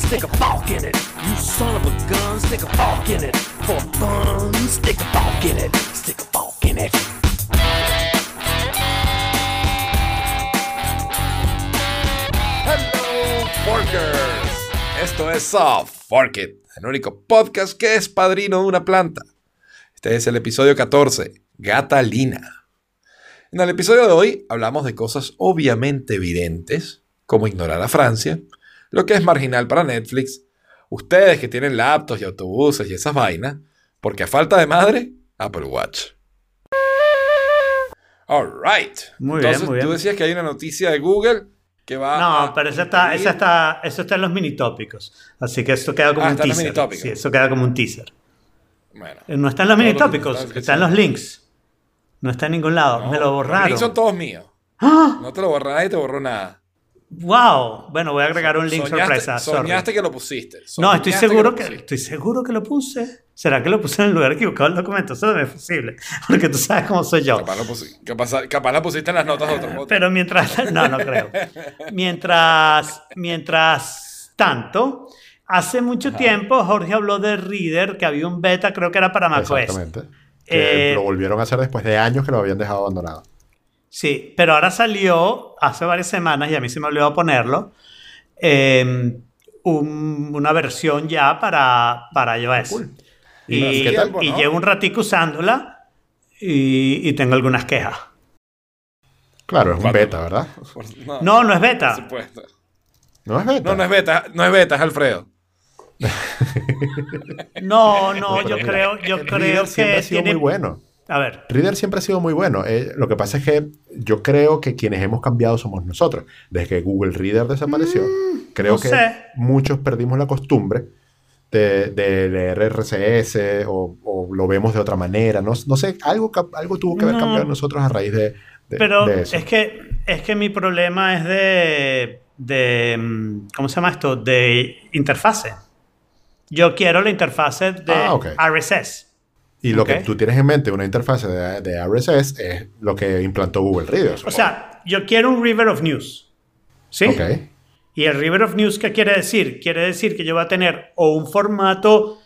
stick a fork in it. You son of a gun, stick a fork in it. For a fork in it. Stick a fork in it. Hello, Forkers. Esto es Soft Fork It, el único podcast que es padrino de una planta. Este es el episodio 14, Gata Lina. En el episodio de hoy hablamos de cosas obviamente evidentes, como ignorar a Francia, lo que es marginal para Netflix, ustedes que tienen laptops y autobuses y esas vainas, porque a falta de madre, Apple Watch. Alright. Muy bien, muy bien. tú decías que hay una noticia de Google que va No, a pero eso está, eso está, eso está en los mini tópicos. Así que esto queda como Ah, un está en los teaser. Sí, eso queda como un teaser. Bueno, Eh, No está en los mini tópicos, está está en los links. No está en ningún lado. no, Me lo Los borraron. links son todos míos. ¡Ah! No te lo borró nadie, te borró nada. ¡Wow! Bueno, voy a agregar un link soñaste, sorpresa. sorry. soñaste que lo pusiste. No, estoy seguro que, estoy seguro que lo puse. ¿Será que lo puse en el lugar equivocado del documento? Eso no es posible. Porque tú sabes cómo soy yo. Capaz lo, pusi- capaz, capaz la pusiste en las notas de otro podcast. Pero mientras, no, no creo. Mientras, mientras tanto, hace mucho tiempo Jorge habló de Reader, que había un beta, creo que era para macOS. Exactamente. Que Eh, lo volvieron a hacer después de años que lo habían dejado abandonado. Sí, pero ahora salió hace varias semanas y a mí se me olvidó ponerlo. eh, un- una versión ya para, para iOS. ¿Y Y, qué tal? y ¿no? llevo un ratico usándola y, y tengo algunas quejas. Claro, es un beta, ¿verdad? No, No, no es por beta. supuesto. No es beta. No, no es beta, no es beta, es Alfredo. No, no, yo creo, yo creo que ha sido tiene... muy bueno. A ver, Reader siempre ha sido muy bueno. Eh, lo que pasa es que yo creo que quienes hemos cambiado somos nosotros. Desde que Google Reader desapareció, creo no que sé. muchos perdimos la costumbre de, de leer RCS o, o lo vemos de otra manera. No, no sé, algo, algo tuvo que haber No. cambiado en nosotros a raíz de, de- pero de eso. es que, es que mi problema es de, de... mm, ¿Cómo se llama esto? De interfase. Yo quiero la interfase de Ah. RSS. Y lo Ok. que tú tienes en mente, una interfase de, de RSS, es lo que implantó Google Reader. O sea, yo quiero un River of News. ¿Sí? Ok. ¿Y el River of News qué quiere decir? Quiere decir que yo voy a tener o un formato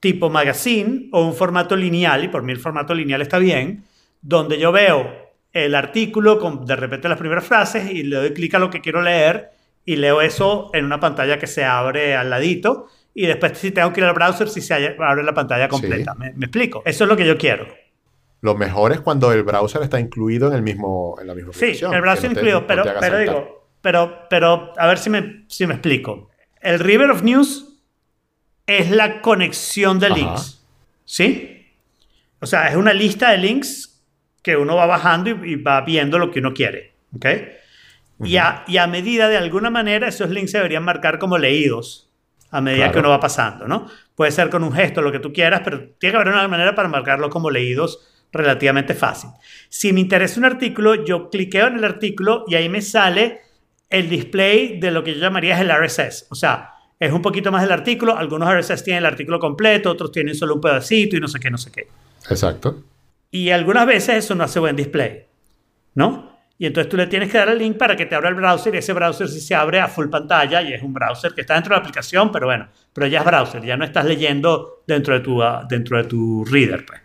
tipo magazine o un formato lineal, y por mí el formato lineal está bien, donde yo veo el artículo con de repente las primeras frases y le doy clic a lo que quiero leer y leo eso en una pantalla que se abre al ladito y después si tengo que ir al browser si se abre la pantalla completa. ¿Me, me explico? Eso es lo que yo quiero. Lo mejor es cuando el browser está incluido en el mismo en la misma Sí, el browser no incluido, pero, pero digo, pero, pero a ver si me, si me explico. El River of News es la conexión de Ajá. links. ¿Sí? O sea, es una lista de links que uno va bajando y, y va viendo lo que uno quiere. ¿Ok? y, a, y a medida, de alguna manera, esos links se deberían marcar como leídos a medida Claro. que uno va pasando, ¿no? Puede ser con un gesto, lo que tú quieras, pero tiene que haber una manera para marcarlo como leídos relativamente fácil. Si me interesa un artículo, yo cliqueo en el artículo y ahí me sale el display de lo que yo llamaría el RSS. O sea, es un poquito más del artículo. Algunos RSS tienen el artículo completo, otros tienen solo un pedacito y no sé qué, no sé qué. Exacto. Y algunas veces eso no hace buen display, ¿no? Y entonces tú le tienes que dar el link para que te abra el browser y ese browser sí se abre a full pantalla y es un browser que está dentro de la aplicación, pero bueno, pero ya es browser, ya no estás leyendo dentro de tu, ah, dentro de tu reader, pues,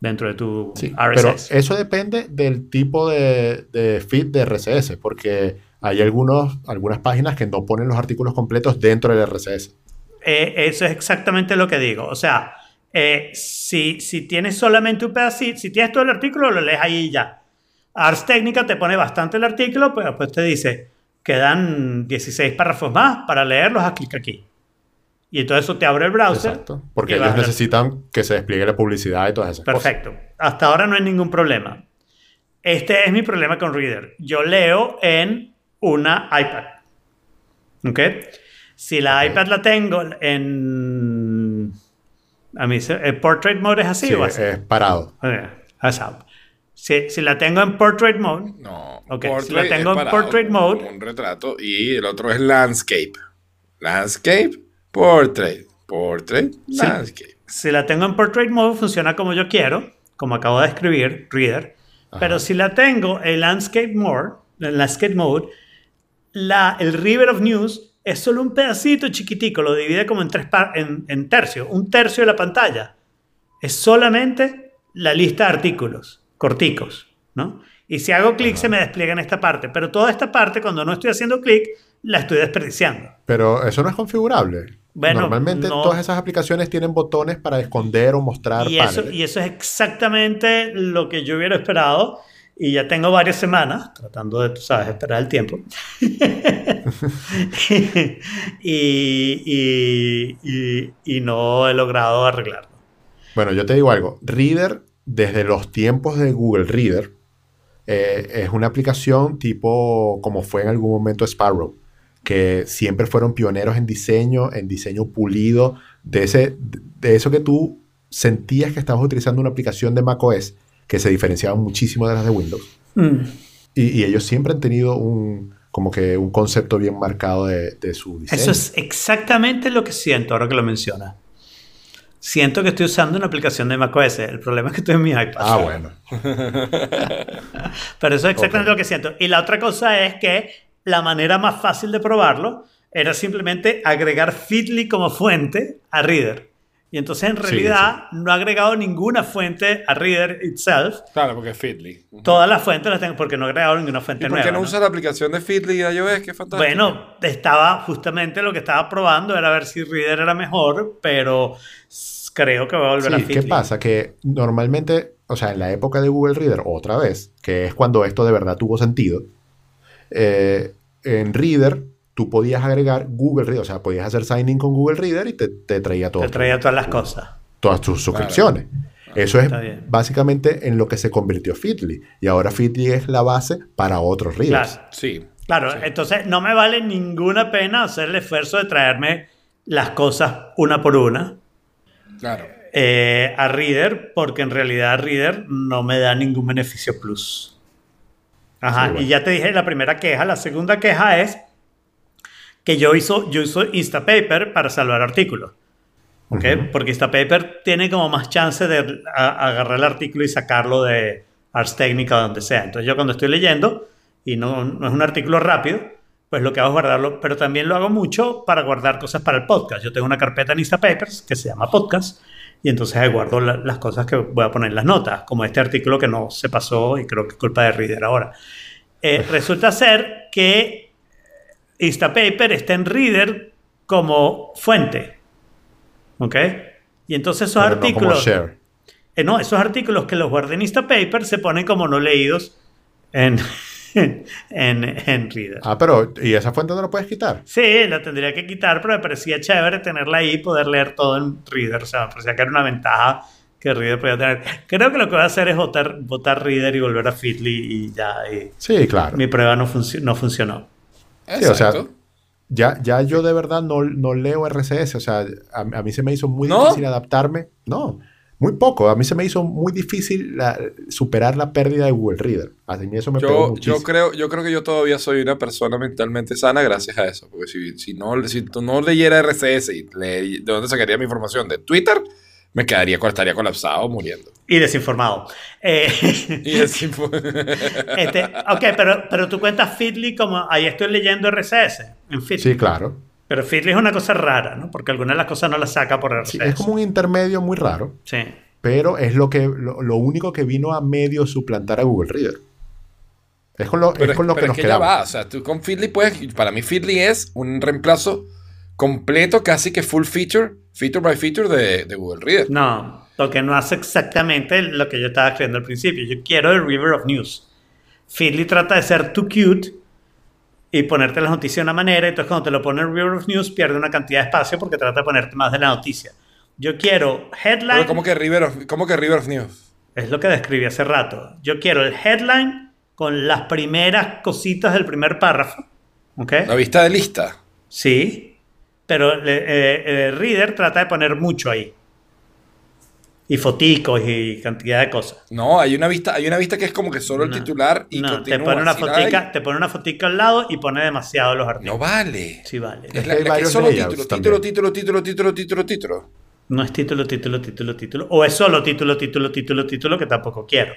dentro de tu Sí, pero RSS. eso depende del tipo de, de feed de RSS, porque hay algunos, algunas páginas que no ponen los artículos completos dentro del RSS. Eh, eso es exactamente lo que digo. O sea, eh, si, si tienes solamente un pedacito, si tienes todo el artículo, lo lees ahí y ya. Ars Técnica te pone bastante el artículo, pero después te dice, quedan 16 párrafos más para leerlos, haz clic aquí. Y entonces eso te abre el browser. Exacto. Porque ellos necesitan que se despliegue la publicidad y todas esas cosas. Perfecto. Hasta ahora no hay ningún problema. Este es mi problema con Reader. Yo leo en una iPad. ¿Ok? Si la iPad la tengo en... A mí, se- ¿el Portrait Mode es así Sí, o así? es parado. Ok, asado. Si, si la tengo en Portrait Mode, No, Ok, si portrait la tengo en parado, portrait mode. Un retrato y el otro es landscape. Landscape, portrait. Portrait, landscape. si la tengo en Portrait Mode, funciona como yo quiero, como acabo de escribir, Reader. Pero si la tengo en Landscape Mode, en Landscape Mode, la, el River of News es solo un pedacito chiquitico, lo divide como en, tres en, en tercios, un tercio de la pantalla. Es solamente la lista de artículos, corticos, ¿no? Y si hago clic se me despliega en esta parte, pero toda esta parte, cuando no estoy haciendo clic, la estoy desperdiciando. Pero eso no es configurable. Bueno, Normalmente no. todas esas aplicaciones tienen botones para esconder o mostrar Y eso, y eso es exactamente lo que yo hubiera esperado. Y ya tengo varias semanas tratando de, tú sabes, esperar el tiempo. y, y- y- y no he logrado arreglarlo. Bueno, yo te digo algo. Reader, desde los tiempos de Google Reader, eh, es una aplicación tipo como fue en algún momento Sparrow, que siempre fueron pioneros en diseño, en diseño pulido, de, ese, de eso que tú sentías que estabas utilizando una aplicación de macOS que se diferenciaba muchísimo de las de Windows. Mm. Y, y ellos siempre han tenido un, como que un concepto bien marcado de, de su diseño. Eso es exactamente lo que siento ahora que lo mencionas. Siento que estoy usando una aplicación de macOS. El problema es que estoy en mi iPad. Ah, bueno. Pero eso es exactamente Ok. lo que siento. Y la otra cosa es que la manera más fácil de probarlo era simplemente agregar Feedly como fuente a Reader. Y entonces en Sí, realidad no he agregado ninguna fuente a Reader itself. Claro, porque es Feedly. Todas las fuentes las tengo porque no he agregado ninguna fuente ¿Y por nueva. qué no ¿no? usas la aplicación de Feedly de iOS? Que fantástico. Bueno, estaba justamente lo que estaba probando era ver si Reader era mejor, pero creo que voy a volver a Sí, Feedly. ¿qué pasa? Que normalmente, o sea, en la época de Google Reader, otra vez, que es cuando esto de verdad tuvo sentido, eh, en Reader tú podías agregar Google Reader, o sea, podías hacer sign in con Google Reader y te, te traía todo. Te traía todas las cosas. todas tus suscripciones. Eso es básicamente en lo que se convirtió Feedly. Y ahora Feedly es la base para otros readers. Claro. Sí. Claro, entonces no me vale ninguna pena hacer el esfuerzo de traerme las cosas una por una Claro. eh, a Reader, porque en realidad Reader no me da ningún beneficio plus. Ajá, bueno. y ya te dije la primera queja. La segunda queja es que yo hizo, yo uso Instapaper para salvar artículos. ¿ok? Porque Instapaper tiene como más chance de a- agarrar el artículo y sacarlo de Ars Technica o donde sea. Entonces yo cuando estoy leyendo y no, no es un artículo rápido, pues lo que hago es guardarlo, pero también lo hago mucho para guardar cosas para el podcast. Yo tengo una carpeta en Instapapers que se llama podcast y entonces ahí guardo la- las cosas que voy a poner en las notas, como este artículo que no se pasó y creo que es culpa de Reader ahora. Eh, resulta ser que Instapaper está en Reader como fuente. ¿Ok? Y entonces esos Pero no como artículos... share. Eh, no, esos artículos que los guardé en Instapaper se ponen como no leídos en, en, en Reader. Ah, pero ¿y esa fuente no la puedes quitar? Sí, la tendría que quitar, pero me parecía chévere tenerla ahí y poder leer todo en Reader. O sea, me parecía que era una ventaja que Reader podía tener. Creo que lo que voy a hacer es votar, votar Reader y volver a Feedly y ya. y Sí, claro. mi prueba no, func- no funcionó. Sí, o sea, Exacto. Ya, ya yo de verdad no, no leo RCS. O sea, a, a mí se me hizo muy ¿No? difícil adaptarme. No, muy poco. A mí se me hizo muy difícil la- superar la pérdida de Google Reader. A mí eso me pegó Yo, muchísimo. yo, creo, yo creo que yo todavía soy una persona mentalmente sana gracias a eso. Porque si, si, no, si tú no leyera RCS y le- de dónde sacaría mi información de Twitter, me quedaría, estaría colapsado muriendo. Y desinformado. Eh, Y fue. este, ok, pero, pero tú cuentas Feedly como ahí estoy leyendo RSS en Feedly. Sí, claro. Pero Feedly es una cosa rara, ¿no? Porque algunas de las cosas no las saca por RSS. Sí, es como un intermedio muy raro. Sí. Pero es lo, que, lo, lo único que vino a medio suplantar a Google Reader. Es con lo, Pero, es con lo pero que es nos que ya quedamos. va. O sea, tú con Feedly puedes. Para mí, Feedly es un reemplazo completo, casi que full feature, feature by feature de, de Google Reader. No, porque no hace exactamente lo que yo estaba escribiendo al principio. Yo quiero el River of News. Feedly trata de ser too cute y ponerte las noticias de una manera. Entonces, cuando te lo pone el River of News, pierde una cantidad de espacio porque trata de ponerte más de la noticia. Yo quiero headline. Pero ¿cómo que, River of, ¿Cómo que River of News? Es lo que describí hace rato. Yo quiero el headline con las primeras cositas del primer párrafo. ¿Ok? La vista de lista. Sí. Pero le- eh, eh, Reader trata de poner mucho ahí. Y foticos y cantidad de cosas. No, hay una vista, hay una vista que es como que solo el No, titular y no, te continúa. pone una fotica, te pone una fotica al lado y pone demasiado los No artículos. vale. Sí, vale. Es la, que hay la que es varios solo título, también. título, título, título, título, título, título. No es título, título, título, título. O es solo título, título, título, título, que tampoco quiero.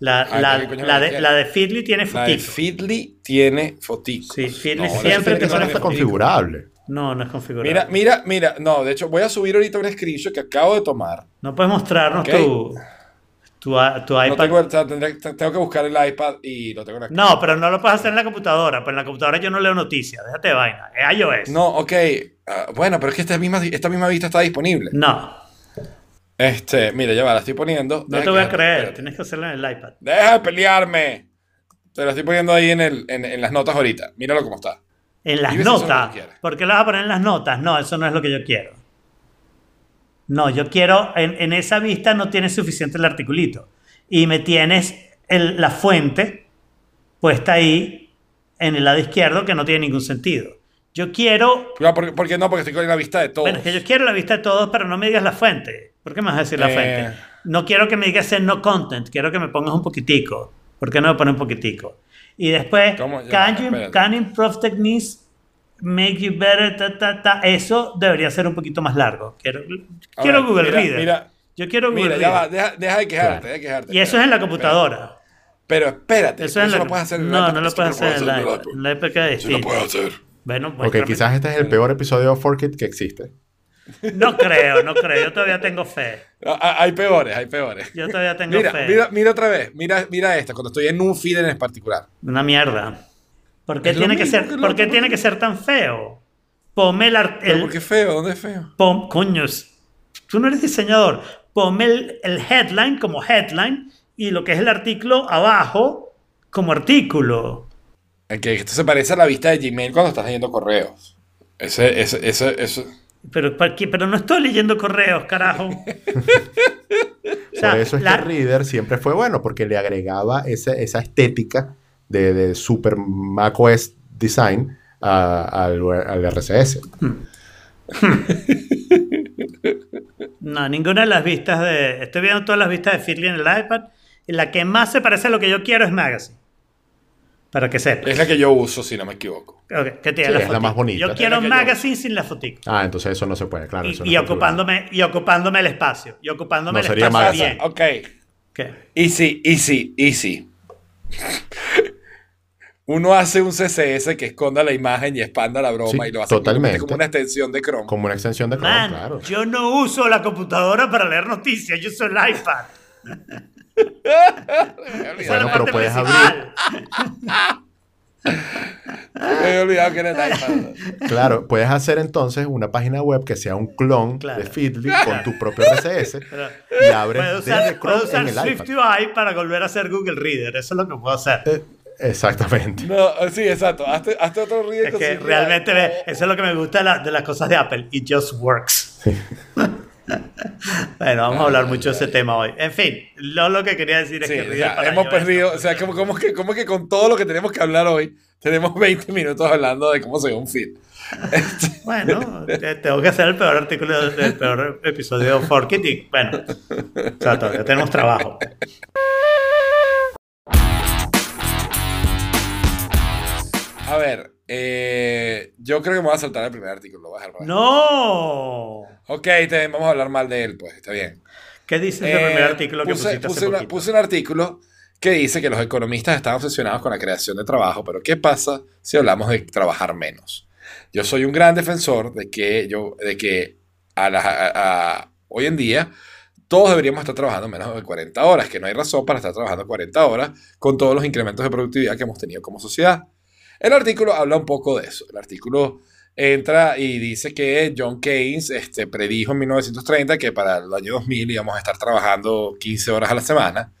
La, Ah, la, ¿qué coño la de, la de Feedly tiene La de fotico. Tiene foticos. Sí, de siempre Pero te no pone está fotico. configurable. No, no es configurable. Mira, mira, mira. No, de hecho, voy a subir ahorita un screenshot que acabo de tomar. No puedes mostrarnos tu, tu, tu No iPad. tengo, el- o sea, tendré- te- tengo que buscar el iPad y lo tengo en la No, pero no lo puedes hacer en la computadora. Pues en la computadora yo no leo noticias. Déjate de vaina. Es iOS. No, ok. Ah, bueno, pero es que esta misma, esta misma vista está disponible. No, Este, mira, ya va, la estoy poniendo. no Deja te voy a creer. espérate. Tienes que hacerlo en el iPad. Deja de pelearme. Te lo estoy poniendo ahí en, el, en, en las notas ahorita. Míralo cómo está. En las notas. que quieres. ¿Por qué lo vas a poner en las notas? No, eso no es lo que yo quiero. No, yo quiero, en, en esa vista no tienes suficiente el articulito. Y me tienes el- la fuente puesta ahí en el lado izquierdo que no tiene ningún sentido. Yo quiero, No, ¿por, por qué no? Porque estoy con la vista de todos. bueno, es que yo quiero la vista de todos, pero no me digas la fuente. ¿Por qué me vas a decir la Eh. fuente? No quiero que me digas en no content, quiero que me pongas un poquitico. ¿Por qué no me pones un poquitico? Y después, can, you, can improve techniques make you better? Ta, ta, ta. Eso debería ser un poquito más largo. Quiero, A quiero ver, Google mira, Reader. Mira, Yo quiero Google mira, ya va. Reader. Deja, deja de quejarte, Claro. deja de quejarte. Y eso es en la espérate. computadora. Pero espérate. Eso es en la, lo puedes hacer en No, iPad. no lo puedes hacer en. En la iPad queda Sí lo puedes hacer. Bueno, Ok, muéstrame. quizás este es el peor episodio de Forkit que existe. No creo, no creo. Yo todavía tengo fe. Hay peores, hay peores. Yo todavía tengo Mira, fe. mira, mira otra vez. Mira, mira esta, cuando estoy en un feed en particular. Una mierda. ¿Por qué, tiene que, mismo ser, que ¿por qué tiene que ser tan feo? Ponme el, el- ¿Por qué feo? ¿Dónde es feo? coños, tú no eres diseñador. Ponme el, el headline como headline y lo que es el artículo abajo como artículo. Que esto se parece a la vista de Gmail cuando estás leyendo correos. Ese, ese, ese, eso. Pero, pero no estoy leyendo correos, carajo. O sea, Por eso es la- que Reader siempre fue bueno, porque le agregaba esa, esa estética de, de Super macOS Design a- al, al RCS. No, ninguna de las vistas de. Estoy viendo todas las vistas de Feedly en el iPad. Y la que más se parece a lo que yo quiero es Magazine. Para que sepas. Es la que yo uso, si no me equivoco. Ok, que tiene Sí, la es la más bonita. Yo quiero yo Magazine sin la fotico. Ah, entonces eso no se puede, claro. Y, eso no y es configurable. ocupándome, y ocupándome el espacio. Y ocupándome No el sería espacio Magazine. bien. Ok. ¿Qué? Easy, easy, easy. Uno hace un CSS que esconda la imagen y expanda la broma Sí, y lo hace totalmente. como una extensión de Chrome. Como una extensión de Chrome, Man, claro. yo no uso la computadora para leer noticias, yo uso el iPad. Es Bueno, pero puedes principal. Me he olvidado que era. Claro, puedes hacer entonces una página web que sea un clon Claro. de Feedly con tu propio RCS Pero y abres Puedo desde usar, puedo Chrome usar en el iPad. SwiftUI para volver a hacer Google Reader. Eso es lo que puedo hacer. Eh, Exactamente. No, sí, exacto. Hazte, hazte otro Es ridículo. que realmente ve, eso es lo que me gusta de, la- de las cosas de Apple. It just works. bueno, vamos a hablar mucho de ese tema hoy. En fin, lo, lo que quería decir es Sí, que o sea, hemos perdido, o sea, como, como que, como que con todo lo que tenemos que hablar hoy, tenemos 20 minutos hablando de cómo se ve un feed. Bueno, te- tengo que hacer el peor artículo, el peor episodio de Forkit bueno, o sea, todavía tenemos trabajo. A ver, eh, yo creo que me voy a saltar el primer artículo. Lo voy a dejar para- ¡No! Ok, bien, vamos a hablar mal de él, pues, está bien. ¿Qué dice ese Eh, primer artículo que puse, pusiste hace puse una- poquito? puse un artículo que dice que los economistas están obsesionados con la creación de trabajo, pero ¿qué pasa si hablamos de trabajar menos? Yo soy un gran defensor de que, yo, de que a la- a- a- hoy en día todos deberíamos estar trabajando menos de 40 horas, que no hay razón para estar trabajando 40 horas con todos los incrementos de productividad que hemos tenido como sociedad. El artículo habla un poco de eso. El artículo entra y dice que John Keynes este, predijo en 1930 que para el año 2000 íbamos a estar trabajando 15 horas a la semana.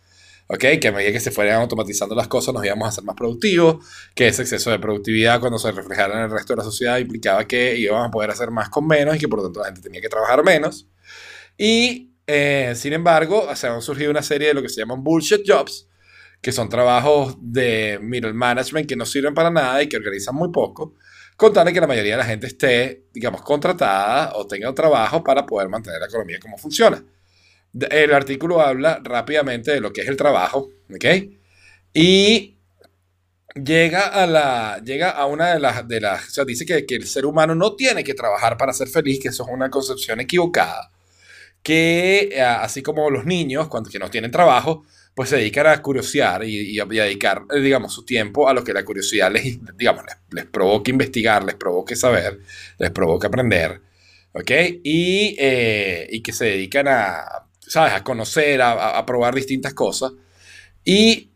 ¿ok? Que a medida que se fueran automatizando las cosas nos íbamos a ser más productivos, que ese exceso de productividad cuando se reflejara en el resto de la sociedad implicaba que íbamos a poder hacer más con menos y que por lo tanto la gente tenía que trabajar menos. Y eh, sin embargo, se han surgido una serie de lo que se llaman bullshit jobs, que son trabajos de middle management que no sirven para nada y que organizan muy poco, con tal que la mayoría de la gente esté, digamos, contratada o tenga un trabajo para poder mantener la economía como funciona. El artículo habla rápidamente de lo que es el trabajo, ¿ok? Y llega a la llega a una de las de las o sea, dice que, que el ser humano no tiene que trabajar para ser feliz que eso es una concepción equivocada que, eh, así como los niños, cuando que no tienen trabajo, pues se dedican a curiosear y, a y dedicar, eh, digamos, su tiempo a lo que la curiosidad les, digamos, les, les provoque investigar, les provoque saber, les provoque aprender, ¿ok? Y, eh, y que se dedican a, ¿sabes? A conocer, a probar distintas cosas. Y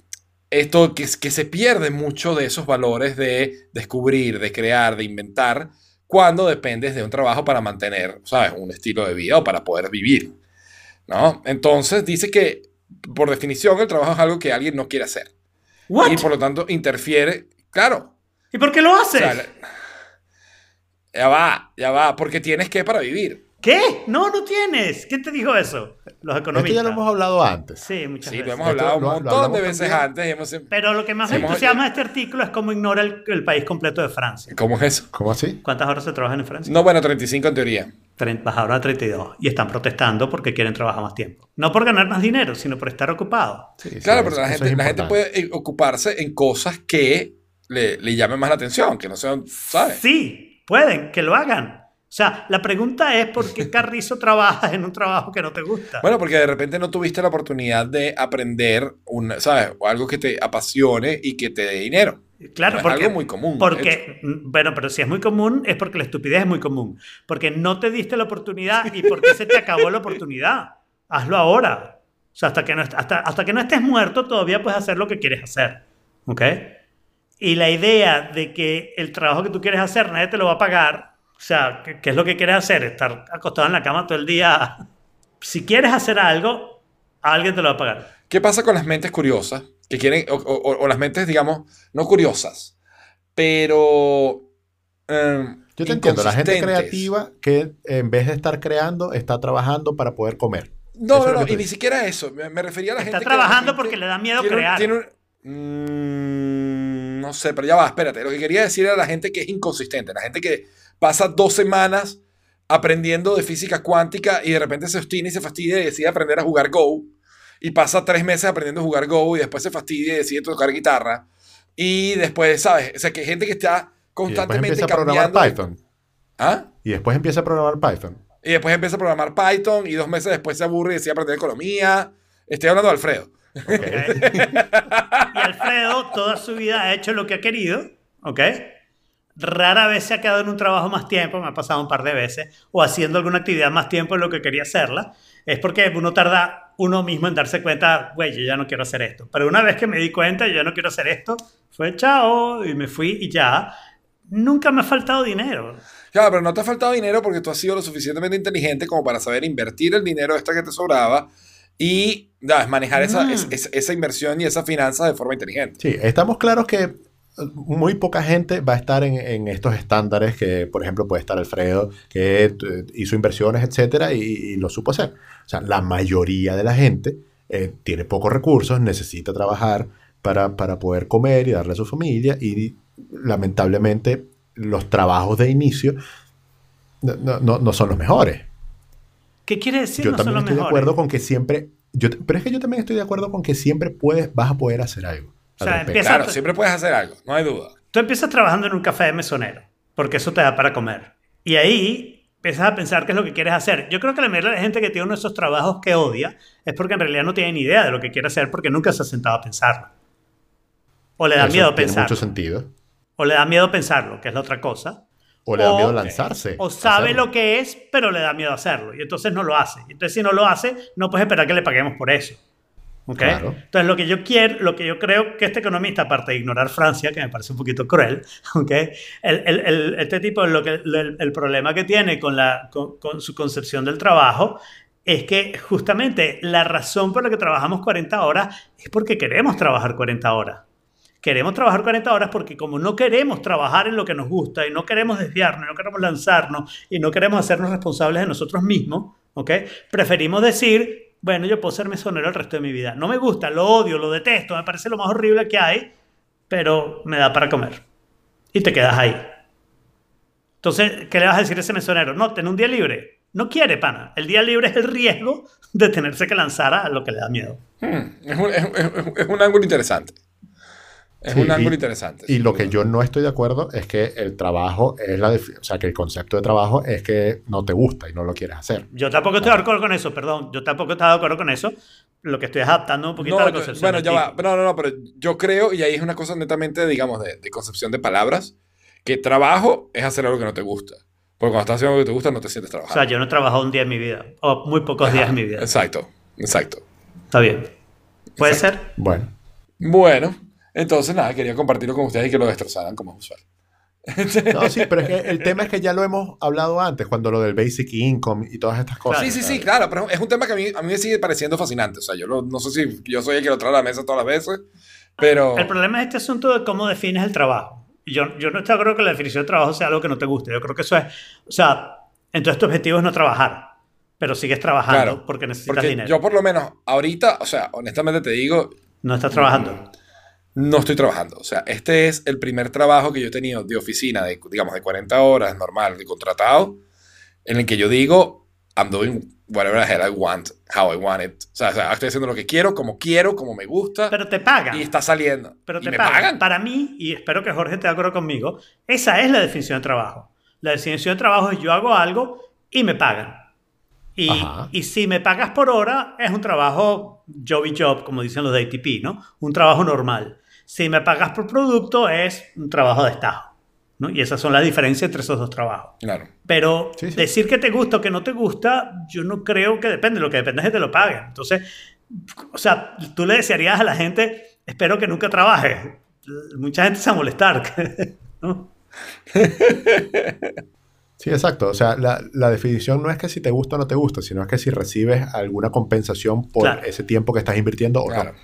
esto que, que se pierde mucho de esos valores de descubrir, de crear, de inventar, cuando dependes de un trabajo para mantener, ¿sabes? Un estilo de vida o para poder vivir, ¿no? Entonces dice que, por definición, el trabajo es algo que alguien no quiere hacer. ¿What? Y por lo tanto interfiere, claro. ¿Y por qué lo o haces? sea, la- ya va, ya va, porque tienes que para vivir. ¿Qué? No, no tienes. ¿Quién te dijo eso? Los Esto economistas. ya lo hemos hablado antes. Sí, muchas Sí, lo veces. hemos Esto hablado un lo- lo montón de veces también. antes. hemos- Pero lo que más me Sí, hemos- entusiasma de este artículo es cómo ignora el, el país completo de Francia. ¿Cómo es eso? ¿Cómo así? ¿Cuántas horas se trabajan en Francia? No, bueno, 35 en teoría. Bajaron a 32 y están protestando porque quieren trabajar más tiempo. No por ganar más dinero, sino por estar ocupados. Sí, sí, Claro, eso- pero la gente, la gente puede ocuparse en cosas que le, le llamen más la atención, que no sean, ¿sabes? Sí, pueden, que lo hagan. O sea, la pregunta es por qué Carrizo trabaja en un trabajo que no te gusta. Bueno, porque de repente no tuviste la oportunidad de aprender, un, ¿sabes? O algo que te apasione y que te dé dinero. Claro, es porque, algo muy común, Porque, mm, bueno, pero si es muy común es porque la estupidez es muy común. Porque no te diste la oportunidad y porque se te acabó la oportunidad. Hazlo ahora. O sea, hasta que no, hasta, hasta que no estés muerto todavía puedes hacer lo que quieres hacer. ¿Ok? Y la idea de que el trabajo que tú quieres hacer nadie te lo va a pagar. O sea, ¿qué, qué es lo que quieres hacer? Estar acostado en la cama todo el día. Si quieres hacer algo, alguien te lo va a pagar. ¿Qué pasa con las mentes curiosas? Que quieren, o, o- o las mentes, digamos, no curiosas, pero... em, Yo te entiendo, la gente creativa que en vez de estar creando, está trabajando para poder comer. No, Eso es no, no, y ni siquiera eso. Me, me refería a la Está gente que trabajando porque le da miedo tiene crear. tiene un- Mm, no sé, pero ya va, espérate. Lo que quería decir era la gente que es inconsistente, la gente que pasa dos semanas aprendiendo de física cuántica y de repente se obstina y se fastidia y decide aprender a jugar Go. Y pasa tres meses aprendiendo a jugar Go y después se fastidia y decide tocar guitarra. Y después, ¿sabes? O sea, que hay gente que está Y después constantemente empieza a programar cambiando. Python. ¿Ah? Y después empieza a programar Python. Y después empieza a programar Python y dos meses después se aburre y decide aprender economía. Estoy hablando de Alfredo. y Alfredo toda su vida ha hecho lo que ha querido, ¿ok? Rara vez se ha quedado en un trabajo más tiempo, me ha pasado un par de veces, o haciendo alguna actividad más tiempo de lo que quería hacerla. Es porque uno tarda uno mismo en darse cuenta, güey, yo ya no quiero hacer esto. Pero una vez que me di cuenta, yo ya no quiero hacer esto, fue chao, y me fui y ya. Nunca me ha faltado dinero. Claro, pero no te ha faltado dinero porque tú has sido lo suficientemente inteligente como para saber invertir el dinero extra que te sobraba y ¿sabes? manejar esa, Mm. es- es- esa inversión y esa finanza de forma inteligente. Sí, estamos claros que muy poca gente va a estar en, en estos estándares que, por ejemplo, puede estar Alfredo, que eh, hizo inversiones, etcétera, y, y lo supo hacer. O sea, la mayoría de la gente eh, tiene pocos recursos, necesita trabajar para, para poder comer y darle a su familia, y lamentablemente los trabajos de inicio no, no- no- son los mejores. ¿Qué quiere decir? yo no son también los estoy de mejores? acuerdo con que siempre, yo, pero es que yo también estoy de acuerdo con que siempre puedes, vas a poder hacer algo. Al O sea, respecto. empieza- Claro, siempre puedes hacer algo, no hay duda. Tú empiezas trabajando en un café de mesonero, porque eso te da para comer. Y ahí empiezas a pensar qué es lo que quieres hacer. Yo creo que la mayoría de la gente que tiene uno de esos trabajos que odia es porque en realidad no tiene ni idea de lo que quiere hacer porque nunca se ha sentado a pensarlo. O le da Eso miedo tiene pensarlo. mucho sentido. O le da miedo pensarlo, que es la otra cosa. O le da O- miedo lanzarse. O sabe hacerlo. lo que es, pero le da miedo hacerlo. Y entonces no lo hace. Entonces si no lo hace, no puedes esperar que le paguemos por eso. ¿Ok? Claro. Entonces lo que yo quiero, lo que yo creo que este economista, aparte de ignorar Francia, que me parece un poquito cruel, ¿ok? El, el- el- este tipo, lo que, el, problema que tiene con, la, con, con su concepción del trabajo es que justamente la razón por la que trabajamos 40 horas es porque queremos trabajar 40 horas. Queremos trabajar 40 horas porque como no queremos trabajar en lo que nos gusta y no queremos desviarnos, no queremos lanzarnos y no queremos hacernos responsables de nosotros mismos, ¿ok? Preferimos decir, bueno, yo puedo ser mesonero el resto de mi vida. No me gusta, lo odio, lo detesto, me parece lo más horrible que hay, pero me da para comer. Y te quedas ahí. Entonces, ¿qué le vas a decir a ese mesonero? No, ten un día libre. No quiere, pana. El día libre es el riesgo de tenerse que lanzar a lo que le da miedo. Hmm, es, un, ángulo interesante. Es Sí, un ángulo y- interesante. Y lo duda. que yo no estoy de acuerdo es que el trabajo es la... O sea, que el concepto de trabajo es que no te gusta y no lo quieres hacer. Yo tampoco estoy de acuerdo con eso, perdón. Yo tampoco estoy de acuerdo con eso. Lo que estoy es adaptando un poquito No, a la concepción. bueno, ya va. No, no, no, pero yo creo, y ahí es una cosa netamente, digamos, de, de concepción de palabras, que trabajo es hacer algo que no te gusta. Porque cuando estás haciendo algo que te gusta, no te sientes O trabajando. sea, yo no he trabajado un día en mi vida. O muy pocos días en mi vida. Exacto, exacto. Está bien. Puede ser. Bueno, Bueno, entonces nada, quería compartirlo con ustedes y que lo destrozaran como es usual. no, sí, pero es que el tema es que ya lo hemos hablado antes, cuando lo del basic income y todas estas cosas. Sí, sí, sí, claro, pero es un tema que a mí, a mí me sigue pareciendo fascinante. O sea, yo lo- no sé si yo soy el que lo trae a la mesa todas las veces, pero... El problema es este asunto de cómo defines el trabajo. Yo, yo no acuerdo que la definición de trabajo sea algo que no te guste. Yo creo que eso es. O sea, entonces tu objetivo es no trabajar, pero sigues trabajando Claro, porque necesitas Porque dinero. yo por lo menos ahorita, o sea, honestamente te digo, No estás trabajando. No estoy trabajando. O sea, este es el primer trabajo que yo he tenido de oficina, de, digamos, de 40 horas, normal, de contratado, en el que yo digo, I'm doing whatever the hell I want, how I want it. O sea, o sea, estoy haciendo lo que quiero, como quiero, como me gusta, Pero te pagan. y está saliendo. Pero y te me pagan. pagan. Para mí, y espero que Jorge esté de acuerdo conmigo, esa es la definición de trabajo. La definición de trabajo es yo hago algo y me pagan. Y, y si me pagas por hora, es un trabajo jobby job, como dicen los de ATP, ¿no? Un trabajo normal. Si me pagas por producto, es un trabajo de estajo. ¿no? Y esas son las diferencias entre esos dos trabajos. Claro. Pero Sí, sí. decir que te gusta o que no te gusta, yo no creo que depende. Lo que depende es que te lo paguen. Entonces, o sea, tú le desearías a la gente, espero que nunca trabajes. Mucha gente se va a molestar. ¿no? Sí, exacto. O sea, la, la definición no es que si te gusta o no te gusta, sino es que si recibes alguna compensación por Claro. ese tiempo que estás invirtiendo o Claro. no.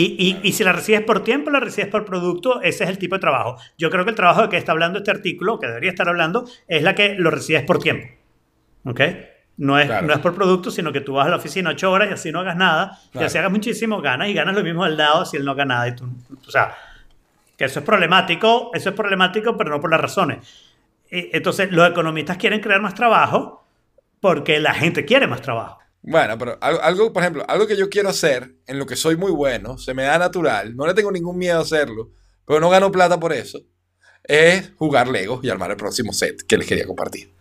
Y, y- y si la recibes por tiempo, la recibes por producto, ese es el tipo de trabajo. Yo creo que el trabajo de que está hablando este artículo, que debería estar hablando, es la que lo recibes por tiempo. ¿Ok? No es, Claro. no es por producto, sino que tú vas a la oficina ocho horas y así no hagas nada. Y así hagas muchísimo, ganas y ganas lo mismo al lado si él no haga nada. Y tú, o sea, que eso es problemático, eso es problemático, pero no por las razones. Eh, Entonces, los economistas quieren crear más trabajo porque la gente quiere más trabajo. Bueno, pero algo, algo, por ejemplo, algo que yo quiero hacer, en lo que soy muy bueno, se me da natural, no le tengo ningún miedo a hacerlo, pero no gano plata por eso, es jugar Legos y armar el próximo set que les quería compartir.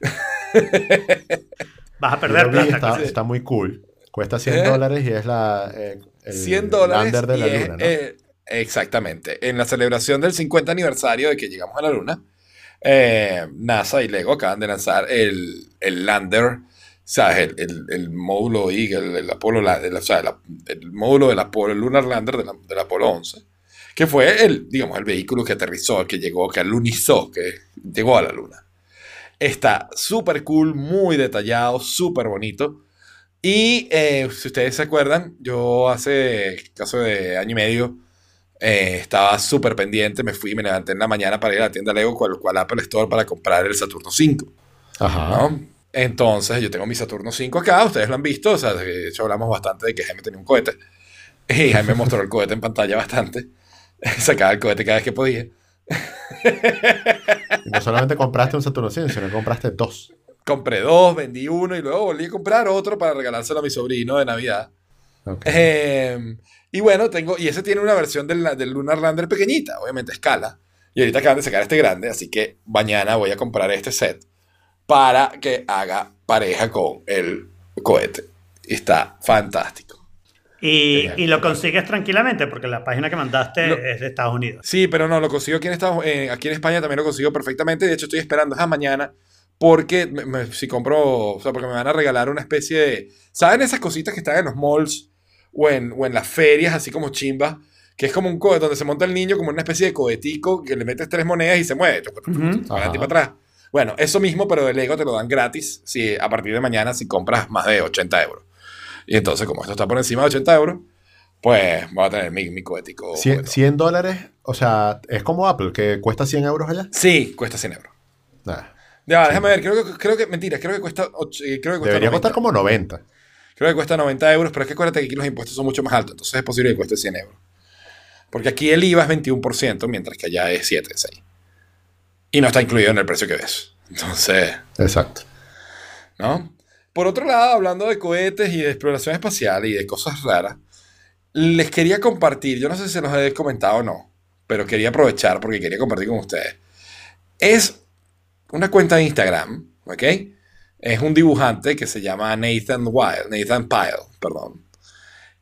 Vas a perder plata. está, está muy cool. Cuesta 100 ¿Eh? dólares y es la, eh, el 100 dólares. lander de la luna, ¿no? eh, exactamente. En la celebración del 50 aniversario de que llegamos a la luna, eh, NASA y Lego acaban de lanzar el, el lander, ¿sabes? El, el, el módulo Eagle, el, Apolo, la- el, o sea, la- el módulo del Apolo, el Lunar Lander de la- del Apolo 11, que fue el, digamos, el vehículo que aterrizó, que llegó, que alunizó, que llegó a la luna. Está súper cool, muy detallado, súper bonito. Y eh, si ustedes se acuerdan, yo hace caso de año y medio eh, estaba súper pendiente, me fui, me levanté en la mañana para ir a la tienda Lego, cual, cual Apple Store, para comprar el Saturno 5. Ajá. ¿no? Entonces, yo tengo mi Saturno 5 acá, ustedes lo han visto, o sea, de hecho hablamos bastante de que Jaime tenía un cohete. Y Jaime mostró el cohete en pantalla bastante. Sacaba el cohete cada vez que podía. Y no solamente compraste un Saturno 100, sino que compraste dos. Compré dos, vendí uno y luego volví a comprar otro para regalárselo a mi sobrino de Navidad. Ok. Eh, y bueno, tengo, y ese tiene una versión del, del Lunar Lander pequeñita, obviamente escala. Y ahorita acaban de sacar este grande, así que mañana voy a comprar este set para que haga pareja con el cohete. Y está fantástico. Y, lo consigues tranquilamente porque la página que mandaste Lo- es de Estados Unidos. Sí, pero no, lo consigo aquí en, Estados, eh, aquí en España también lo consigo perfectamente. De hecho, estoy esperando esa mañana porque me- me- si compro, o sea, porque me van a regalar una especie de, ¿saben esas cositas que están en los malls o en, o en las ferias, así como chimbas? Que es como un cohete donde se monta el niño como una especie de cohetico que le metes tres monedas y se mueve. Para adelante y Ajá. para atrás. Bueno, eso mismo, pero de Lego te lo dan gratis si, a partir de mañana si compras más de 80 euros. Y entonces, como esto está por encima de 80 euros, pues voy a tener mi, mi cohetico. 100, juguetón. 100 dólares, o sea, es como Apple, que cuesta 100 euros allá. Sí, cuesta 100 euros. Nah, Ya, va, déjame ver, creo que, creo que, mentira, creo que cuesta, eh, creo que cuesta debería 90. costar como 90. Creo que cuesta 90 euros, pero es que acuérdate que aquí los impuestos son mucho más altos, entonces es posible que cueste 100 euros. Porque aquí el IVA es 21%, mientras que allá es 7, 6. Y no está incluido en el precio que ves. Entonces, Exacto. ¿no? Por otro lado, hablando de cohetes y de exploración espacial y de cosas raras, les quería compartir, yo no sé si se los he comentado o no, pero quería aprovechar porque quería compartir con ustedes. Es una cuenta de Instagram, ¿ok? Es un dibujante que se llama Nathan Wild, Nathan Pyle, perdón.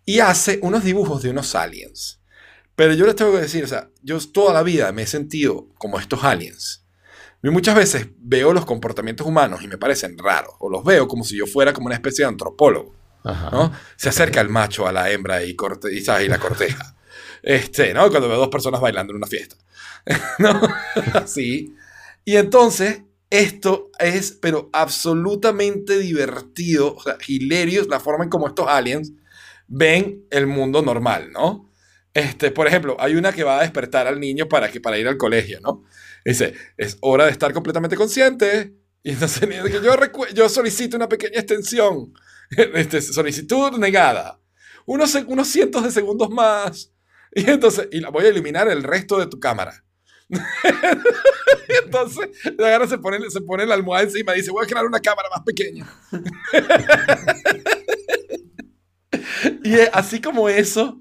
Y hace unos dibujos de unos aliens. Pero yo les tengo que decir, o sea, yo toda la vida me he sentido como estos aliens. Y muchas veces veo los comportamientos humanos y me parecen raros, o los veo como si yo fuera como una especie de antropólogo. Ajá. ¿no? Se acerca el macho a la hembra y, corte, y, ¿sabes? y la corteja. Este, ¿no? Cuando veo dos personas bailando en una fiesta. ¿No? Así. Y entonces, esto es, pero absolutamente divertido, o sea, la forma en como estos aliens ven el mundo normal, ¿no? Este, por ejemplo, hay una que va a despertar al niño para, que, para ir al colegio, ¿no? Dice, es hora de estar completamente consciente. Y entonces yo, yo solicito una pequeña extensión. Este, solicitud negada. Unos, unos cientos de segundos más. Y entonces, y la voy a eliminar el resto de tu cámara. entonces, la agarra, se pone, se pone la almohada encima y dice, voy a crear una cámara más pequeña. y así como eso,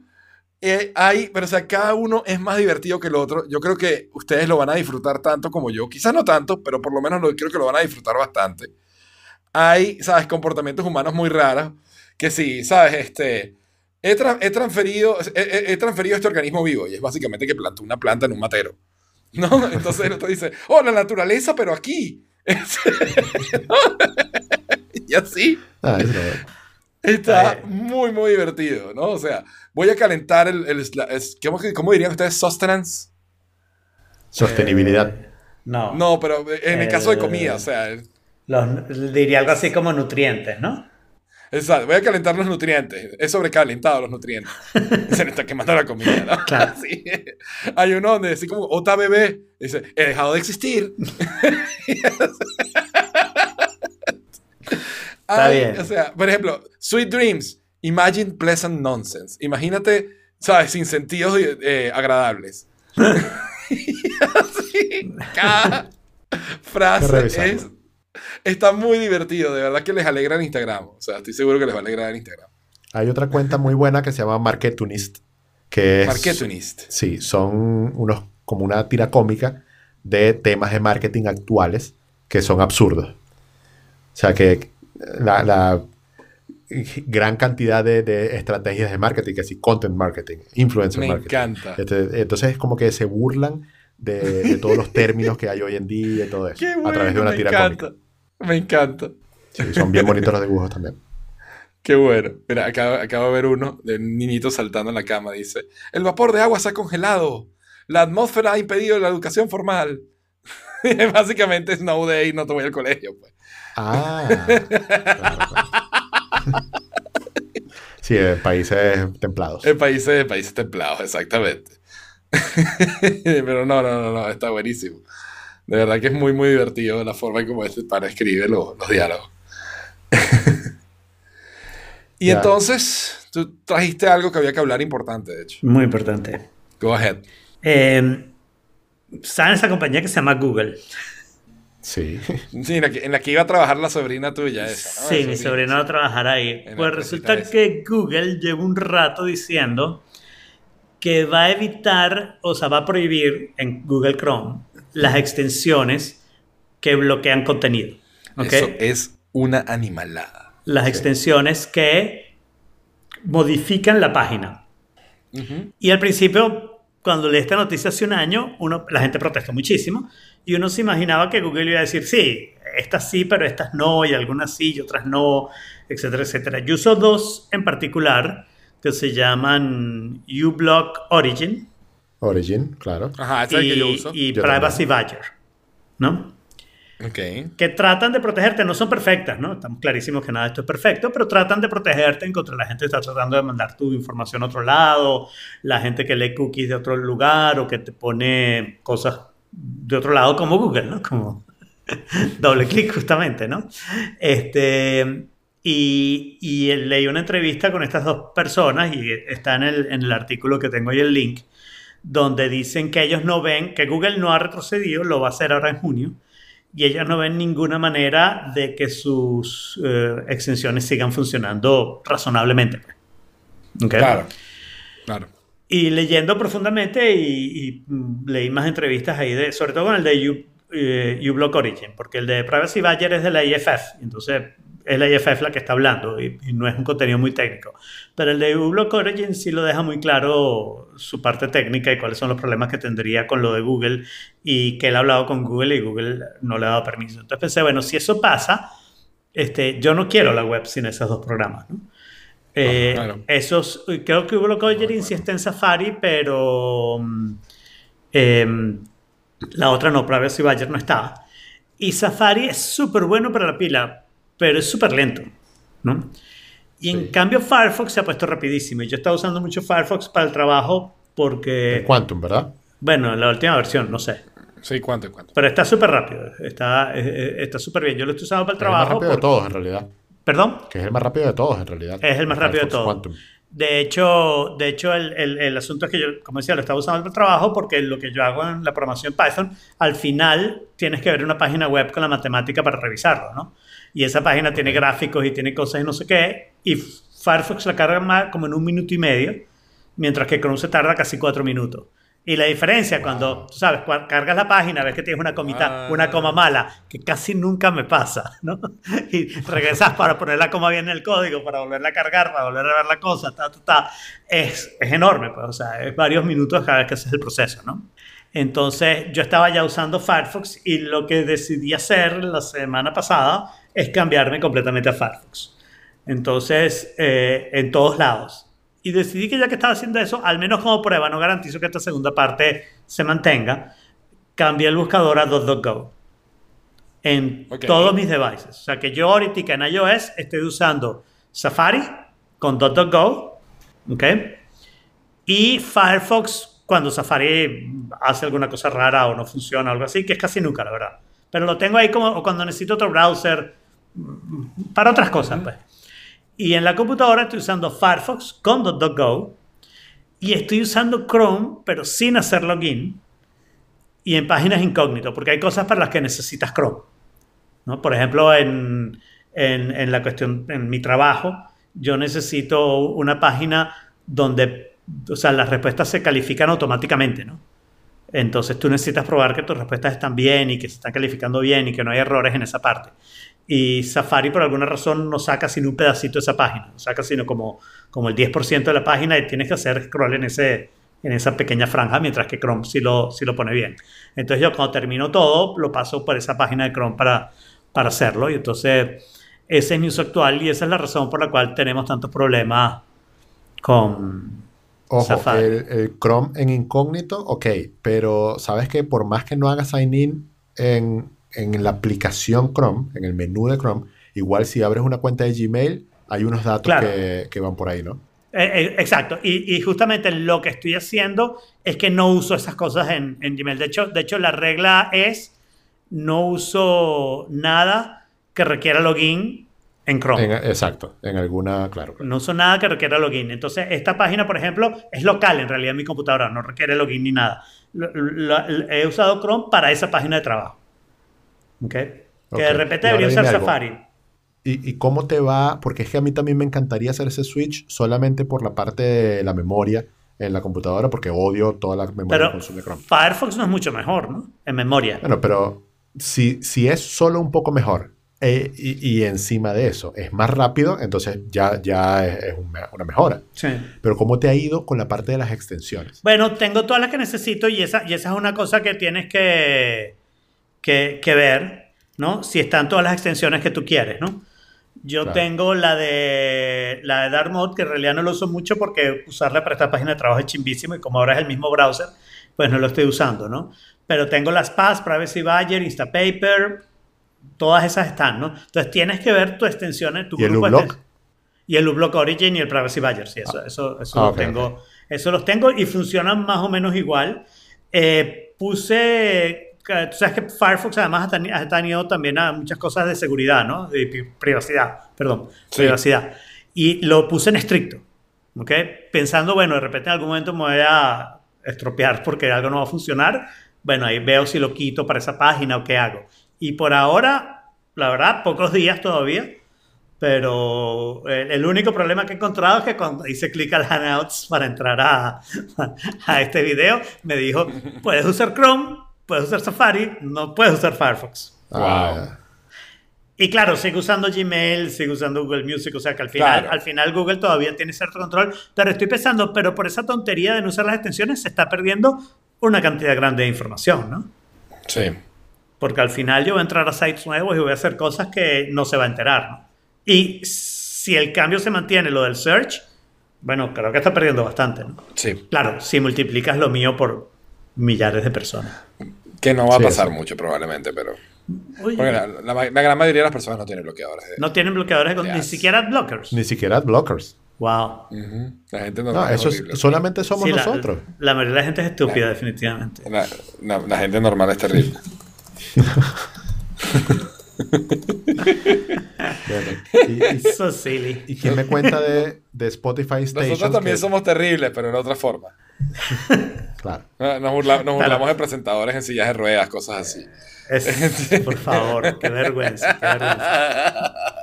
eh, hay, pero o sea, cada uno es más divertido que el otro. Yo creo que ustedes lo van a disfrutar tanto como yo. Quizás no tanto, pero por lo menos lo, creo que lo van a disfrutar bastante. Hay, ¿sabes? Comportamientos humanos muy raros. Que sí, ¿sabes? Este, he, tra he transferido, he, transferido este organismo vivo y es básicamente que plantó una planta en un matero. ¿No? Entonces el otro dice, oh, la naturaleza, pero aquí. y así. Ah, eso Está eh. muy, muy divertido, ¿no? O sea, voy a calentar el... el, ¿cómo, ¿Cómo dirían ustedes? Sustenance. Sostenibilidad. Eh, no. No, pero en el caso de comida, o sea... Los, diría algo así como nutrientes, ¿no? Exacto, voy a calentar los nutrientes. Es sobrecalentado los nutrientes. Se le está quemando la comida, ¿no? Claro. Sí. Hay uno donde dice como, Ota bebé, dice, he dejado de existir. Está Ay, bien. O sea, por ejemplo, Sweet Dreams, Imagine Pleasant Nonsense. Imagínate, ¿sabes? Sin sentidos eh, agradables. Así, cada frase es, está muy divertido. De verdad que les alegra en Instagram. O sea, estoy seguro que les va a alegrar en Instagram. Hay otra cuenta muy buena que se llama Marketunist. Que es, Marketunist. Sí, son unos como una tira cómica de temas de marketing actuales que son absurdos. O sea que la, la gran cantidad de, de, estrategias de marketing, que sí, content marketing, influencer Me marketing. encanta. Este, entonces es como que se burlan de, de, todos los términos que hay hoy en día y todo eso. Qué bueno, a través de una me tira encanta. cómica. Me encanta. Sí, son bien bonitos los dibujos también. Qué bueno. Mira, acabo, acabo de ver uno de un niñito saltando en la cama. Dice, el vapor de agua se ha congelado. La atmósfera ha impedido la educación formal. Básicamente Snow Day, no te voy al colegio. Pues. Ah. claro. Sí, en países templados. En países, países templados, exactamente. Pero no, no, no, no, está buenísimo. De verdad que es muy, muy divertido la forma en cómo este para escribe los, los diálogos. y entonces, tú trajiste algo que había que hablar importante, de hecho. Muy importante. Go ahead. Eh, ¿Saben esa compañía que se llama Google? Sí. Sí, en la, que, en la que iba a trabajar la sobrina tuya esa, ¿no? Sí, mi sobrina, va a trabajar ahí. Pues resulta esa. que Google lleva un rato diciendo que va a evitar, o sea, va a prohibir en Google Chrome las extensiones que bloquean contenido. ¿ok? Eso es una animalada. Las extensiones que modifican la página. Y al principio, cuando leí esta noticia hace un año, uno, la gente protestó muchísimo y uno se imaginaba que Google iba a decir, sí, estas sí, pero estas no, y algunas sí, y otras no, etcétera, etcétera. Yo uso dos en particular que se llaman uBlock Origin Origin, claro. Ajá, ese es el que yo y, uso. y Yo Privacy Badger, ¿no? Ok. que tratan de protegerte, no son perfectas, ¿no? Estamos clarísimos que nada de esto es perfecto, pero tratan de protegerte en contra de la gente que está tratando de mandar tu información a otro lado, la gente que lee cookies de otro lugar o que te pone cosas de otro lado como Google, ¿no? Como doble clic justamente, ¿no? Este, y, y leí una entrevista con estas dos personas y está en el, en el artículo que tengo ahí el link, donde dicen que ellos no ven, que Google no ha retrocedido, lo va a hacer ahora en junio, y ellos no ven ninguna manera de que sus eh, extensiones sigan funcionando razonablemente. ¿Ok? Claro. Claro. Y leyendo profundamente y, y, mm, leí más entrevistas ahí, de, sobre todo con el de U, eh, uBlock Origin, porque el de Privacy Badger es de la IFF, entonces es la IFF la que está hablando y, y no es un contenido muy técnico. Pero el de uBlock Origin sí lo deja muy claro su parte técnica y cuáles son los problemas que tendría con lo de Google y que él ha hablado con Google y Google no le ha dado permiso. Entonces pensé, bueno, si eso pasa, este, yo no quiero la web sin esos dos programas. ¿no? Eh, claro. Esos, creo que uBlock Origin sí está en Safari, pero mm, em, la otra no, Privacy Badger no estaba. Y Safari es súper bueno para la pila, pero es súper lento, ¿no? Y en Sí. cambio Firefox se ha puesto rapidísimo. Yo estaba usando mucho Firefox para el trabajo porque, El Quantum, ¿verdad? bueno, la última versión, no sé. Sí, cuánto, cuánto. Pero está súper rápido, está eh, eh, está súper bien. Yo lo estoy usando para el Es el más trabajo. rápido de todos, en realidad. ¿Perdón? Que es el más rápido de todos, en realidad. Es el más rápido de Firefox todos. Quantum. De hecho, de hecho el, el- el asunto es que yo, como decía, lo estaba usando para el trabajo porque lo que yo hago en la programación Python, al final tienes que ver una página web con la matemática para revisarlo, ¿no? Y esa página tiene gráficos y tiene cosas y no sé qué, y Firefox la carga más como en un minuto y medio, mientras que Chrome se tarda casi cuatro minutos. Y la diferencia cuando, tú sabes, cua- cargas la página, ves que tienes una comita, Ah. una coma mala, que casi nunca me pasa, ¿no? Y regresas para poner la coma bien en el código, para volverla a cargar, para volver a ver la cosa, ta, ta, ta. Es, es enorme, pues, o sea, es varios minutos cada vez que haces el proceso, ¿no? Entonces, yo estaba ya usando Firefox y lo que decidí hacer la semana pasada es cambiarme completamente a Firefox. Entonces, eh, en todos lados. Y decidí que ya que estaba haciendo eso, al menos como prueba, no garantizo que esta segunda parte se mantenga, cambié el buscador a .go en todos mis devices. O sea que yo ahorita en iOS estoy usando Safari con .go, ¿ok? Y Firefox cuando Safari hace alguna cosa rara o no funciona o algo así, que es casi nunca, la verdad. Pero lo tengo ahí como o cuando necesito otro browser mm, para otras cosas, pues. Y en la computadora estoy usando Firefox con .go y estoy usando Chrome, pero sin hacer login y en páginas incógnito, porque hay cosas para las que necesitas Chrome. ¿no? Por ejemplo, en, en, en la cuestión, en mi trabajo, yo necesito una página donde, o sea, las respuestas se califican automáticamente, ¿no? Entonces tú necesitas probar que tus respuestas están bien y que se están calificando bien y que no hay errores en esa parte. Y Safari por alguna razón no saca sino un pedacito de esa página, no saca sino como, como el 10% de la página y tienes que hacer scroll en, ese, en esa pequeña franja, mientras que Chrome sí lo, sí lo pone bien. Entonces yo cuando termino todo, lo paso por esa página de Chrome para, para hacerlo. Y entonces ese es mi uso actual y esa es la razón por la cual tenemos tantos problemas con Ojo, Safari. el, el Chrome en incógnito, ok, pero sabes que por más que no hagas sign in en, en la aplicación Chrome, en el menú de Chrome, igual si abres una cuenta de Gmail, hay unos datos Claro. que, que van por ahí, ¿no? Eh, eh, exacto. Y, y justamente lo que estoy haciendo es que no uso esas cosas en, en Gmail. De hecho, de hecho, la regla es no uso nada que requiera login en Chrome. En- exacto, en alguna, claro. claro. No uso nada que requiera login. Entonces, esta página, por ejemplo, es local en realidad en mi computadora, no requiere login ni nada. Lo- lo- lo- he usado Chrome para esa página de trabajo. ¿Ok? Que de repente debería usar. Safari. ¿Y, y cómo te va? Porque es que a mí también me encantaría hacer ese switch solamente por la parte de la memoria en la computadora, porque odio toda la memoria que Pero consume Chrome. Firefox no es mucho mejor, ¿no? En memoria. Bueno, pero si, si es solo un poco mejor eh, y, y encima de eso es más rápido, entonces ya, ya es, es una mejora. Sí. Pero ¿cómo te ha ido con la parte de las extensiones? Bueno, tengo todas las que necesito y esa, y esa es una cosa que tienes que, que, que ver, ¿no? Si están todas las extensiones que tú quieres, ¿no? Yo Claro. tengo la de la de Dark Mode, que en realidad no lo uso mucho porque usarla para esta página de trabajo es chimbísimo y como ahora es el mismo browser, pues no lo estoy usando, ¿no? Pero tengo las PAS, Privacy Badger, Instapaper, todas esas están, ¿no? Entonces tienes que ver tu extensiones, tu ¿Y el grupo de uBlock? Y el uBlock Origin y el Privacy Badger, sí, eso, eso, eso Ah, lo tengo. Eso los tengo y funcionan más o menos igual. Eh, puse, tú sabes que Firefox además ha, teni- ha tenido también a muchas cosas de seguridad, ¿no? De privacidad, perdón, Sí. privacidad. Y lo puse en estricto, ¿ok? Pensando, bueno, de repente en algún momento me voy a estropear porque algo no va a funcionar. Bueno, ahí veo si lo quito para esa página o qué hago. Y por ahora, la verdad, pocos días todavía, Pero el, el único problema que he encontrado es que cuando hice clic al Hangouts para entrar a, a este video, me dijo, puedes usar Chrome, puedes usar Safari, no puedes usar Firefox. Ah, Y claro, sigo usando Gmail, sigo usando Google Music, o sea que al final, Claro. al final Google todavía tiene cierto control, pero estoy pensando, pero por esa tontería de no usar las extensiones se está perdiendo una cantidad grande de información, ¿no? Sí. Porque al final yo voy a entrar a sites nuevos y voy a hacer cosas que no se va a enterar, ¿no? Y si el cambio se mantiene, lo del search, bueno, creo que está perdiendo bastante, ¿no? Sí. Claro, si multiplicas lo mío por millares de personas. Que no va a pasar eso. mucho probablemente, pero... Oye, Porque la, la- la gran mayoría de las personas no tienen bloqueadores. de- no tienen bloqueadores, con- ni siquiera adblockers. Ni siquiera blockers. Wow. La gente No, normal eso es, horrible. solamente somos Sí, la- nosotros. La, mayoría de la gente es estúpida, definitivamente. La, la- la gente normal es terrible. Y, y- So silly. y quién me cuenta de, de Spotify Station? Nosotros también que- somos terribles, pero en otra forma. Claro. Nos, burla- nos burlamos Claro. de presentadores en sillas de ruedas, cosas así. Es- por favor, qué vergüenza, qué vergüenza.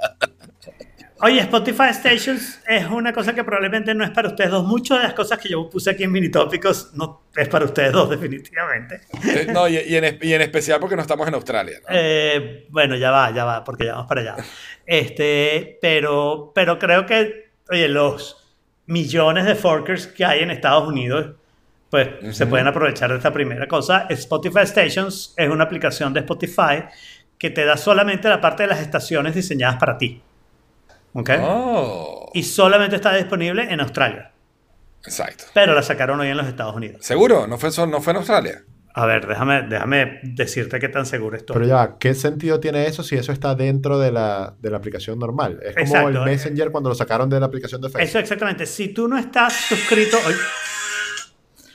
Oye, Spotify Stations es una cosa que probablemente no es para ustedes dos. Muchas de las cosas que yo puse aquí en mini tópicos no es para ustedes dos, definitivamente. Eh, No, y, y en, y en especial porque no estamos en Australia. ¿no? Eh, bueno, ya va, ya va, porque ya vamos para allá. Este, pero, pero creo que, oye, los millones de forkers que hay en Estados Unidos, pues se pueden aprovechar de esta primera cosa. Spotify Stations es una aplicación de Spotify que te da solamente la parte de las estaciones diseñadas para ti. ¿Ok? Oh, Y solamente está disponible en Australia. exacto. Pero la sacaron hoy en los Estados Unidos. ¿Seguro? ¿No fue, no fue en Australia? A ver, déjame, déjame decirte qué tan seguro estoy. Pero ya, ¿qué sentido tiene eso si eso está dentro de la, de la aplicación normal? Es como Exacto. el Messenger cuando lo sacaron de la aplicación de Facebook. Eso exactamente. Si tú no estás suscrito, oye,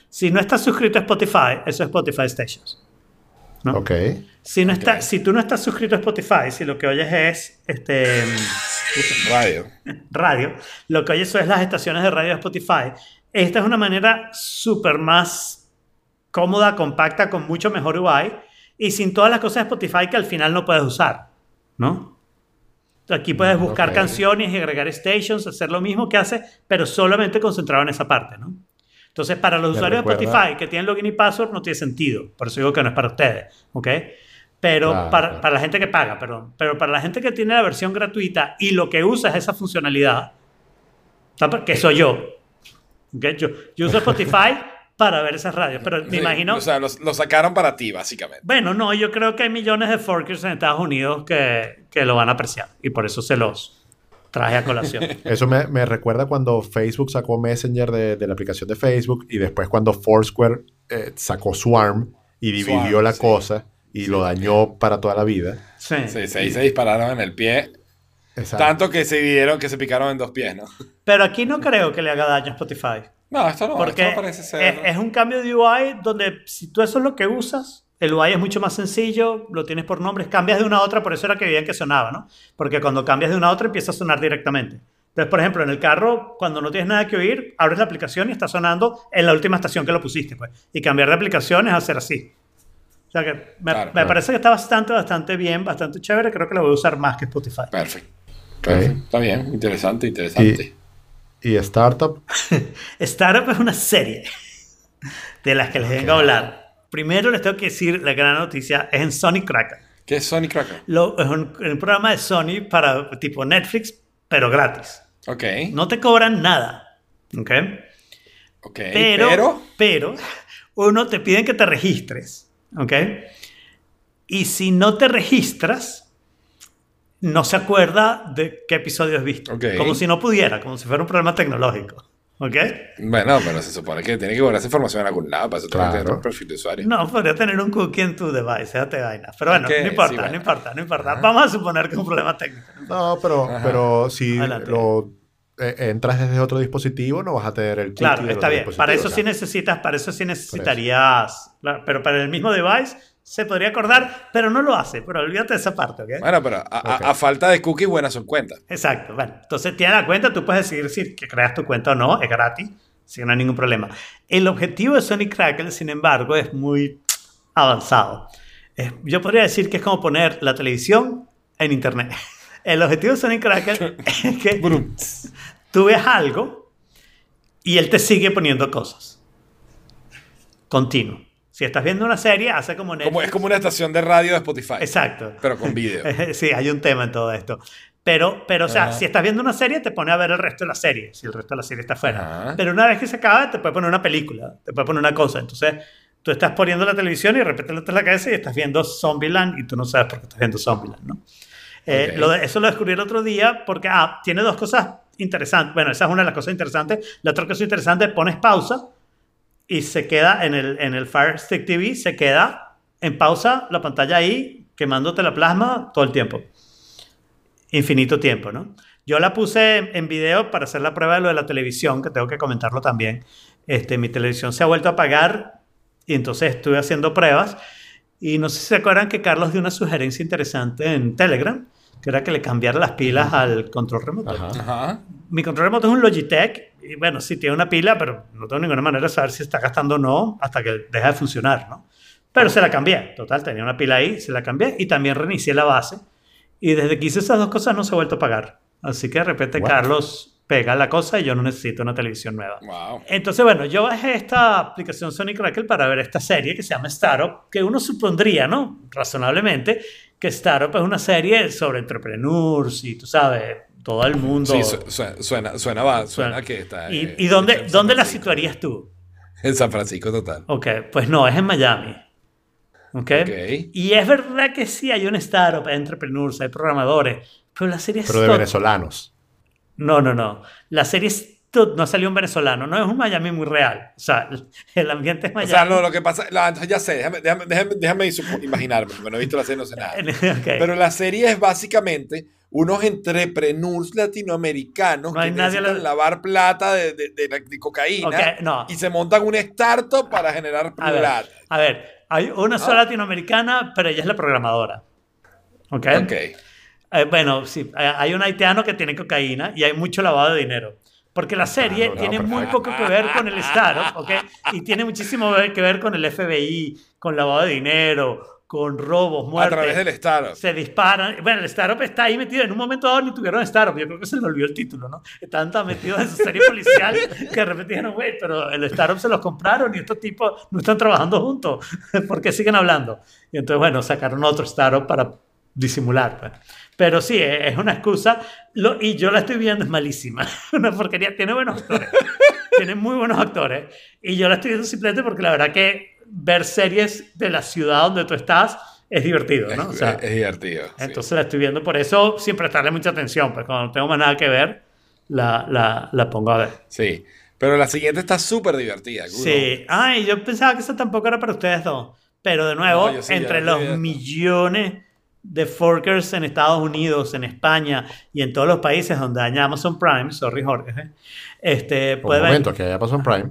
si no estás suscrito a Spotify, eso es Spotify Stations. ¿no? Ok. Si, no está, si tú no estás suscrito a Spotify, si lo que oyes es este, Radio. radio, lo que oyes es las estaciones de radio de Spotify, esta es una manera súper más cómoda, compacta, con mucho mejor UI y sin todas las cosas de Spotify que al final no puedes usar, ¿no? Aquí puedes buscar canciones y agregar stations, hacer lo mismo que hace, pero solamente concentrado en esa parte, ¿no? Entonces, para los Me usuarios de Spotify que tienen login y password no tiene sentido. Por eso digo que no es para ustedes, ¿ok? Pero Claro, para, claro. para la gente que paga, perdón. Pero para la gente que tiene la versión gratuita y lo que usa es esa funcionalidad, que soy yo. ¿ok? Yo, yo uso Spotify para ver esas radios, pero me Sí, imagino... O sea, los- lo sacaron para ti, básicamente. Bueno, no, yo creo que hay millones de forkers en Estados Unidos que, que lo van a apreciar y por eso se los traje a colación. Eso me, me recuerda cuando Facebook sacó Messenger de, de la aplicación de Facebook y después cuando Foursquare eh, sacó Swarm y dividió Swarm, la sí. cosa y lo dañó para toda la vida. Sí. Sí, se, se dispararon en el pie. Exacto. Tanto que se dividieron que se picaron en dos pies, ¿no? Pero aquí no creo que le haga daño a Spotify. No, esto no. Porque esto no parece ser. es, es un cambio de UI donde si tú eso es lo que usas, el UI es mucho más sencillo, lo tienes por nombres, cambias de una a otra, por eso era que veían que sonaba, ¿no? Porque cuando cambias de una a otra empieza a sonar directamente. Entonces, por ejemplo, en el carro, cuando no tienes nada que oír, abres la aplicación y está sonando en la última estación que lo pusiste, pues. Y cambiar de aplicación es hacer así. O sea que me, Claro, me claro. parece que está bastante, bastante bien, bastante chévere. Creo que lo voy a usar más que Spotify. Perfecto. Perfecto. Está bien. Interesante, Y, interesante. y Startup, Startup es una serie de las que les vengo a hablar. Primero les tengo que decir, la gran noticia es en Sony Cracker. ¿Qué es Sony Cracker? Lo, es un, un programa de Sony para tipo Netflix, pero gratis. Ok. No te cobran nada. ¿Ok? ok. Pero, Pero. pero, uno te piden que te registres. ¿Ok? Y si no te registras, no se acuerda de qué episodio has visto. Ok. Como si no pudiera, como si fuera un problema tecnológico. ¿Ok? Bueno, pero se supone que tiene que guardar esa información en algún lado para eso tiene que Claro. tener un perfil de usuario. No, podría tener un cookie en tu device, déjate vaina. Pero bueno, Ok, no importa, sí, bueno. no importa, no importa. Vamos a suponer que es un problema técnico. no, pero, Ajá. pero si Adelante. lo entras desde otro dispositivo, no vas a tener el cookie Claro, está bien. Para eso sí necesitas, para eso sí necesitarías. claro, pero para el mismo device se podría acordar, pero no lo hace. Pero olvídate de esa parte, ¿ok? Bueno, pero a, a- Ok. a falta de cookies, buenas son cuentas. Exacto. Bueno, entonces tienes la cuenta, tú puedes decidir si que creas tu cuenta o no, es gratis, si no hay ningún problema. El objetivo de Sony Crackle, sin embargo, es muy avanzado. Es- yo podría decir que es como poner la televisión en internet. el objetivo de Sonic Cracker es que tú ves algo y él te sigue poniendo cosas. Continuo. Si estás viendo una serie, hace como Netflix. Como, es como una estación de radio de Spotify. Exacto. Pero con vídeo. Sí, hay un tema en todo esto. Pero, pero o sea, Ajá. si estás viendo una serie, te pone a ver el resto de la serie, si el resto de la serie está fuera. Ajá. Pero una vez que se acaba, te puede poner una película, te puede poner una cosa. Entonces, tú estás poniendo la televisión y de repente la cabeza y estás viendo Zombieland y tú no sabes por qué estás viendo Zombieland, ¿no? Eh, Ok. lo de- eso lo descubrí el otro día porque, ah, tiene dos cosas interesantes. Bueno, esa es una de las cosas interesantes. La otra cosa interesante, pones pausa y se queda en el, en el Fire Stick TV, se queda en pausa la pantalla ahí, quemándote la plasma todo el tiempo. Infinito tiempo, ¿no? Yo la puse en video para hacer la prueba de lo de la televisión, que tengo que comentarlo también. Este, mi televisión se ha vuelto a apagar y entonces estuve haciendo pruebas. Y no sé si se acuerdan que Carlos dio una sugerencia interesante en Telegram, que era que le cambiara las pilas al control remoto Ajá. Ajá. mi control remoto es un Logitech y bueno, sí tiene una pila, pero no tengo ninguna manera de saber si está gastando o no hasta que deja de funcionar, ¿no? Pero se la cambié, total, tenía una pila ahí, se la cambié y también reinicié la base. Y desde que hice esas dos cosas no se ha vuelto a pagar. Así que de repente What? Carlos pega la cosa y yo no necesito una televisión nueva. Wow. Entonces, bueno, yo bajé esta aplicación Sonic Crackle para ver esta serie que se llama Startup, que uno supondría, ¿no? Razonablemente, que Startup es una serie sobre entrepreneurs y tú sabes, todo el mundo. Sí, su- suena, suena, suena, va- suena Suena. que está. ¿Y, eh, y dónde, dónde la situarías tú? En San Francisco, total. Ok, pues no, es en Miami. ¿Ok? Ok. Y es verdad que sí hay un startup, hay entrepreneurs, hay programadores, pero la serie es Pero de venezolanos. No, no, no. La serie no salió un venezolano, no es un Miami muy real. O sea, el ambiente es O Miami. sea, no, lo que pasa, ya sé, déjame, déjame, déjame, imaginarme, porque no he visto la serie, no sé nada. Pero la serie es básicamente unos entrepreneurs latinoamericanos No que la- necesitan lavar plata de, de- de la- de cocaína Ok, no. y se montan un startup para generar A ver, plata. a ver, hay una sola Ah. latinoamericana, pero ella es la programadora. ¿Ok? Ok. Eh, bueno, sí, eh, hay un haitiano que tiene cocaína y hay mucho lavado de dinero. Porque la serie no, no, tiene muy perfecto. poco que ver con el startup, ¿ok? Y tiene muchísimo que ver con el FBI, con lavado de dinero, con robos, A muertes. través del startup. Se disparan. Bueno, el startup está ahí metido. En un momento dado ni tuvieron startup. Yo creo que se le olvidó el título, ¿no? Están tan metidos en su serie policial que de repente dijeron, güey, pero el startup se los compraron y estos tipos no están trabajando juntos. ¿Por qué siguen hablando? Y entonces, bueno, sacaron otro startup para disimular. pues. Pero sí, e- es una excusa. Lo- y yo la estoy viendo, es malísima. Una porquería. Tiene buenos actores. Tiene muy buenos actores. Y yo la estoy viendo simplemente porque la verdad que ver series de la ciudad donde tú estás es divertido, ¿no? O Es, sea, es divertido. sí. entonces la estoy viendo. Por eso, sin prestarle mucha atención. Pues cuando no tengo más nada que ver, la, la, la pongo a ver. Sí. Pero la siguiente está súper divertida. Guru. Sí. Ay, yo pensaba que esa tampoco era para ustedes dos. Pero de nuevo, No, sí, entre los millones de forkers en Estados Unidos, en España y en todos los países donde hay Amazon Prime, sorry Jorge, ¿eh? este, Un puedes ver, momento, que pasó en Prime.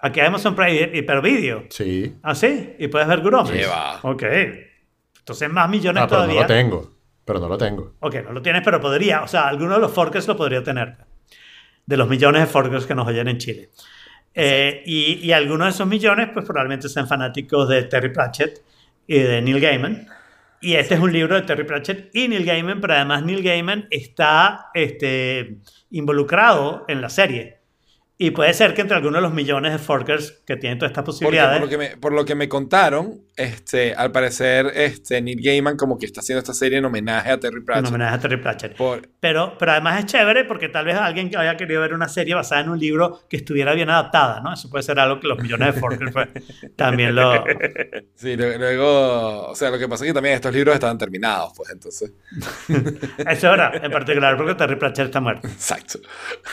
aquí hay Amazon Prime, y- pero vídeo. Sí. ¿Ah, sí? Y puedes ver Omens. ¿Qué va? Ok. Entonces más millones Ah, pero no todavía. lo tengo. Pero no lo tengo. Ok, no lo tienes, pero podría. O sea, alguno de los forkers lo podría tener. De los millones de forkers que nos oyen en Chile. Eh, y, y algunos de esos millones, pues probablemente sean fanáticos de Terry Pratchett y de Neil Gaiman. Y este es un libro de Terry Pratchett y Neil Gaiman, pero además Neil Gaiman está este, involucrado en la serie. Y puede ser que entre algunos de los millones de forkers que tienen todas estas Porque posibilidades. por lo, que me, por lo que me contaron, este, al parecer, este, Neil Gaiman como que está haciendo esta serie en homenaje a Terry en Pratchett. homenaje a Terry Pratchett. Por, Pero, pero además es chévere porque tal vez alguien que haya querido ver una serie basada en un libro que estuviera bien adaptada, ¿no? Eso puede ser algo que los millones de Forkers pues, también lo... sí, luego, o sea, lo que pasa es que también estos libros estaban terminados, pues entonces. Eso es verdad, en particular porque Terry Pratchett está muerto. Exacto.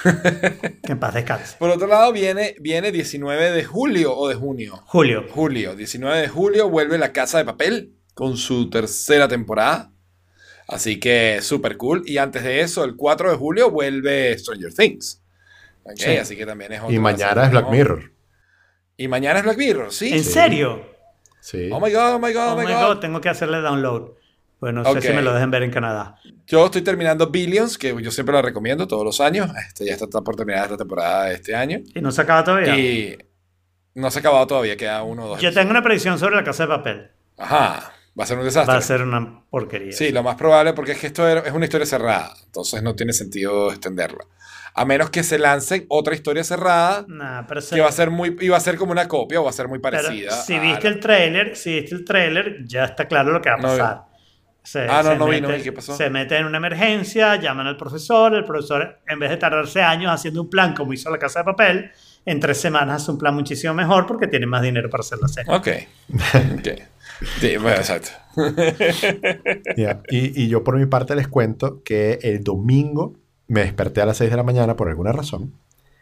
Que en paz descanse. Por otro lado, viene, viene 19 de julio o de junio. Julio. Julio, 19 de julio vuelve La Casa de Papel con su tercera temporada. Así que súper cool. Y antes de eso, el 4 de julio vuelve Stranger Things. Ok, Sí. Así que también es Y mañana es Black. Mirror. Y mañana es Black Mirror, sí. ¿En Sí. serio? Sí. Oh my god, oh my god, Oh oh my god. God, tengo que hacerle download. Pues no sé Ok. si me lo dejen ver en Canadá. Yo estoy terminando Billions, que yo siempre la recomiendo todos los años. Este, ya está, está por terminar esta temporada de este año. ¿Y no se acaba todavía? Y no se ha acabado todavía, queda uno o dos. Yo tengo una predicción sobre la casa de papel. Ajá. Va a ser un desastre. va a ser una porquería. Sí, lo más probable porque es que esto es una historia cerrada, entonces no tiene sentido extenderla. A menos que se lancen otra historia cerrada Nah, pero se- que va a ser muy y va a ser como una copia o va a ser muy pero parecida. si viste la- el trailer, si viste el ya está claro lo que va a No pasar. Se, Ah, no, se no vi, no mete- vi, ¿qué pasó? Se mete en una emergencia, llaman al profesor, el profesor, en vez de tardarse años haciendo un plan como hizo la Casa de Papel, en tres semanas hace un plan muchísimo mejor porque tiene más dinero para hacer la serie. Ok. Ok. Sí, bueno, exacto. Ya, Y, y yo por mi parte les cuento que el domingo me desperté a las 6 de la mañana por alguna razón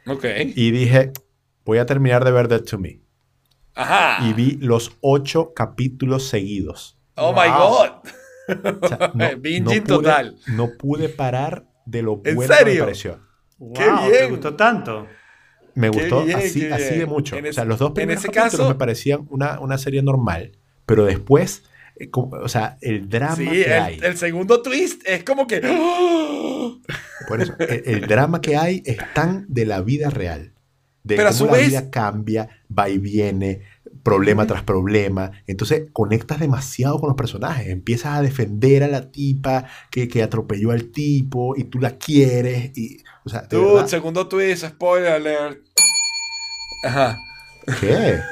Ok. y dije, voy a terminar de ver Dead to Me. Ajá. Y vi los ocho capítulos seguidos. Oh my Wow. god. O sea, no, Binging pude- total. No pude parar de lo ¿En bueno que me serio? pareció. Wow, ¡Qué ¿Te bien! gustó tanto? Me gustó bien, así, así de mucho. En o sea, ese- los dos en primeros ese capítulos caso- me parecían una, una serie normal, pero después, eh, como- o sea, el drama Sí, que hay, el, el segundo twist es como que. por eso, el, el drama que hay es tan de la vida real, de Pero a cómo su la vez- vida cambia, va y viene, problema tras problema. Entonces conectas demasiado con los personajes, empiezas a defender a la tipa que, que atropelló al tipo y tú la quieres y, o sea, de Dude, verdad, segundo twist, spoiler alert. Ajá. ¿qué?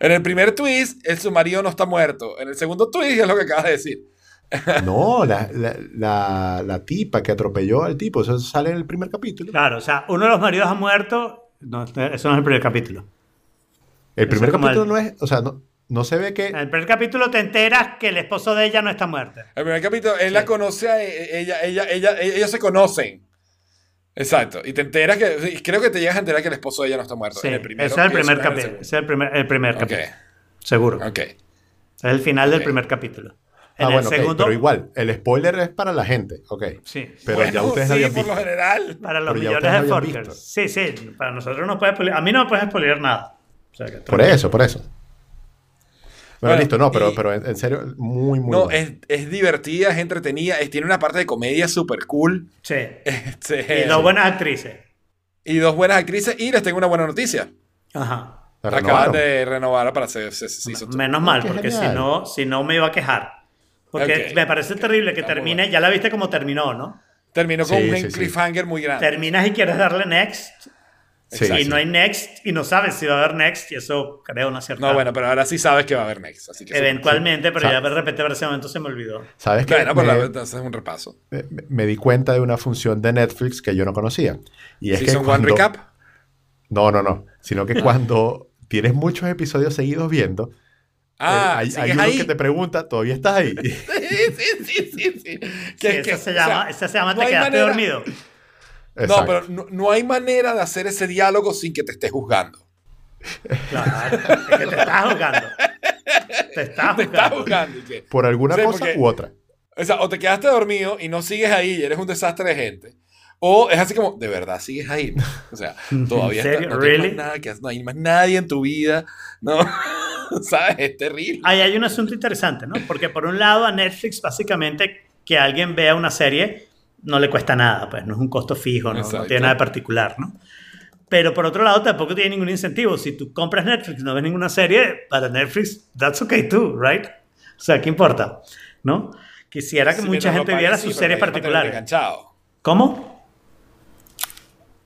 En el primer twist, el su marido no está muerto. En el segundo twist es lo que acabas de decir. No, la, la, la- la tipa que atropelló al tipo, eso sale en el primer capítulo. Claro, o sea, uno de los maridos ha muerto. No, eso no es el primer capítulo. El primer capítulo el- no es, o sea, no, no se ve que... En el primer capítulo te enteras que el esposo de ella no está muerto. El primer capítulo, él la conoce a e- ella, ella, ella, ellos se conocen. Exacto. Y te enteras que. y Creo que te llegas a enterar que el esposo de ella no está muerto. Sí, en el primero, ese es el primer capítulo. es Ese es el primer, el primer el capítulo. Seguro. Ok. Es el final Ok. del primer capítulo. En Ah, el bueno, segundo, pero igual, el spoiler es para la gente, ok. sí. Pero Bueno, ya ustedes sí, habían por visto. lo general. Para los Pero millones de forkers. Sí, sí. Para nosotros no puedes. A mí no me puedes spoilear nada. O sea, que Por eso, por eso. Bueno, Bueno, listo, no, pero, y- pero en, en serio, muy, muy No, bueno. es, es divertida, es entretenida, es- tiene una parte de comedia súper cool. Sí. Este, Y dos buenas actrices. y dos buenas actrices. Y les tengo una buena noticia. Ajá. La Acaban de renovar para hacer. Menos mal, porque si no, si no me iba a quejar. Porque me parece terrible que termine. Ya la viste como terminó, ¿no? Terminó con Sí, un sí, sí. cliffhanger muy grande. Terminas y quieres darle next. Sí, y no hay next y no sabes si va a haber next. Y eso crea una cierta. No, bueno, pero ahora sí sabes que va a haber next. Así que eso- Eventualmente, pero ya de repente para ese momento se me olvidó. ¿Sabes qué? Bueno, pues me, la verdad, es un repaso. me- me di cuenta de una función de Netflix que yo no conocía. Y es que Season one cuando- recap. No, no, no. Sino que cuando tienes muchos episodios seguidos viendo, Ah, eh, hay, hay ¿sigues uno ahí? que te pregunta, ¿todavía estás ahí? Sí, sí, sí, sí, sí. Sí, eso se o llama, sea, eso se llama no te quedaste manera- dormido. No, pero no, no hay manera de hacer ese diálogo sin que te estés juzgando. Claro, es que te estás jugando. Te estás Te estás jugando. juzgando. y que- Por alguna Sí, cosa porque- u otra. o sea, o te quedaste dormido y no sigues ahí y eres un desastre de gente. O es así como, de verdad sigues ahí. O sea, todavía ¿En está- no, tienes ¿Really? más nada que hacer, no hay más nadie en tu vida. No, ¿sabes? Es terrible. Ahí hay un asunto interesante, ¿no? Porque por un lado a Netflix básicamente que alguien vea una serie no le cuesta nada, pues no es un costo fijo, no, no tiene nada de particular, ¿no? Pero por otro lado tampoco tiene ningún incentivo. Si tú compras Netflix y no ves ninguna serie, para Netflix, that's okay too, right? O sea, ¿qué importa? ¿No? Quisiera que mucha mientras gente viera sí, sus pero series particulares. enganchado. ¿Cómo?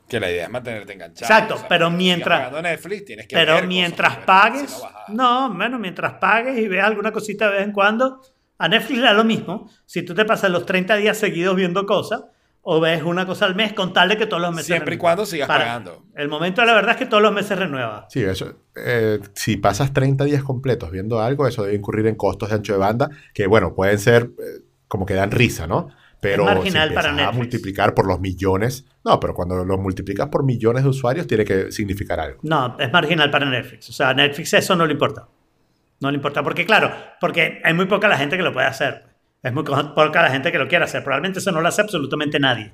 Que la idea es mantenerte enganchado. Exacto, pero si mientras- sigues pagando Netflix, tienes que Pero cosas mientras pagues, no bueno, mientras pagues y veas alguna cosita de vez en cuando, a Netflix le da lo mismo. Si tú te pasas los 30 días seguidos viendo cosas, o ves una cosa al mes, con tal de que todos los meses. Siempre y renueva. cuando sigas Para- pagando. El momento de la verdad es que todos los meses renueva. Sí, eso. eh, si pasas 30 días completos viendo algo, eso debe incurrir en costos de ancho de banda, que bueno, pueden ser eh, como que dan risa, ¿no? Pero Es marginal si para empiezas a Netflix. multiplicar por los millones, no, pero cuando lo multiplicas por millones de usuarios, tiene que significar algo. No, es marginal para Netflix. O sea, a Netflix eso no le importa. No le importa. Porque, claro, porque hay muy poca la gente que lo puede hacer. Es muy poca la gente que lo quiere hacer. Probablemente eso no lo hace absolutamente nadie.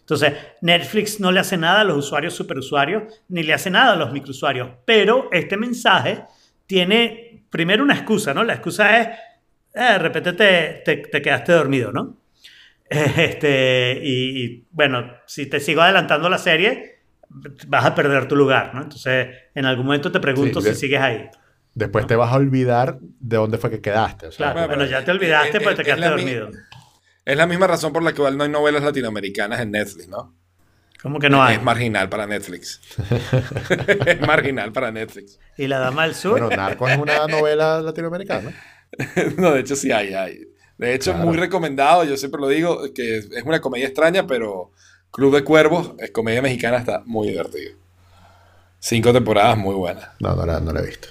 Entonces, Netflix no le hace nada a los usuarios superusuarios, ni le hace nada a los microusuarios. Pero este mensaje tiene primero una excusa, ¿no? La excusa es, eh, de repente te, te, te quedaste dormido, ¿no? Este, y, y, bueno, si te sigo adelantando la serie, vas a perder tu lugar, ¿no? Entonces, en algún momento te pregunto Sí, si sigues ahí. Después te vas a olvidar de dónde fue que quedaste. o sea, Claro, Bueno, ya te olvidaste, es- pues te quedaste dormido. Es la misma razón por la que igual no hay novelas latinoamericanas en Netflix, ¿no? ¿Cómo que no hay? Es marginal para Netflix. es marginal para Netflix. Y la Dama del Sur. Bueno, Narcos es una novela latinoamericana. no, de hecho sí hay, hay. De hecho, Claro. muy recomendado, yo siempre lo digo, que es es una comedia extraña, pero Club de Cuervos, es comedia mexicana, está muy divertido. Cinco temporadas muy buenas. No, no la, no la he visto.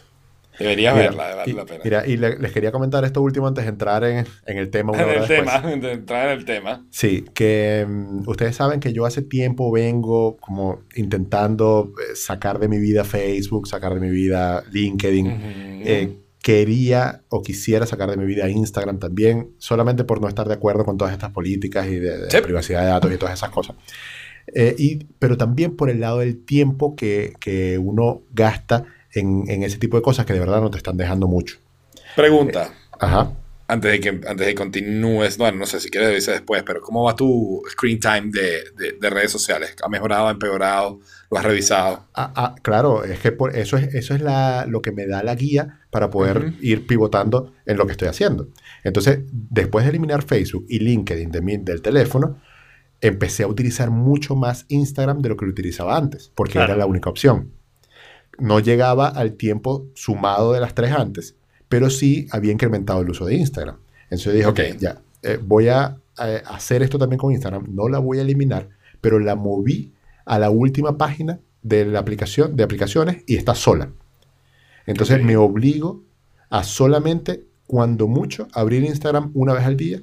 Deberías Mira, verla, vale y, la pena. mira, y le- les quería comentar esto último antes de entrar en, en el tema. Una en el tema, de entrar en el tema. Sí, que mm, ustedes saben que yo hace tiempo vengo como intentando eh, sacar de mi vida Facebook, sacar de mi vida LinkedIn. Ujú. Eh, quería o quisiera sacar de mi vida Instagram también, solamente por no estar de acuerdo con todas estas políticas y de, de Sí. privacidad de datos y todas esas cosas. Eh, y, pero también por el lado del tiempo que, que uno gasta en, en ese tipo de cosas que de verdad no te están dejando mucho. Pregunta, Ajá. antes de que antes de que continúes, bueno, no sé si quieres decir después, pero ¿cómo va tu screen time de, de- de redes sociales? ¿Ha mejorado, ha empeorado? ¿Lo has revisado? Ah, ah, claro, es que por eso es, eso es la, lo que me da la guía para poder ir pivotando en lo que estoy haciendo. Entonces, después de eliminar Facebook y LinkedIn de mi- del teléfono, empecé a utilizar mucho más Instagram de lo que lo utilizaba antes, porque Claro. era la única opción. No llegaba al tiempo sumado de las tres antes, pero sí había incrementado el uso de Instagram. Entonces dije, ok, Ok. ya, eh, voy a eh, hacer esto también con Instagram, no la voy a eliminar, pero la moví a la última página de la aplicación, de aplicaciones y está sola. Entonces me obligo a solamente, cuando mucho, abrir Instagram una vez al día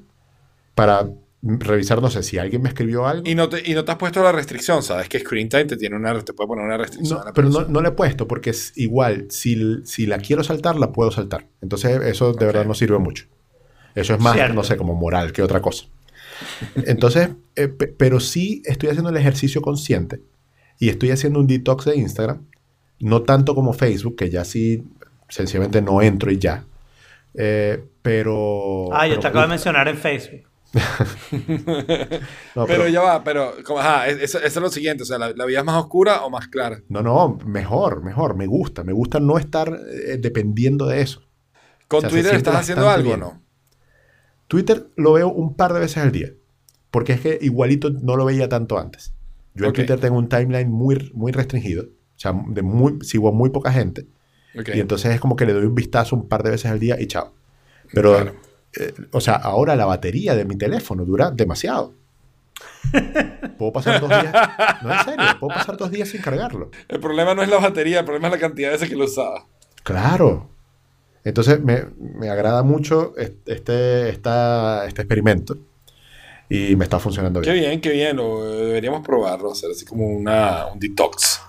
para revisar, no sé, si alguien me escribió algo. Y no, te, y no te has puesto la restricción, ¿sabes? Que Screen Time te, tiene una, te puede poner una restricción. No, la pero no, no le he puesto porque es igual, si, si la quiero saltar, la puedo saltar. Entonces eso de verdad no sirve mucho. Eso es más, Cierto. no sé, como moral que otra cosa. Entonces, eh, pe- pero sí estoy haciendo el ejercicio consciente y estoy haciendo un detox de Instagram, no tanto como Facebook, que ya sí, sencillamente no entro y ya. Eh, pero... Ah, yo pero- te acabo de mencionar en Facebook. no, Pero ya va, pero, como, ajá, eso, eso es lo siguiente, o sea, ¿la, la vida es más oscura o más clara? No, no, mejor, mejor, me gusta. Me gusta no estar eh, dependiendo de eso. ¿Con O sea, se Twitter estás haciendo algo o no? Twitter lo veo un par de veces al día. Porque es que igualito no lo veía tanto antes. Yo en. Twitter tengo un timeline muy, muy restringido. O sea, de muy, sigo a muy poca gente. Y entonces es como que le doy un vistazo un par de veces al día y chao. Pero, Claro. Eh, o sea, ahora la batería de mi teléfono dura demasiado. Puedo pasar dos días. No, en serio, puedo pasar dos días sin cargarlo. El problema no es la batería, el problema es la cantidad de veces que lo usaba. Claro. Entonces me, me agrada mucho este, esta- este experimento. Y me está funcionando Qué bien. bien, qué bien. Lo, deberíamos probarlo, hacer así como una, un detox,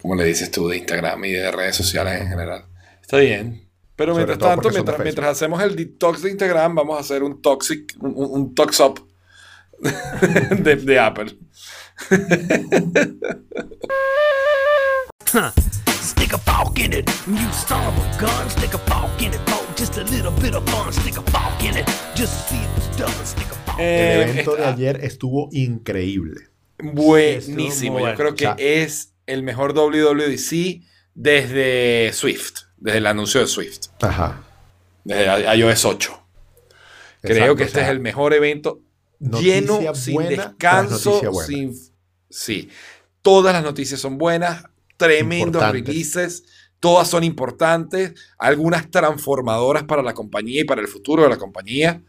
como le dices tú, de Instagram y de redes sociales en general. Está bien. Pero Sobre mientras tanto, mientras, hacemos el detox de Instagram, vamos a hacer un toxic, un, un- tox up de, de Apple. Stick a fork in it. You son of a gun. Stick a fork in it for just a little bit of fun. Stick a fork in it. Just see if it's done. Stick a fork. El Eh, evento de está ayer estuvo increíble. buenísimo. Sí, estuvo muy Yo creo que O sea- es el mejor WWDC desde Swift, desde el anuncio de Swift, Ajá. desde iOS 8. Creo que o este sea, es el mejor evento lleno, sin buena descanso, sin... Sí, todas las noticias son buenas, tremendos Importantes. releases, todas son importantes, algunas transformadoras para la compañía y para el futuro de la compañía.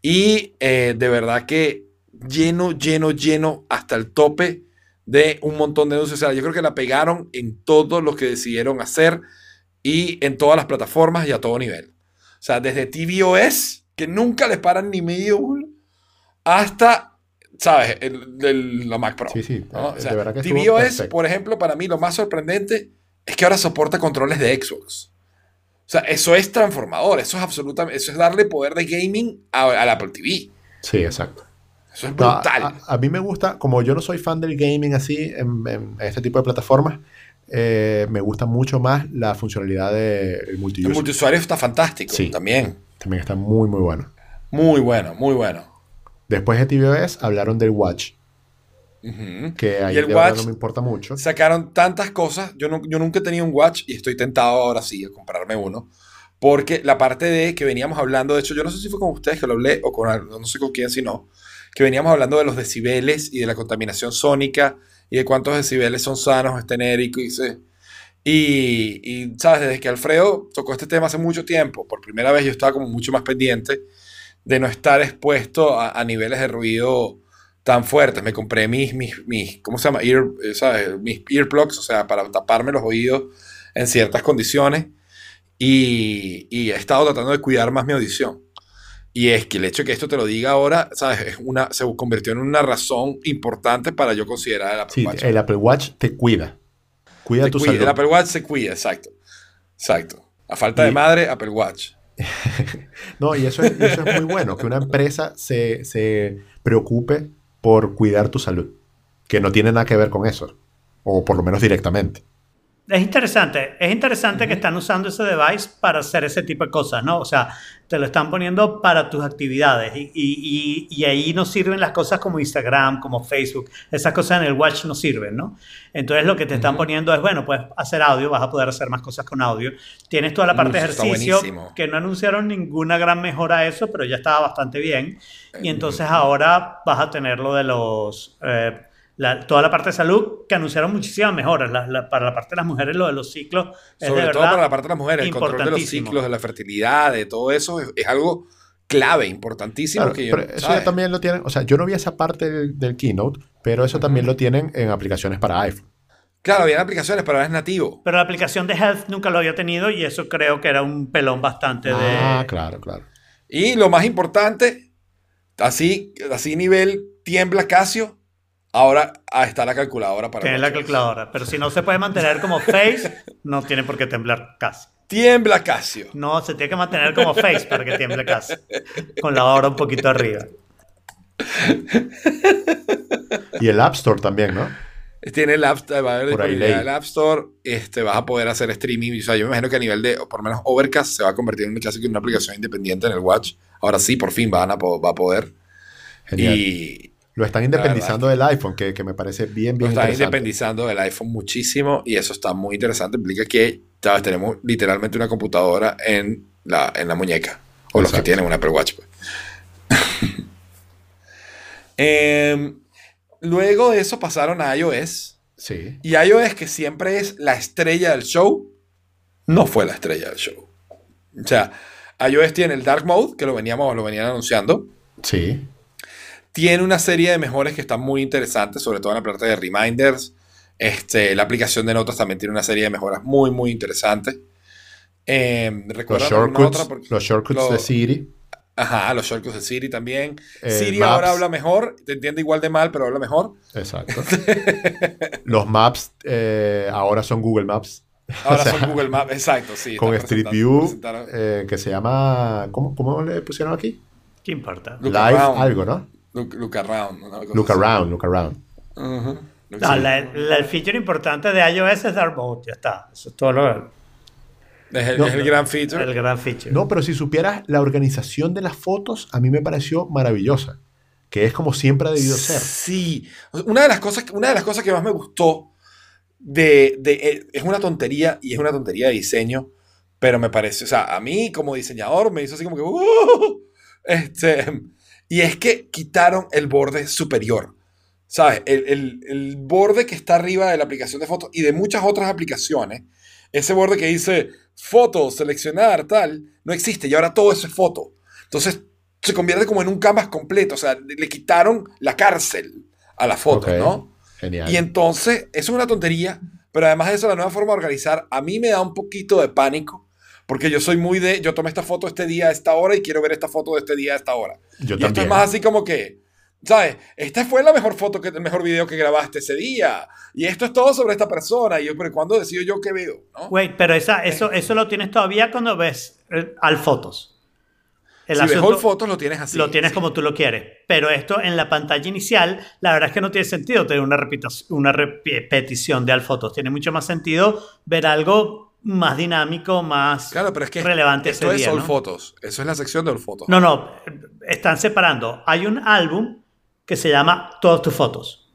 Y eh, de verdad que lleno, lleno, lleno hasta el tope de un montón de anuncios. O sea, yo creo que la pegaron en todo lo que decidieron hacer y en todas las plataformas y a todo nivel. O sea, desde tvOS, que nunca les paran ni medio hasta, ¿sabes? El, el- la Mac Pro. Sí, sí. ¿no? O de sea, verdad que estuvo tvOS, por ejemplo, para mí lo más sorprendente es que ahora soporta controles de Xbox. O sea, eso es transformador, eso es absolutamente, eso es darle poder de gaming a- al Apple TV. Sí, exacto. Eso es No, a, brutal. a- a mí me gusta, como yo no soy fan del gaming así en, en este tipo de plataformas, eh, me gusta mucho más la funcionalidad del el multiuser. multiusuario está fantástico Sí. también. También está muy, muy bueno. Muy bueno, muy bueno. Después de tvOS hablaron del Watch. Que ahí Y el de watch no me importa mucho. sacaron tantas cosas. Yo, no- yo nunca he tenido un watch y estoy tentado ahora sí a comprarme uno. Porque la parte de que veníamos hablando, de hecho, yo no sé si fue con ustedes que lo hablé o con no sé con quién, si no, que veníamos hablando de los decibeles y de la contaminación sónica y de cuántos decibeles son sanos tener y, y, se- y, y, sabes, desde que Alfredo tocó este tema hace mucho tiempo, por primera vez yo estaba como mucho más pendiente de no estar expuesto a, a niveles de ruido tan fuertes. Me compré mis, mis, mis ¿cómo se llama? Ear, eh, ¿sabes? Mis earplugs, o sea, para taparme los oídos en ciertas condiciones. Y, y he estado tratando de cuidar más mi audición. Y es que el hecho de que esto te lo diga ahora, ¿sabes? Es una, se convirtió en una razón importante para yo considerar el Apple Sí, Watch. el Apple Watch te cuida. Cuida tu cuida, salud. el Apple Watch se cuida, exacto. Exacto. A falta de madre, Apple Watch. No, y eso es, y eso es muy bueno, que una empresa se, se preocupe por cuidar tu salud, que no tiene nada que ver con eso, o por lo menos directamente. Es interesante, es interesante que están usando ese device para hacer ese tipo de cosas, ¿no? O sea, te lo están poniendo para tus actividades y, y- y- y ahí no sirven las cosas como Instagram, como Facebook, esas cosas en el watch no sirven, ¿no? Entonces lo que te están poniendo es, bueno, puedes hacer audio, vas a poder hacer más cosas con audio. Tienes toda la parte de ejercicio, que no anunciaron ninguna gran mejora a eso, pero ya estaba bastante bien. Y entonces ahora vas a tener lo de los... eh, la- toda la parte de salud que anunciaron muchísimas mejoras. La- la- para la parte de las mujeres, lo de los ciclos es Sobre de todo verdad para la parte de las mujeres, el control de los ciclos, de la fertilidad, de todo eso, es, es algo clave, importantísimo. Claro, que yo- pero eso ya también lo tienen, o sea, yo no vi esa parte del, del keynote, pero eso también lo tienen en aplicaciones para iPhone. Claro, había aplicaciones, pero ahora es nativo. Pero la aplicación de Health nunca lo había tenido y eso creo que era un pelón bastante de... Ah, claro, claro. Y lo más importante, así, así nivel tiembla Casio, ahora ah, está la calculadora para Tiene la calculadora. Pero si no se puede mantener como Face, no tiene por qué temblar casi. Tiembla Casio. No, se tiene que mantener como Face para que tiemble casi. Con la hora un poquito arriba. Y el App Store también, ¿no? Tiene el App, va a haber Por ahí disponibilidad del App Store, este, vas a poder hacer streaming. O sea, yo me imagino que a nivel de, por lo menos Overcast, se va a convertir en casi que una aplicación independiente en el Watch. Ahora sí, por fin van a, va a poder. Genial. Y Lo están independizando del iPhone, que, que me parece bien, lo bien están interesante. independizando del iPhone muchísimo y eso está muy interesante. Implica que ¿sabes? tenemos literalmente una computadora en la, en la muñeca. O los que tienen un Apple Watch. pues. Em, luego de eso pasaron a iOS. Sí. Y iOS, que siempre es la estrella del show, no fue la estrella del show. O sea, iOS tiene el Dark Mode, que lo, veníamos, lo venían anunciando. Sí. Tiene una serie de mejores que están muy interesantes, sobre todo en la parte de reminders. Este, la aplicación de notas también tiene una serie de mejoras muy, muy interesantes. Eh, Los ¿recuerdan alguna shortcuts, otra? Porque- los shortcuts lo- de Siri. Ajá, los shortcuts de Siri también. Eh, Siri Maps. ahora habla mejor, te entiende igual de mal, pero habla mejor. Exacto. los maps eh, ahora son Google Maps. Ahora O sea, son Google Maps, exacto, sí. Con Street View, eh, que se llama. ¿cómo, ¿Cómo le pusieron aquí? ¿Qué importa? Live algo, ¿no? Look, look around. cosa Look así. around, look around. Ujú. Look- No, la- la- el feature importante de iOS es Dark Mode, ya está. Eso es todo lo, Es el, No, es el gran feature. el gran feature. No, pero si supieras la organización de las fotos, a mí me pareció maravillosa. Que es como siempre ha debido ser. Sí. Una de las cosas, una de las cosas que más me gustó de, de- eh, es una tontería y es una tontería de diseño, pero me parece, o sea, a mí como diseñador me hizo así como que "Uh", este, y es que quitaron el borde superior. ¿Sabes? El, el- el borde que está arriba de la aplicación de fotos y de muchas otras aplicaciones, ese borde que dice foto, seleccionar, tal, no existe y ahora todo eso es foto. Entonces se convierte como en un canvas completo, o sea, le quitaron la cárcel a la foto. ¿no? Genial. Y entonces, eso es una tontería, pero además de eso, la nueva forma de organizar, a mí me da un poquito de pánico, porque yo soy muy de, yo tomé esta foto este día a esta hora y quiero ver esta foto de este día a esta hora. Yo y esto es también. más así como que, ¿sabes? Esta fue la mejor foto, que, el mejor video que grabaste ese día. Y esto es todo sobre esta persona. Y yo, pero ¿cuándo decido yo qué veo? ¿no? Wait, pero esa, eso, eso lo tienes todavía cuando ves eh, al fotos. El si ves asunto- all fotos, lo tienes así. lo tienes sí. como tú lo quieres. Pero esto en la pantalla inicial, la verdad es que no tiene sentido tener una, repita- una repetición de al fotos. Tiene mucho más sentido ver algo más dinámico, más Claro, pero es que relevante esto ese es día, all. Eso es la sección de all fotos. No, no, están separando. Hay un álbum que se llama Todas tus fotos.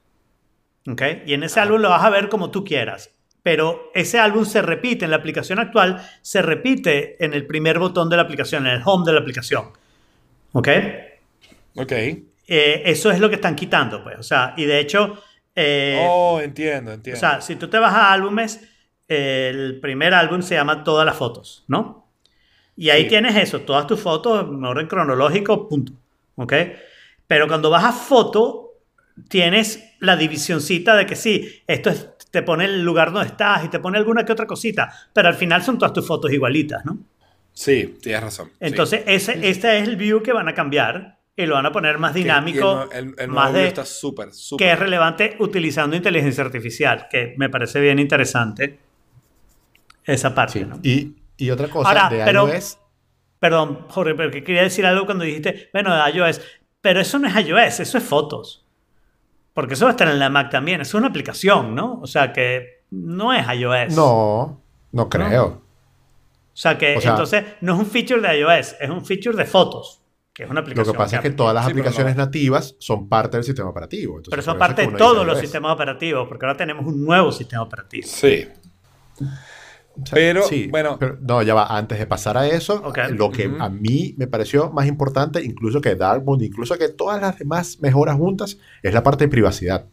¿ok? Y en ese álbum lo vas a ver como tú quieras. Pero ese álbum se repite en la aplicación actual, se repite en el primer botón de la aplicación, en el home de la aplicación. ¿Ok? Ok. Eh, eso es lo que están quitando, pues. O sea, y de hecho, eh, oh, entiendo, o entiendo. sea, si tú te vas a álbumes, el primer álbum se llama Todas las fotos, ¿no? Y ahí Sí. tienes eso, todas tus fotos en orden cronológico, punto. ¿Ok? Pero cuando vas a foto, tienes la divisioncita de que sí, esto es, te pone el lugar donde estás y te pone alguna que otra cosita, pero al final son todas tus fotos igualitas, ¿no? sí, tienes razón. sí. Entonces, ese, este es el view que van a cambiar y lo van a poner más dinámico, el, el, el más nuevo de, está súper, súper. que es relevante utilizando inteligencia artificial, que me parece bien interesante esa parte. Sí. ¿no? Y, y otra cosa Ahora, de pero- iOS. Perdón, Jorge, pero que quería decir algo cuando dijiste, bueno, de iOS, pero eso no es iOS, eso es fotos. Porque eso va a estar en la Mac también, es una aplicación, ¿no? O sea que no es iOS. No, no creo. O sea que O sea- entonces no es un feature de iOS, es un feature de fotos, que es una Lo aplicación. que pasa es que todas las Sí, aplicaciones no. nativas son parte del sistema operativo. Entonces, Pero aparte que de todos los sistemas operativos, porque ahora tenemos un nuevo sistema operativo. Sí. O sea, Pero, sí, bueno. pero- no, ya va. Antes de pasar a eso, lo que a mí me pareció más importante, incluso que Darkmoon, incluso que todas las demás mejoras juntas, es la parte de privacidad.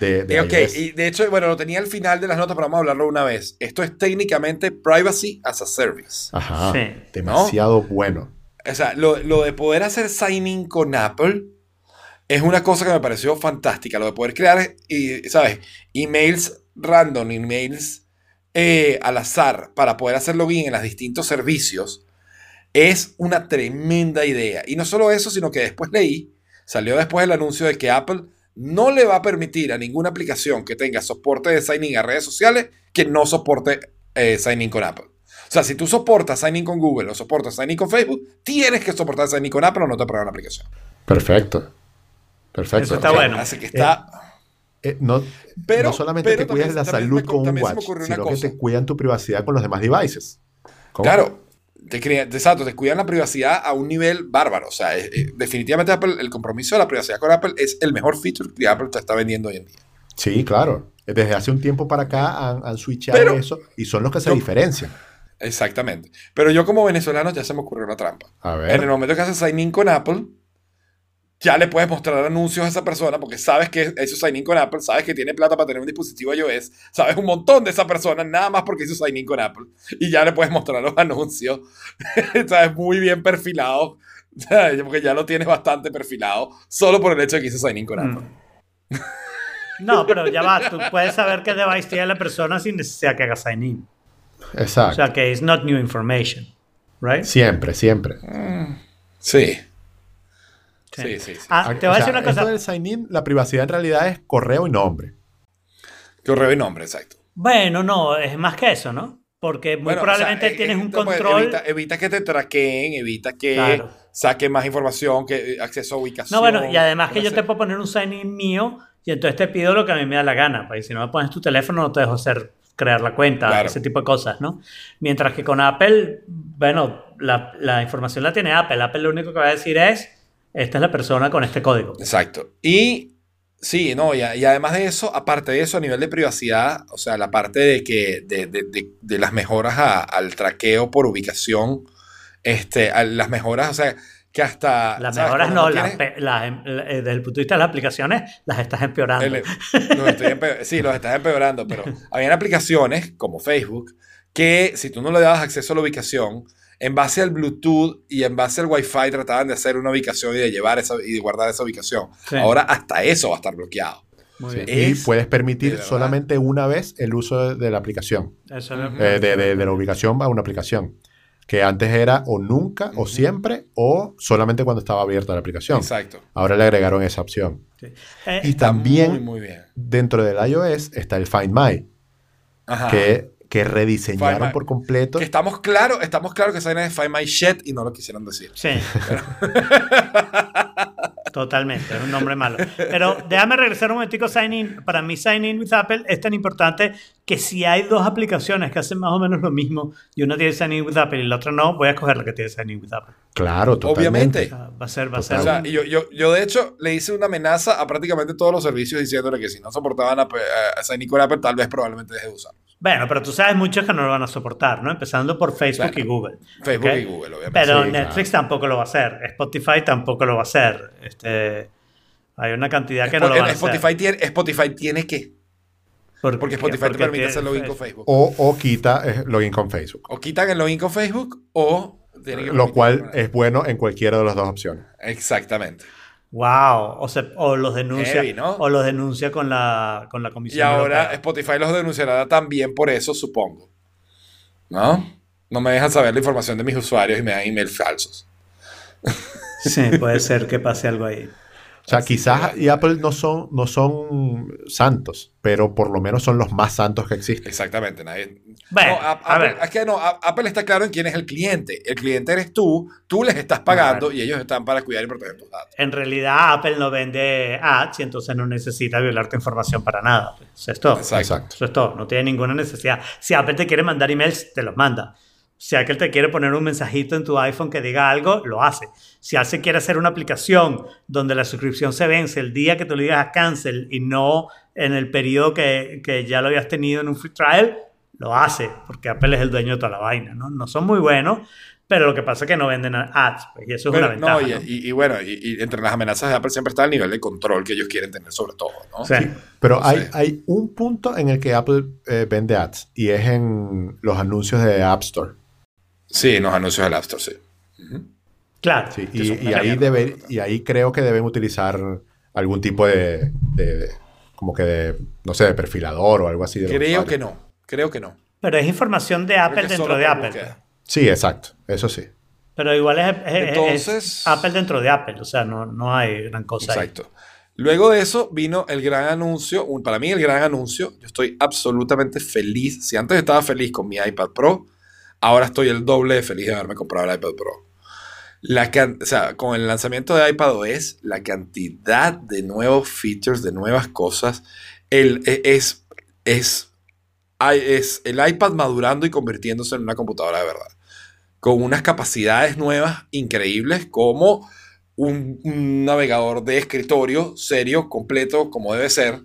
De, de Eh, ok, iOS. y de hecho, bueno, lo tenía al final de las notas, pero vamos a hablarlo una vez. Esto es técnicamente Privacy as a Service. Ajá. Sí. Demasiado bueno. O sea, lo, lo de poder hacer signing con Apple es una cosa que me pareció fantástica. Lo de poder crear, y, ¿sabes? Emails random, emails eh, al azar para poder hacer login en los distintos servicios es una tremenda idea. Y no solo eso, sino que después leí, salió después el anuncio de que Apple no le va a permitir a ninguna aplicación que tenga soporte de signing a redes sociales que no soporte eh, signing con Apple. O sea, si tú soportas signing con Google o soportas signing con Facebook, tienes que soportar signing con Apple o no te aprueban la aplicación. Perfecto. Perfecto. Eso está O sea, bueno. Así que está... eh, no, Pero- no solamente pero te cuidas también- la salud me- con un watch, sino que te cuidan tu privacidad con los demás devices. ¿Cómo? Claro, te exacto, te cuidan la privacidad a un nivel bárbaro. O sea, eh, eh, definitivamente Apple, el compromiso de la privacidad con Apple es el mejor feature que Apple te está vendiendo hoy en día. Sí, claro. Desde hace un tiempo para acá han, han switchado Pero- eso y son los que se yo- diferencian. Exactamente. Pero yo como venezolano ya se me ocurrió una trampa. A En el momento que haces sign in con Apple, ya le puedes mostrar anuncios a esa persona porque sabes que hizo sign in con Apple, sabes que tiene plata para tener un dispositivo iOS, sabes un montón de esa persona nada más porque hizo sign in con Apple y ya le puedes mostrar los anuncios. sabes muy bien perfilado, porque ya lo tienes bastante perfilado solo por el hecho de que hizo sign in con Mm. Apple. No, pero ya va, tú puedes saber qué device tiene la persona sin necesidad que haga sign in. Exacto. O sea que it's not new information, right? siempre, siempre. Sí. Sí, sí, sí. Ah, te voy a o sea, decir una Esto cosa. del sign-in, la privacidad en realidad es correo y nombre. Correo y nombre, exacto. Bueno, no, es más que eso, ¿no? Porque muy Bueno, probablemente o sea, eh, tienes eh, un pues, control. Evita, evita que te traqueen, evita que Claro. saquen más información, que eh, acceso a ubicación. No, bueno, y además que yo sé. te puedo poner un sign-in mío y entonces te pido lo que a mí me da la gana. Porque si no me pones tu teléfono, no te dejo hacer crear la cuenta, Claro. ese tipo de cosas, ¿no? Mientras que con Apple, bueno, la, la información la tiene Apple. Apple lo único que va a decir es: esta es la persona con este código. Exacto. Y sí, no, y, además de eso, aparte de eso, a nivel de privacidad, o sea, la parte de que de, de- de- de las mejoras a- al traqueo por ubicación, este, a las mejoras, o sea, que hasta. Las mejoras no, las, em- eh, desde el punto de vista de las aplicaciones, las estás empeorando. El- los estoy empe- sí, los estás empeorando, pero habían aplicaciones como Facebook que si tú no le dabas acceso a la ubicación, en base al Bluetooth y en base al Wi-Fi trataban de hacer una ubicación y de llevar esa y de guardar esa ubicación. Sí. Ahora hasta eso va a estar bloqueado. Muy Sí, bien. Y Es puedes de permitir solamente una vez el uso de, de la aplicación. Eso no- Eh, de, de- de la ubicación a una aplicación. Que antes era o nunca, o siempre, o solamente cuando estaba abierta la aplicación. Exacto. Ahora le agregaron esa opción. sí. Eh, Y también muy, muy bien. dentro del iOS está el Find My, Ajá. que, que rediseñaron Find por completo. Que estamos claros, estamos claros que esa es Find My Shit y no lo quisieron decir. sí. Totalmente, es un nombre malo. Pero déjame regresar un momentico a Sign In. Para mí Sign In with Apple es tan importante que si hay dos aplicaciones que hacen más o menos lo mismo y una tiene Sign In with Apple y la otra no, voy a escoger la que tiene Sign In with Apple. Claro, totalmente. Obviamente. O sea, va a ser, va a ser. O sea, yo, yo, yo de hecho le hice una amenaza a prácticamente todos los servicios diciéndole que si no soportaban a, a, a Sign In con Apple, tal vez probablemente deje de usarlos. Bueno, pero tú sabes muchos que no lo van a soportar, ¿no? Empezando por Facebook Claro. y Google. Facebook ¿ok? y Google, obviamente. Pero Sí, Netflix tampoco lo va a hacer. Spotify tampoco lo va a hacer. Este, hay una cantidad que no lo van a Spotify, hacer. tiene, Spotify tiene que. ¿Por Porque? Spotify te permite tiene hacer login con Facebook. O, o quita eh, login con Facebook. O quitan el login con Facebook o tienen que Lo cual es bueno en cualquiera de las dos opciones. Exactamente. Wow. O, se- o los denuncia. Heavy, ¿no? O los denuncia con la, con la Y Comisión ahora Europea. Spotify los denunciará también por eso, supongo. ¿No? No me dejan saber la información de mis usuarios y me dan emails falsos. Sí, puede ser que pase algo ahí. O sea, Así quizás que- y Apple no son, no son santos, pero por lo menos son los más santos que existen. Exactamente. Nadie... Bueno, No, a- a Apple- ver. Es que no, a- Apple está claro en quién es el cliente. El cliente eres tú, tú les estás pagando y ellos están para cuidar y proteger tus datos. En realidad, Apple no vende ads y entonces no necesita violar tu información para nada. Eso es todo. Exacto. Eso es todo. No tiene ninguna necesidad. Si Apple te quiere mandar emails, te los manda. Si Apple te quiere poner un mensajito en tu iPhone que diga algo, lo hace. Si Apple quiere hacer una aplicación donde la suscripción se vence el día que tú le digas a cancel y no en el periodo que, que ya lo habías tenido en un free trial, lo hace. Porque Apple es el dueño de toda la vaina. No, no son muy buenos, pero lo que pasa es que no venden ads. pues, y eso es Pero, una ventaja. no, y, ¿no? y- y bueno, y, y entre las amenazas de Apple siempre está el nivel de control que ellos quieren tener sobre todo, ¿no? Sí. Pero No hay, hay un punto en el que Apple eh, vende ads y es en los anuncios de App Store. Sí, en los anuncios del App Store, sí. Claro. Sí, y, ahí debe- y ahí creo que deben utilizar algún tipo de, de- como que de, no sé, de perfilador o algo así. de Creo que no, creo que no. Pero es información de Apple dentro de Apple. búsqueda. Sí, exacto, eso sí. Pero igual es, es- es- Entonces- es Apple dentro de Apple. O sea, no, no hay gran cosa ahí. Exacto. Luego de eso vino el gran anuncio, un- para mí el gran anuncio, yo estoy absolutamente feliz. Si antes estaba feliz con mi iPad Pro, ahora estoy el doble de feliz de haberme comprado el iPad Pro. La o sea, con el lanzamiento de iPadOS, la cantidad de nuevos features, de nuevas cosas, el, e- es, es, es el iPad madurando y convirtiéndose en una computadora de verdad. Con unas capacidades nuevas increíbles como un navegador de escritorio serio, completo, como debe ser,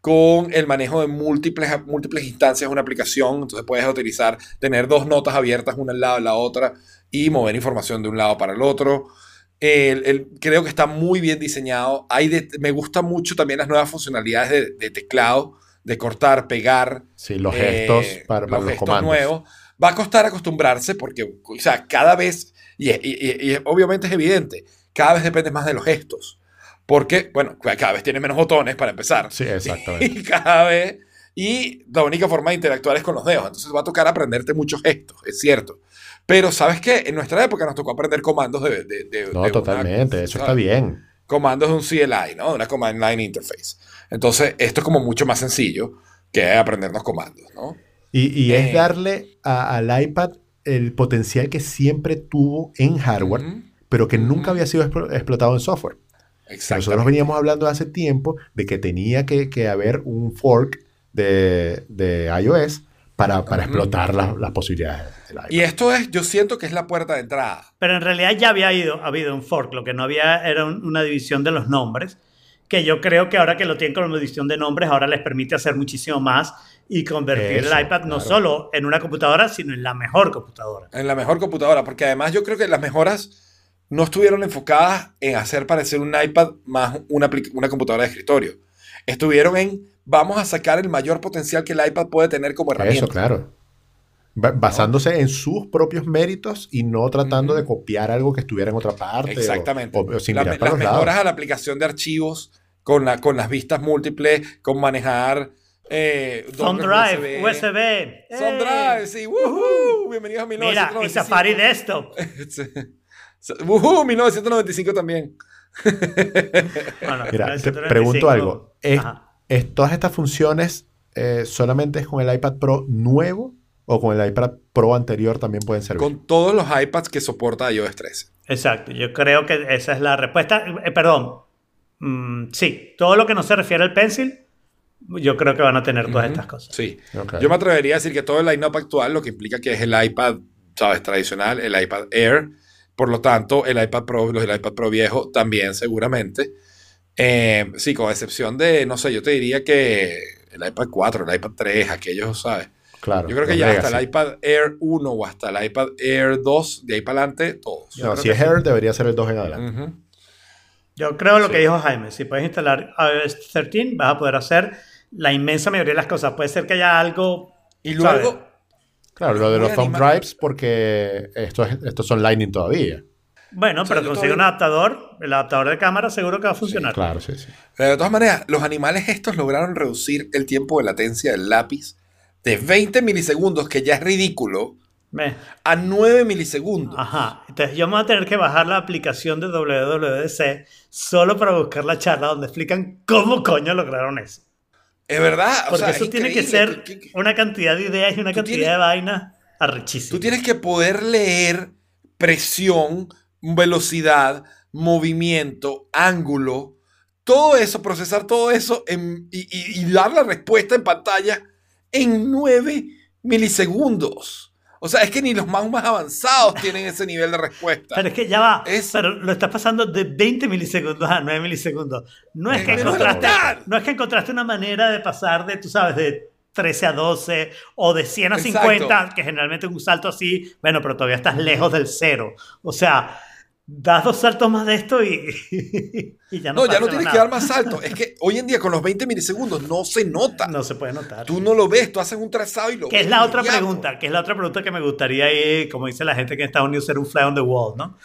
con el manejo de múltiples, múltiples instancias de una aplicación. Entonces puedes utilizar, tener dos notas abiertas una al lado de la otra y mover información de un lado para el otro. El- el- creo que está muy bien diseñado. Hay de- me gustan mucho también las nuevas funcionalidades de, de teclado, de cortar, pegar, Sí, los eh, gestos para, para los los gestos comandos. nuevos. Va a costar acostumbrarse porque, o sea, cada vez, y, y- y- y obviamente es evidente, cada vez depende más de los gestos. Porque, bueno, cada vez tienes menos botones para empezar. Sí, exactamente. Y cada vez, y la única forma de interactuar es con los dedos. Entonces va a tocar aprenderte muchos gestos, es cierto. Pero, ¿sabes qué? En nuestra época nos tocó aprender comandos de... de- de- de No, una- totalmente, eso está ¿sabes? bien. comandos de un CLI, ¿no? De una Command Line Interface. Entonces, esto es como mucho más sencillo que aprendernos comandos, ¿no? Y, y Eh. es darle a- al iPad el potencial que siempre tuvo en hardware, pero que nunca había sido explo- explotado en software. Nosotros Exactamente. veníamos hablando hace tiempo de que tenía que, que haber un fork de, de iOS para, para Ujú. explotar las, las posibilidades del iPad. Y esto es, yo siento que es la puerta de entrada. Pero en realidad ya había ido, habido un fork. Lo que no había era un- una división de los nombres. Que yo creo que ahora que lo tienen como división de nombres, ahora les permite hacer muchísimo más y convertir Eso, el iPad no claro. solo en una computadora, sino en la mejor computadora. En la mejor computadora, porque además yo creo que las mejoras no estuvieron enfocadas en hacer parecer un iPad más una, una computadora de escritorio. Estuvieron en vamos a sacar el mayor potencial que el iPad puede tener como herramienta. Eso, claro. Ba- basándose en sus propios méritos y no tratando de copiar algo que estuviera en otra parte. Exactamente. O, o sin La- mirar para las los lados. mejoras a la aplicación de archivos con, la, con las vistas múltiples, con manejar eh, dongles OneDrive, USB. ¡eh! SunDrive, sí. ¡Woohoo! Bienvenidos a Mira, 1995. y Safari Desktop. ¡Woohoo! 1995 también. Bueno, Mira, te 935. pregunto algo. ¿Es, es- todas estas funciones eh, solamente es con el iPad Pro nuevo o con el iPad Pro anterior también pueden servir? Con todos los iPads que soporta iOS 13. Exacto, yo creo que esa es la respuesta. Eh, perdón, Mm, sí, todo lo que no se refiere al pencil, yo creo que van a tener todas estas cosas. Sí. Ok. Yo me atrevería a decir que todo el line-up actual, lo que implica que es el iPad, ¿sabes? Tradicional, el iPad Air. Por lo tanto, el iPad Pro, los del iPad Pro viejo también seguramente. Eh, sí, con excepción de, no sé, yo te diría que el iPad 4, el iPad 3, aquellos, ¿sabes? Claro. Yo creo que ya hasta el iPad Air 1 o hasta el iPad Air 2, de ahí para adelante, todos. No, si es Air, debería ser el 2 en adelante. Yo creo lo Sí. que dijo Jaime, si puedes instalar iOS 13, vas a poder hacer la inmensa mayoría de las cosas. Puede ser que haya algo... Y ¿sabes? Claro, lo de los thumb drives, porque estos, estos son Lightning todavía. Bueno, O sea, pero consigue un adaptador, el adaptador de cámara seguro que va a funcionar. Claro, sí, sí. Pero de todas maneras, los animales estos lograron reducir el tiempo de latencia del lápiz de 20 milisegundos, que ya es ridículo, a 9 milisegundos. Ajá, entonces yo me voy a tener que bajar la aplicación de WWDC solo para buscar la charla donde explican cómo coño lograron eso. Es verdad. o Porque sea, eso es tiene que ser una cantidad de ideas y una cantidad tienes- de vainas arrechísimas. Tú tienes que poder leer presión, velocidad, movimiento, ángulo, todo eso, procesar todo eso en- y, y- y dar la respuesta en pantalla en 9 milisegundos. O sea, es que ni los más, más avanzados tienen ese nivel de respuesta. Pero es que ya va, Es- pero lo estás pasando de 20 milisegundos a 9 milisegundos. No es, Es que encontraste, no es que encontraste una manera de pasar de, tú sabes, de 13 a 12 o de 100 a Exacto. 50, que generalmente un salto así, bueno, pero todavía estás lejos del cero. O sea, das dos saltos más de esto y, y ya no No, ya no tienes nada. que dar más salto. Es que hoy en día con los 20 milisegundos no se nota. No se puede notar. Tú no lo ves, tú haces un trazado y lo Que es la otra pregunta, que es la otra pregunta que me gustaría, ahí, como dice la gente que en Estados Unidos, ser un fly on the wall, ¿no?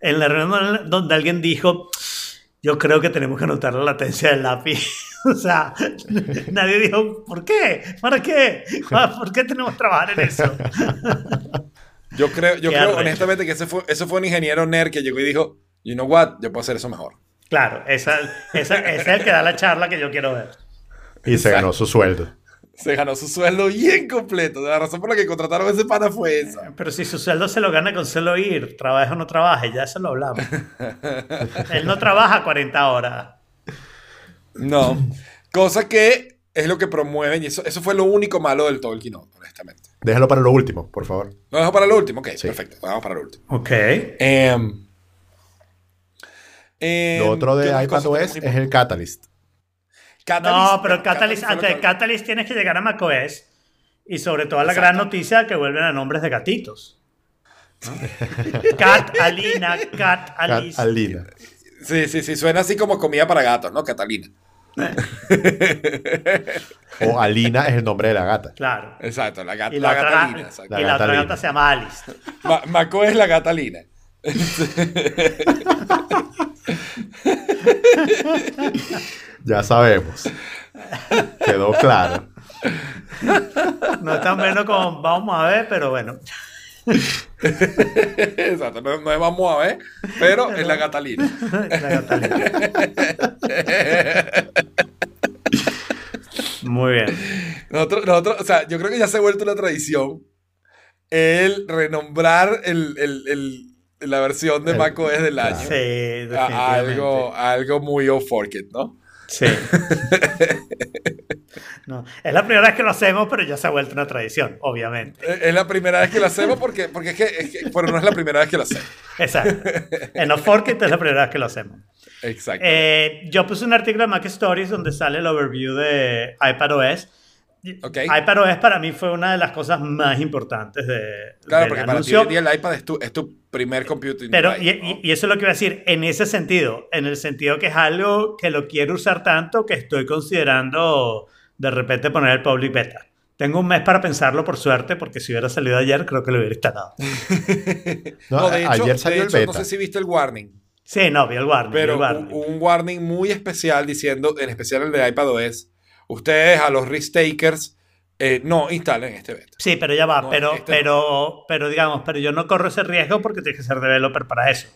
En la reunión donde alguien dijo, yo creo que tenemos que anotar la latencia del lápiz. o sea, nadie dijo, ¿por qué? ¿Para qué? ¿Por qué tenemos que trabajar en eso? Yo creo, yo Qué creo arrecho. honestamente que ese fue, eso fue un ingeniero nerd que llegó y dijo, you know what, yo puedo hacer eso mejor. Claro, esa, esa- ese es el que da la charla que yo quiero ver. Y se ganó su sueldo. Se ganó su sueldo bien completo. La razón por la que contrataron a ese pana fue esa. Pero si su sueldo se lo gana con solo ir, trabaja o no trabaje, ya eso lo hablamos. Él no trabaja 40 horas. No. Cosa que es lo que promueven y eso, eso fue lo único malo del todo el keynote, honestamente. Déjalo para lo último, por favor. ¿Lo dejo para lo último? Ok, Sí. perfecto. Vamos para lo último. Ok. Em, em, Lo otro ¿qué de iPadOS es el Catalyst. Catalyst- No, pero Catalyst, fue lo antes de que- Catalyst tienes que llegar a macOS. Y sobre todo la Exacto. gran noticia que vuelven a nombres de gatitos. Cat, Alina, Cat, Alice. Alina. Sí, sí, sí. Suena así como comida para gatos, ¿no? Catalina. O Alina es el nombre de la gata. Claro. Exacto, la, gata, Y la, la, otra, Catalina. ga- exacto. y La la otra gata se llama Alice. Ma- Maco es la Catalina. Ya sabemos. Quedó claro. No es tan bueno como vamos a ver, pero bueno. Exacto, no, no es vamos a ver, pero es la Catalina. La Gatalina. Muy bien. Nosotros, nosotros, o sea, yo creo que ya se ha vuelto una tradición el renombrar el, el- el- la versión de macOS del año Sí, a algo, a algo muy off forget, ¿no? Sí. No, es la primera vez que lo hacemos, pero ya se ha vuelto una tradición, obviamente. Es es la primera vez que lo hacemos porque, porque es, que, es que- pero no es la primera vez que lo hacemos. Exacto. En Off Forkit es la primera vez que lo hacemos. Exacto. Eh, yo puse un artículo de Mac Stories donde sale el overview de iPadOS. Ok. iPadOS para mí fue una de las cosas más importantes de, claro, del porque para ti el iPad es tu, es tu primer computing Pero, device, y, ¿no? y- eso es lo que iba a decir, en ese sentido, en el sentido que es algo que lo quiero usar tanto que estoy considerando de repente poner el public beta. Tengo un mes para pensarlo, por suerte, porque si hubiera salido ayer, creo que lo hubiera instalado. No, No, de hecho, ayer de salió el hecho, beta. no sé si viste el warning. Sí, no, vi el warning. vi el Pero warning. un, un warning muy especial diciendo, en especial el de iPadOS, ustedes a los risk takers eh, no instalen este beta. Sí, pero ya va, No, pero, este pero, pero digamos, pero yo no corro ese riesgo porque tienes que ser developer para eso.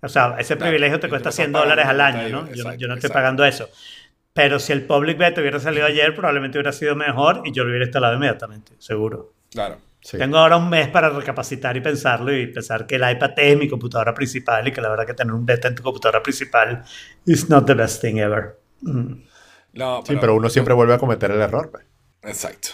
O sea, ese Claro, privilegio te cuesta estás 100 dólares al año, ¿no? exacto, Yo, no- yo no estoy exacto. pagando eso. Pero si el public beta hubiera salido ayer, probablemente hubiera sido mejor y yo lo hubiera instalado inmediatamente, seguro. Claro. Sí. Tengo ahora un mes para recapacitar y pensarlo y pensar que el iPad es mi computadora principal y que la verdad que tener un beta en tu computadora principal is not the best thing ever. Mm. No, Sí, pero uno siempre vuelve a cometer el error. pues. Exacto.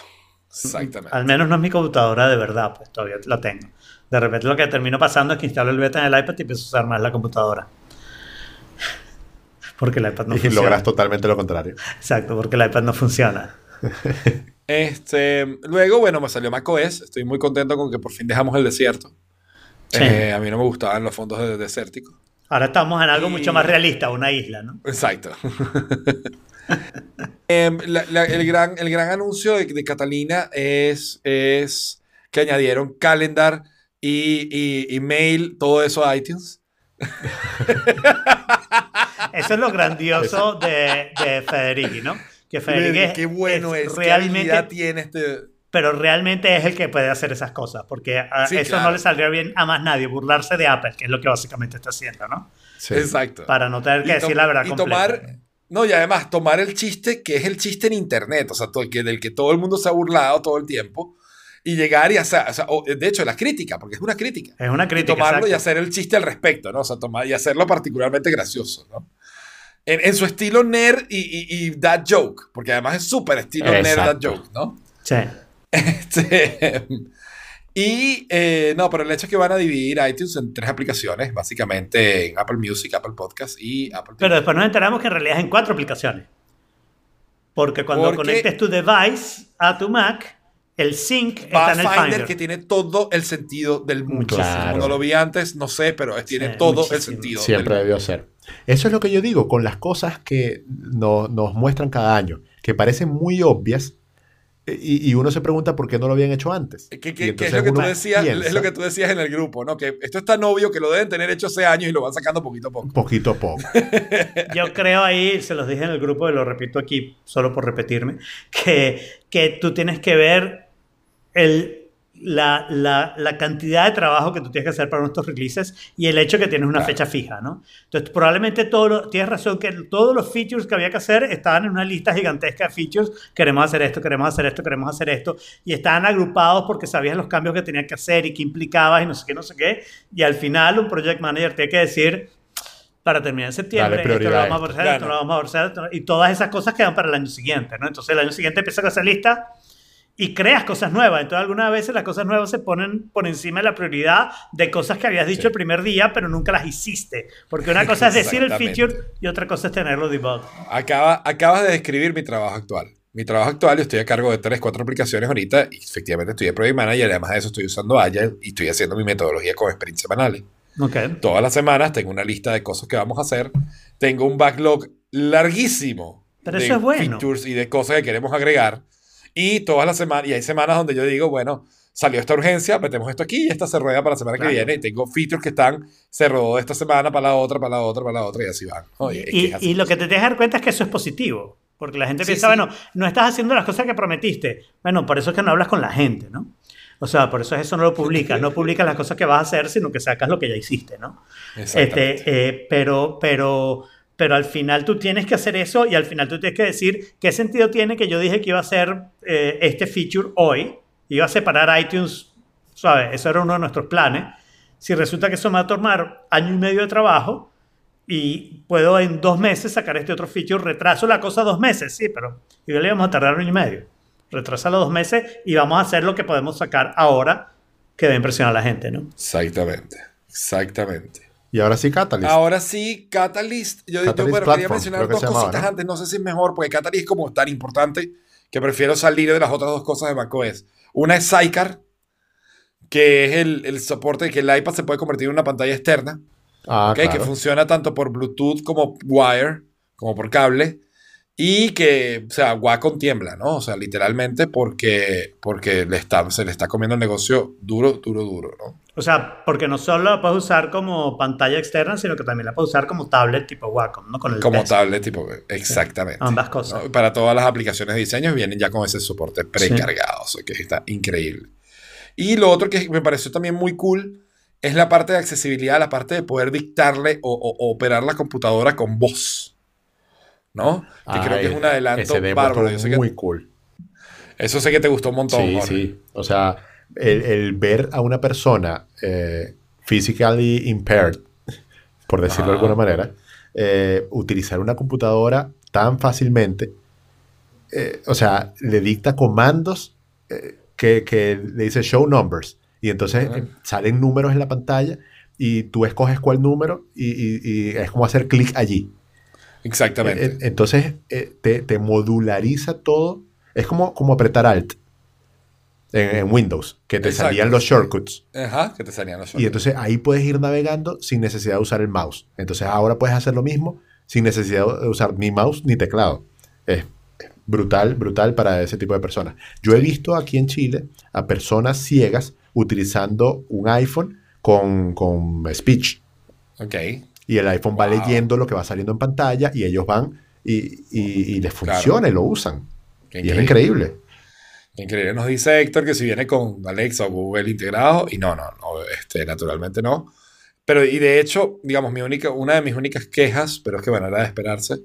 Exactamente. Al menos no es mi computadora de verdad, pues todavía la tengo. De repente lo que termino pasando es que instalo el beta en el iPad y empiezo a usar más la computadora. Porque el iPad no y funciona. logras totalmente lo contrario. Exacto, porque el iPad no funciona. Este, luego, bueno, me salió macOS. Estoy muy contento con que por fin dejamos el desierto. Sí. Eh, a mí no me gustaban los fondos de- desérticos. Ahora estamos en algo Y- mucho más realista, una isla, ¿no? Exacto. Em, la- la- el, gran, el gran anuncio de, de Catalina es, es que añadieron calendar y, y, y mail, todo eso a iTunes. Eso es lo grandioso de, de Federici, ¿no? Que Federici es, Qué bueno es, qué realmente, tiene este... pero realmente es el que puede hacer esas cosas, porque a Sí, eso claro. no le saldría bien a más nadie, burlarse de Apple, que es lo que básicamente está haciendo, ¿no? Sí. Exacto. Para no tener que Y decir la verdad y completa. tomar no y además tomar el chiste que es el chiste en internet o sea todo, que, del que todo el mundo se ha burlado todo el tiempo y llegar y hacer o sea, o, de hecho la crítica porque es una crítica Es una y crítica. tomarlo y exacto. hacer el chiste al respecto no o sea tomar y hacerlo particularmente gracioso no en, en su estilo nerd y, y, y that joke porque además es súper estilo nerd that Exacto. joke no Sí. este, y eh, no, pero el hecho es que van a dividir iTunes en tres aplicaciones, básicamente en Apple Music, Apple Podcast y Apple TV. Pero después nos enteramos que en realidad es en cuatro aplicaciones. Porque cuando Porque- conectes tu device a tu Mac, el sync está en el Pathfinder Finder. que tiene todo el sentido del mundo. Claro. No lo vi antes, no sé, pero tiene Sí, todo el sentido. Siempre del debió ser. Eso es lo que yo digo con las cosas que no- nos muestran cada año, que parecen muy obvias y, y uno se pregunta por qué no lo habían hecho antes. Que, Y que- que es lo que tú decías, piensa es lo que tú decías en el grupo, ¿no? Que esto es tan obvio que lo deben tener hecho hace años y lo van sacando poquito a poco. Poquito a poco. Yo creo ahí, se los dije en el grupo y lo repito aquí solo por repetirme, que, que tú tienes que ver el, la, la, la cantidad de trabajo que tú tienes que hacer para nuestros releases y el hecho que tienes una Claro. fecha fija, ¿no? Entonces, probablemente todo lo- tienes razón que todos los features que había que hacer estaban en una lista gigantesca de features. Queremos hacer esto, queremos hacer esto, queremos hacer esto. Y estaban agrupados porque sabías los cambios que tenías que hacer y qué implicabas y no sé qué, no sé qué. Y al final un project manager tiene que decir, para terminar en septiembre, Dale esto lo vamos a esto. lo vamos a y todas esas cosas quedan para el año siguiente, ¿no? Entonces el año siguiente empieza con esa lista y creas cosas nuevas. Entonces algunas veces las cosas nuevas se ponen por encima de la prioridad de cosas que habías dicho Sí. el primer día, pero nunca las hiciste. Porque una cosa es decir el feature y otra cosa es tenerlo debug. Acaba, acabas de describir mi trabajo actual. Mi trabajo actual, yo estoy a cargo de tres, cuatro aplicaciones ahorita y efectivamente estoy de Project Manager. Además de eso, estoy usando Agile y estoy haciendo mi metodología con sprints semanales. Ok. Todas las semanas tengo una lista de cosas que vamos a hacer. Tengo un backlog larguísimo Pero de eso es bueno. features y de cosas que queremos agregar. Y todas las semanas, y hay semanas donde yo digo, bueno, salió esta urgencia, metemos esto aquí y esta se rueda para la semana Claro. que viene. Y tengo features que están, se rodó esta semana para la otra, para la otra, para la otra y así van. Oye, es que y, es así. y lo que te tienes que dar cuenta es que eso es positivo. Porque la gente Sí, piensa, sí. bueno, no estás haciendo las cosas que prometiste. Bueno, por eso es que no hablas con la gente, ¿no? O sea, por eso eso no lo publicas. No publicas las cosas que vas a hacer, sino que sacas lo que ya hiciste, ¿no? Este, eh, pero, pero, pero al final tú tienes que hacer eso y al final tú tienes que decir qué sentido tiene que yo dije que iba a hacer eh, este feature hoy. Iba a separar iTunes, ¿sabes? Eso era uno de nuestros planes. Si resulta que eso me va a tomar año y medio de trabajo y puedo en dos meses sacar este otro feature, retraso la cosa dos meses, sí, pero igual le vamos a tardar un año y medio. Retrásalo dos meses y vamos a hacer lo que podemos sacar ahora que a impresionar a la gente, ¿no? Exactamente. Exactamente. Y ahora sí, Catalyst. Ahora sí, Catalyst. Yo, yo, Catalyst bueno, quería mencionar dos llamaba, cositas ¿no? antes. No sé si es mejor, porque Catalyst es como tan importante que prefiero salir de las otras dos cosas de macOS. Una es Sidecar, que es el, el soporte de que el iPad se puede convertir en una pantalla externa. ah. Que funciona tanto por Bluetooth como Wire, como por cable. Y que, o sea, Wacom tiembla, ¿no? O sea, literalmente porque, porque le está, se le está comiendo el negocio duro, duro, duro, ¿no? O sea, porque no solo la puedes usar como pantalla externa, sino que también la puedes usar como tablet tipo Wacom, ¿no? Con el Como test. tablet, tipo, exactamente. Ambas cosas. ¿no? Para todas las aplicaciones de diseño vienen ya con ese soporte precargado, o sea, que está increíble. Y lo otro que me pareció también muy cool es la parte de accesibilidad, la parte de poder dictarle o- o operar la computadora con voz. ¿No? Que creo que es un adelanto bárbaro. Yo sé que- muy cool. eso sé que te gustó un montón. Sí, Jorge. sí. O sea, el, el ver a una persona eh, physically impaired, por decirlo de alguna manera, eh, utilizar una computadora tan fácilmente, eh, o sea, le dicta comandos que, que le dice show numbers. Y entonces salen números en la pantalla y tú escoges cuál número y, y- y es como hacer clic allí. Exactamente. Entonces eh, te, te modulariza todo. Es como, como apretar Alt en, en Windows, que te Exacto, salían los shortcuts. Ajá, que te salían los Y shortcuts. entonces ahí puedes ir navegando sin necesidad de usar el mouse. Entonces ahora puedes hacer lo mismo sin necesidad de usar ni mouse ni teclado. Es brutal, brutal para ese tipo de personas. Yo he visto aquí en Chile a personas ciegas utilizando un iPhone con, con speech. Ok. Y el iPhone va Wow. leyendo lo que va saliendo en pantalla y ellos van y, y- y les Claro. funciona y lo usan. Qué Y es increíble. Qué Increíble. Nos dice Héctor que si viene con Alexa o Google integrado, y no, no, no, este, naturalmente no. Pero, y de hecho, digamos, mi única, una de mis únicas quejas, pero es que bueno, era de esperarse,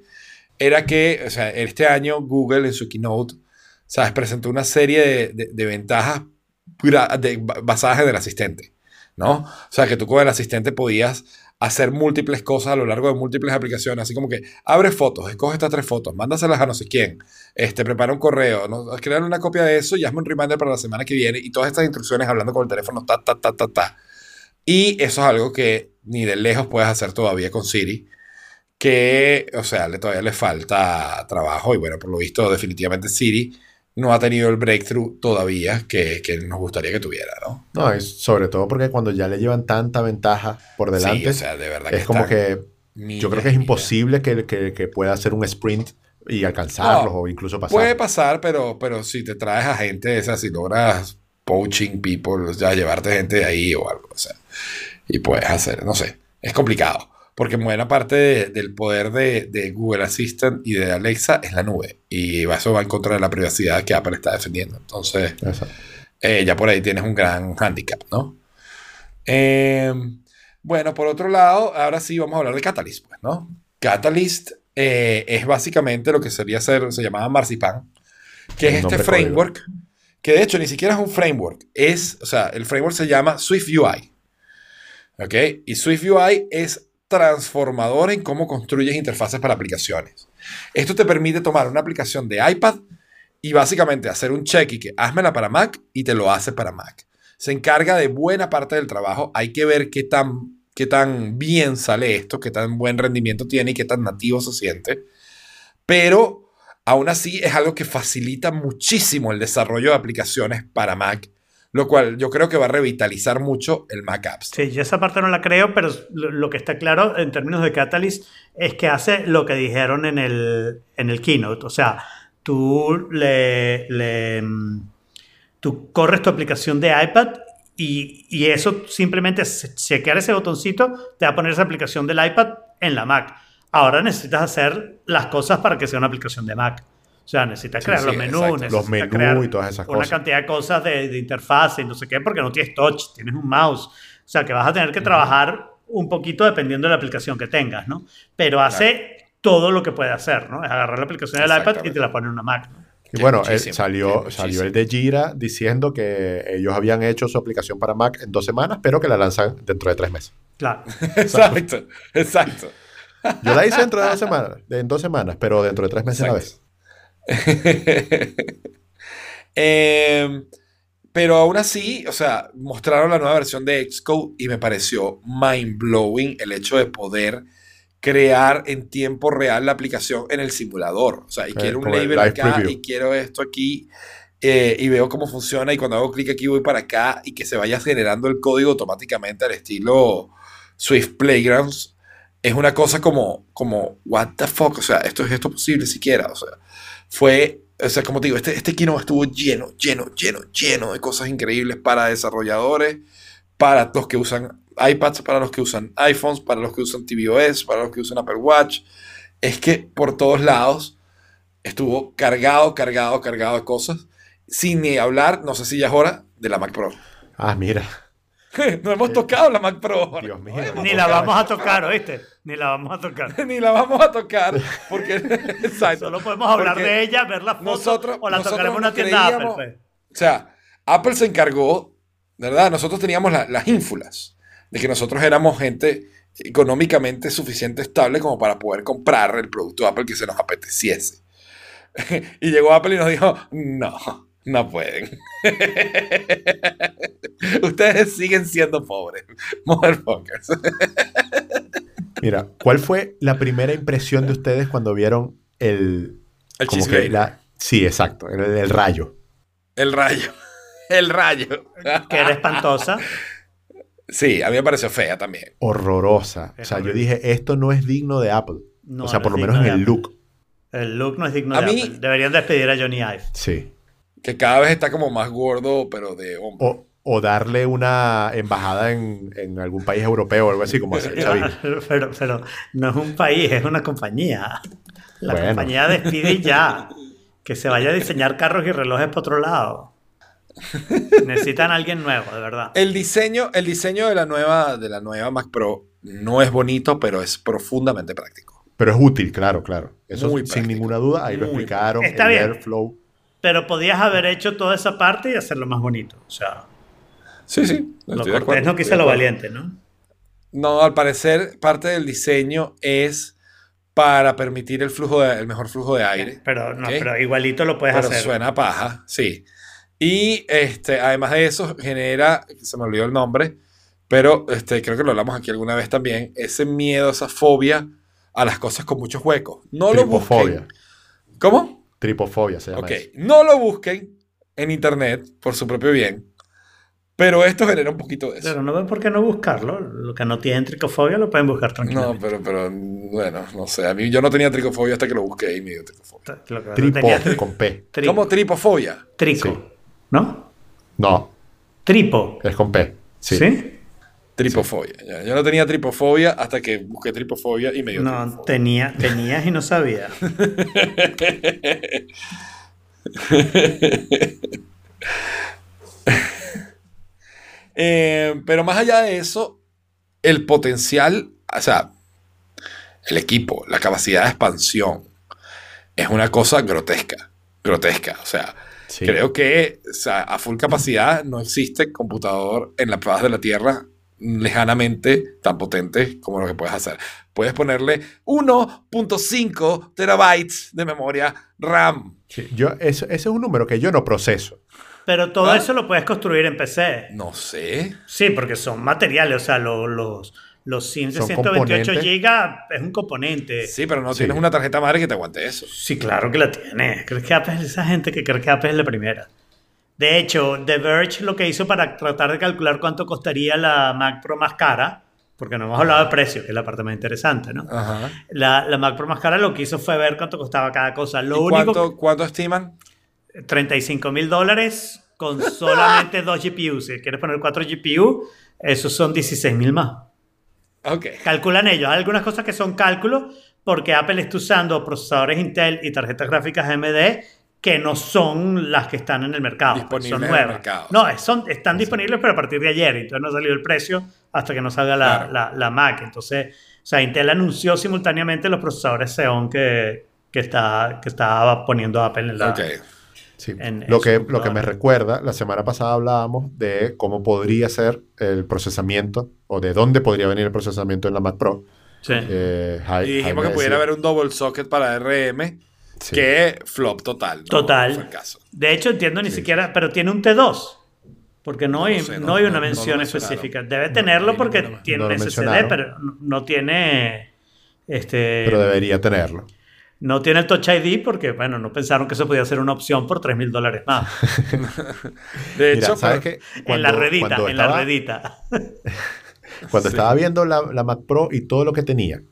era que, o sea, este año Google en su keynote, ¿sabes? Presentó una serie de, de- de ventajas basadas en el asistente, ¿no? O sea, que tú con el asistente podías hacer múltiples cosas a lo largo de múltiples aplicaciones, así como que abre fotos, escoge estas tres fotos, mándaselas a no sé quién, este, prepara un correo, ¿no? crear una copia de eso y hazme un reminder para la semana que viene y todas estas instrucciones hablando con el teléfono, ta, ta, ta, ta, ta. Y eso es algo que ni de lejos puedes hacer todavía con Siri, que, o sea, le, todavía le falta trabajo y bueno, por lo visto definitivamente Siri no ha tenido el breakthrough todavía que, que nos gustaría que tuviera, ¿no? No, es sobre todo porque cuando ya le llevan tanta ventaja por delante, Sí, o sea, de verdad es como que yo creo que es imposible que, que- que pueda hacer un sprint y alcanzarlos No, o incluso pasar. Puede pasar, pero, pero si te traes a gente esa, si logras poaching people, ya llevarte gente de ahí o algo, o sea, y puedes hacer, no sé, es complicado, porque buena parte de- del poder de, de Google Assistant y de Alexa es la nube, y eso va en contra de la privacidad que Apple está defendiendo, entonces eh, ya por ahí tienes un gran handicap, ¿no? Eh, bueno, por otro lado, ahora sí vamos a hablar de Catalyst, pues, ¿no? Catalyst eh, es básicamente lo que sería ser, se llamaba Marzipan, que es este framework, que de hecho ni siquiera es un framework, es, o sea, el framework se llama Swift UI, ¿ok? Y Swift UI es transformador en cómo construyes interfaces para aplicaciones. Esto te permite tomar una aplicación de iPad y básicamente hacer un check y que házmela para Mac y te lo hace para Mac. Se encarga de buena parte del trabajo. Hay que ver qué tan, qué tan bien sale esto, qué tan buen rendimiento tiene y qué tan nativo se siente. Pero aún así es algo que facilita muchísimo el desarrollo de aplicaciones para Mac, lo cual yo creo que va a revitalizar mucho el Mac Apps. Sí, yo esa parte no la creo, pero lo, que está claro en términos de Catalyst es que hace lo que dijeron en el, en el keynote. O sea, tú le, mm, tú corres tu aplicación de iPad y, y eso simplemente chequear ese botoncito te va a poner esa aplicación del iPad en la Mac. Ahora necesitas hacer las cosas para que sea una aplicación de Mac. O sea, necesitas Sí, crear sí, los menús, exacto. necesitas Los menús crear y todas esas una cosas. cantidad de cosas de, de interfaz y no sé qué, porque no tienes touch, tienes un mouse. O sea, que vas a tener que trabajar un poquito dependiendo de la aplicación que tengas, ¿no? Pero hace todo lo que puede hacer, ¿no? Es agarrar la aplicación del iPad y te la pone en una Mac. ¿no? Y bueno, él muchísimo, salió, salió el de Jira diciendo que ellos habían hecho su aplicación para Mac en dos semanas, pero que la lanzan dentro de tres meses. Claro. Exacto, exacto. Yo la hice dentro de dos semanas, en dos semanas, pero dentro de tres meses a la Exacto. vez. Em, pero aún así, o sea, mostraron la nueva versión de Xcode y me pareció mind blowing el hecho de poder crear en tiempo real la aplicación en el simulador. O sea, y quiero un label acá preview. y quiero esto aquí eh, y veo cómo funciona y cuando hago clic aquí voy para acá y que se vaya generando el código automáticamente al estilo Swift Playgrounds. Es una cosa como, como, what the fuck, o sea, esto es esto posible siquiera, o sea, fue, o sea, como te digo, este, este estuvo lleno, lleno, lleno, lleno de cosas increíbles para desarrolladores, para los que usan iPads, para los que usan iPhones, para los que usan tvOS, para los que usan Apple Watch. Es que por todos lados estuvo cargado, cargado, cargado de cosas, sin ni hablar, no sé si ya es hora, de la Mac Pro. Ah, mira. no hemos tocado la Mac Pro. Dios mío. No Ni la vamos a tocar, ¿oíste? Ni la vamos a tocar. ni la vamos a tocar porque exacto. Solo podemos hablar Porque de ella, ver la foto nosotros- o la nosotros tocaremos en una tienda Apple. creíamos- pues. O sea, Apple se encargó ¿verdad? Nosotros teníamos la- las ínfulas de que nosotros éramos gente económicamente suficiente estable como para poder comprar el producto de Apple que se nos apeteciese. y llegó Apple y nos dijo, no, no pueden. Ustedes siguen siendo pobres, motherfuckers. Mira, ¿cuál fue la primera impresión de ustedes cuando vieron el... El como que la- Sí, exacto, el, el rayo. El rayo. El rayo. Que era espantosa. Sí, a mí me pareció fea también. Horrorosa. Es o sea, yo dije, esto no es digno de Apple. No, o sea, no por lo menos en el Apple. look. El look no es digno A de mí- Apple. Deberían despedir a Johnny Ive. Sí. Que cada vez está como más gordo, pero de hombre. O, o darle una embajada en, en algún país europeo o algo así, como hace Xavi. pero, pero no es un país, es una compañía. La Bueno. compañía despide ya. Que se vaya a diseñar carros y relojes por otro lado. Necesitan a alguien nuevo, de verdad. El diseño, el diseño de la nueva, de la nueva Mac Pro no es bonito, pero es profundamente práctico. Pero es útil, claro, claro. Eso Muy sin práctico. ninguna duda, ahí lo Muy explicaron. Está el bien. Airflow. Pero podías haber hecho toda esa parte y hacerlo más bonito. O sea, Sí, sí. lo cortés acuerdo, no quise lo valiente, ¿no? No, al parecer parte del diseño es para permitir el flujo de- el mejor flujo de aire. Pero, no, pero igualito lo puedes Pero hacer. suena a paja, sí. Y este, además de eso, genera, se me olvidó el nombre, pero este, creo que lo hablamos aquí alguna vez también, ese miedo, esa fobia a las cosas con muchos huecos. No lo busquen. ¿Cómo? Tripofobia se llama Ok, eso. no lo busquen en internet por su propio bien, pero esto genera un poquito de eso. Pero no ven por qué no buscarlo. Lo que no tienen tricofobia lo pueden buscar No, tranquilamente. pero, pero, bueno, no sé. A mí yo no tenía tricofobia hasta que lo busqué y me dio tricofobia. Lo Tripo tenía con P. tri- ¿Cómo tripofobia? Trico. Sí. ¿No? No, Tripo. es con P. ¿Sí? Sí. Tripofobia. Yo no tenía tripofobia hasta que busqué tripofobia y me dio No, tripofobia. tenía, tenías y no sabía. Eh, pero más allá de eso, el potencial, o sea, el equipo, la capacidad de expansión, es una cosa grotesca. Grotesca. O sea, Sí. creo que o sea, a full capacidad no existe computador en la faz de la Tierra lejanamente tan potente como lo que puedes hacer. Puedes ponerle 1.5 terabytes de memoria RAM. Sí, Yo, eso- ese es un número que yo no proceso. Pero todo ¿Ah? eso lo puedes construir en PC. No sé. Sí, porque son materiales. O sea, lo- los, los sims de Son 128 componentes. GB es un componente. Sí, pero no Sí. tienes una tarjeta madre que te aguante eso. Sí, claro que la tiene. ¿Crees que Apple es esa gente que cree que Apple es la primera? De hecho, The Verge lo que hizo para tratar de calcular cuánto costaría la Mac Pro más cara, porque no hemos hablado de precio, que es la parte más interesante, ¿no? Ajá. La, la Mac Pro más cara lo que hizo fue ver cuánto costaba cada cosa. Lo ¿Y único, cuánto, cuánto estiman? 35 mil dólares con solamente dos GPUs. Si quieres poner cuatro GPU, esos son 16 mil más. Ok. Calculan ellos. Hay algunas cosas que son cálculos porque Apple está usando procesadores Intel y tarjetas gráficas AMD que no son las que están en el mercado. Disponibles son en el nuevas. mercado. No, son, están disponibles, pero a partir de ayer. Entonces no ha salido el precio hasta que no salga la, Claro. la- la Mac. Entonces, o sea, Intel anunció simultáneamente los procesadores Xeon que, que, está, que estaba poniendo Apple en la... Ok. Sí. En- en lo, su que, lo que me recuerda, la semana pasada hablábamos de cómo podría ser el procesamiento o de dónde podría venir el procesamiento en la Mac Pro. Sí. Eh, Jai- Y dijimos que pudiera haber un double socket para RM, Sí. que flop total. ¿no? Total. No caso. De hecho, entiendo ni siquiera, pero tiene un T2. Porque no, No hay, sé, no, no- hay una mención específica. Debe tenerlo no, porque tiene no un SSD, pero no- tiene. Este, Pero debería tenerlo. no tiene el Touch ID porque, bueno, no pensaron que eso podía ser una opción por 3 mil dólares más. De Mira, hecho, ¿sabes pero- qué? en la Cuando- redita, cuando en la redita. Cuando Sí. estaba viendo la, la Mac Pro y todo lo que tenía,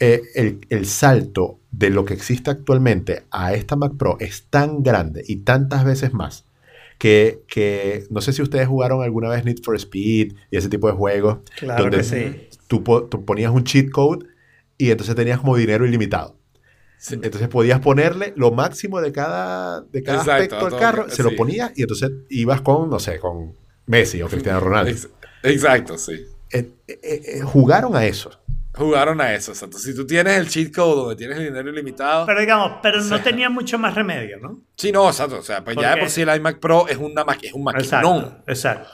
eh, el, el salto de lo que existe actualmente a esta Mac Pro es tan grande y tantas veces más que, que no sé si ustedes jugaron alguna vez Need for Speed y ese tipo de juegos. Claro donde que sí. Tú, tú ponías un cheat code y entonces tenías como dinero ilimitado. Sí. Entonces podías ponerle lo máximo de cada, de cada Exacto, aspecto del todo- carro, se lo sí. ponías y entonces ibas con, no sé, con Messi o Cristiano Ronaldo. Ex- Exacto, sí. Eh, eh, eh, jugaron a eso. Jugaron a eso. Exacto. Si tú tienes el cheat code donde tienes el dinero ilimitado. Pero digamos, pero no tenía mucho más remedio, ¿no? sí, no, exacto. O sea, pues ya de por sí el iMac Pro es, una, ma- es un maquinón. Exacto, exacto.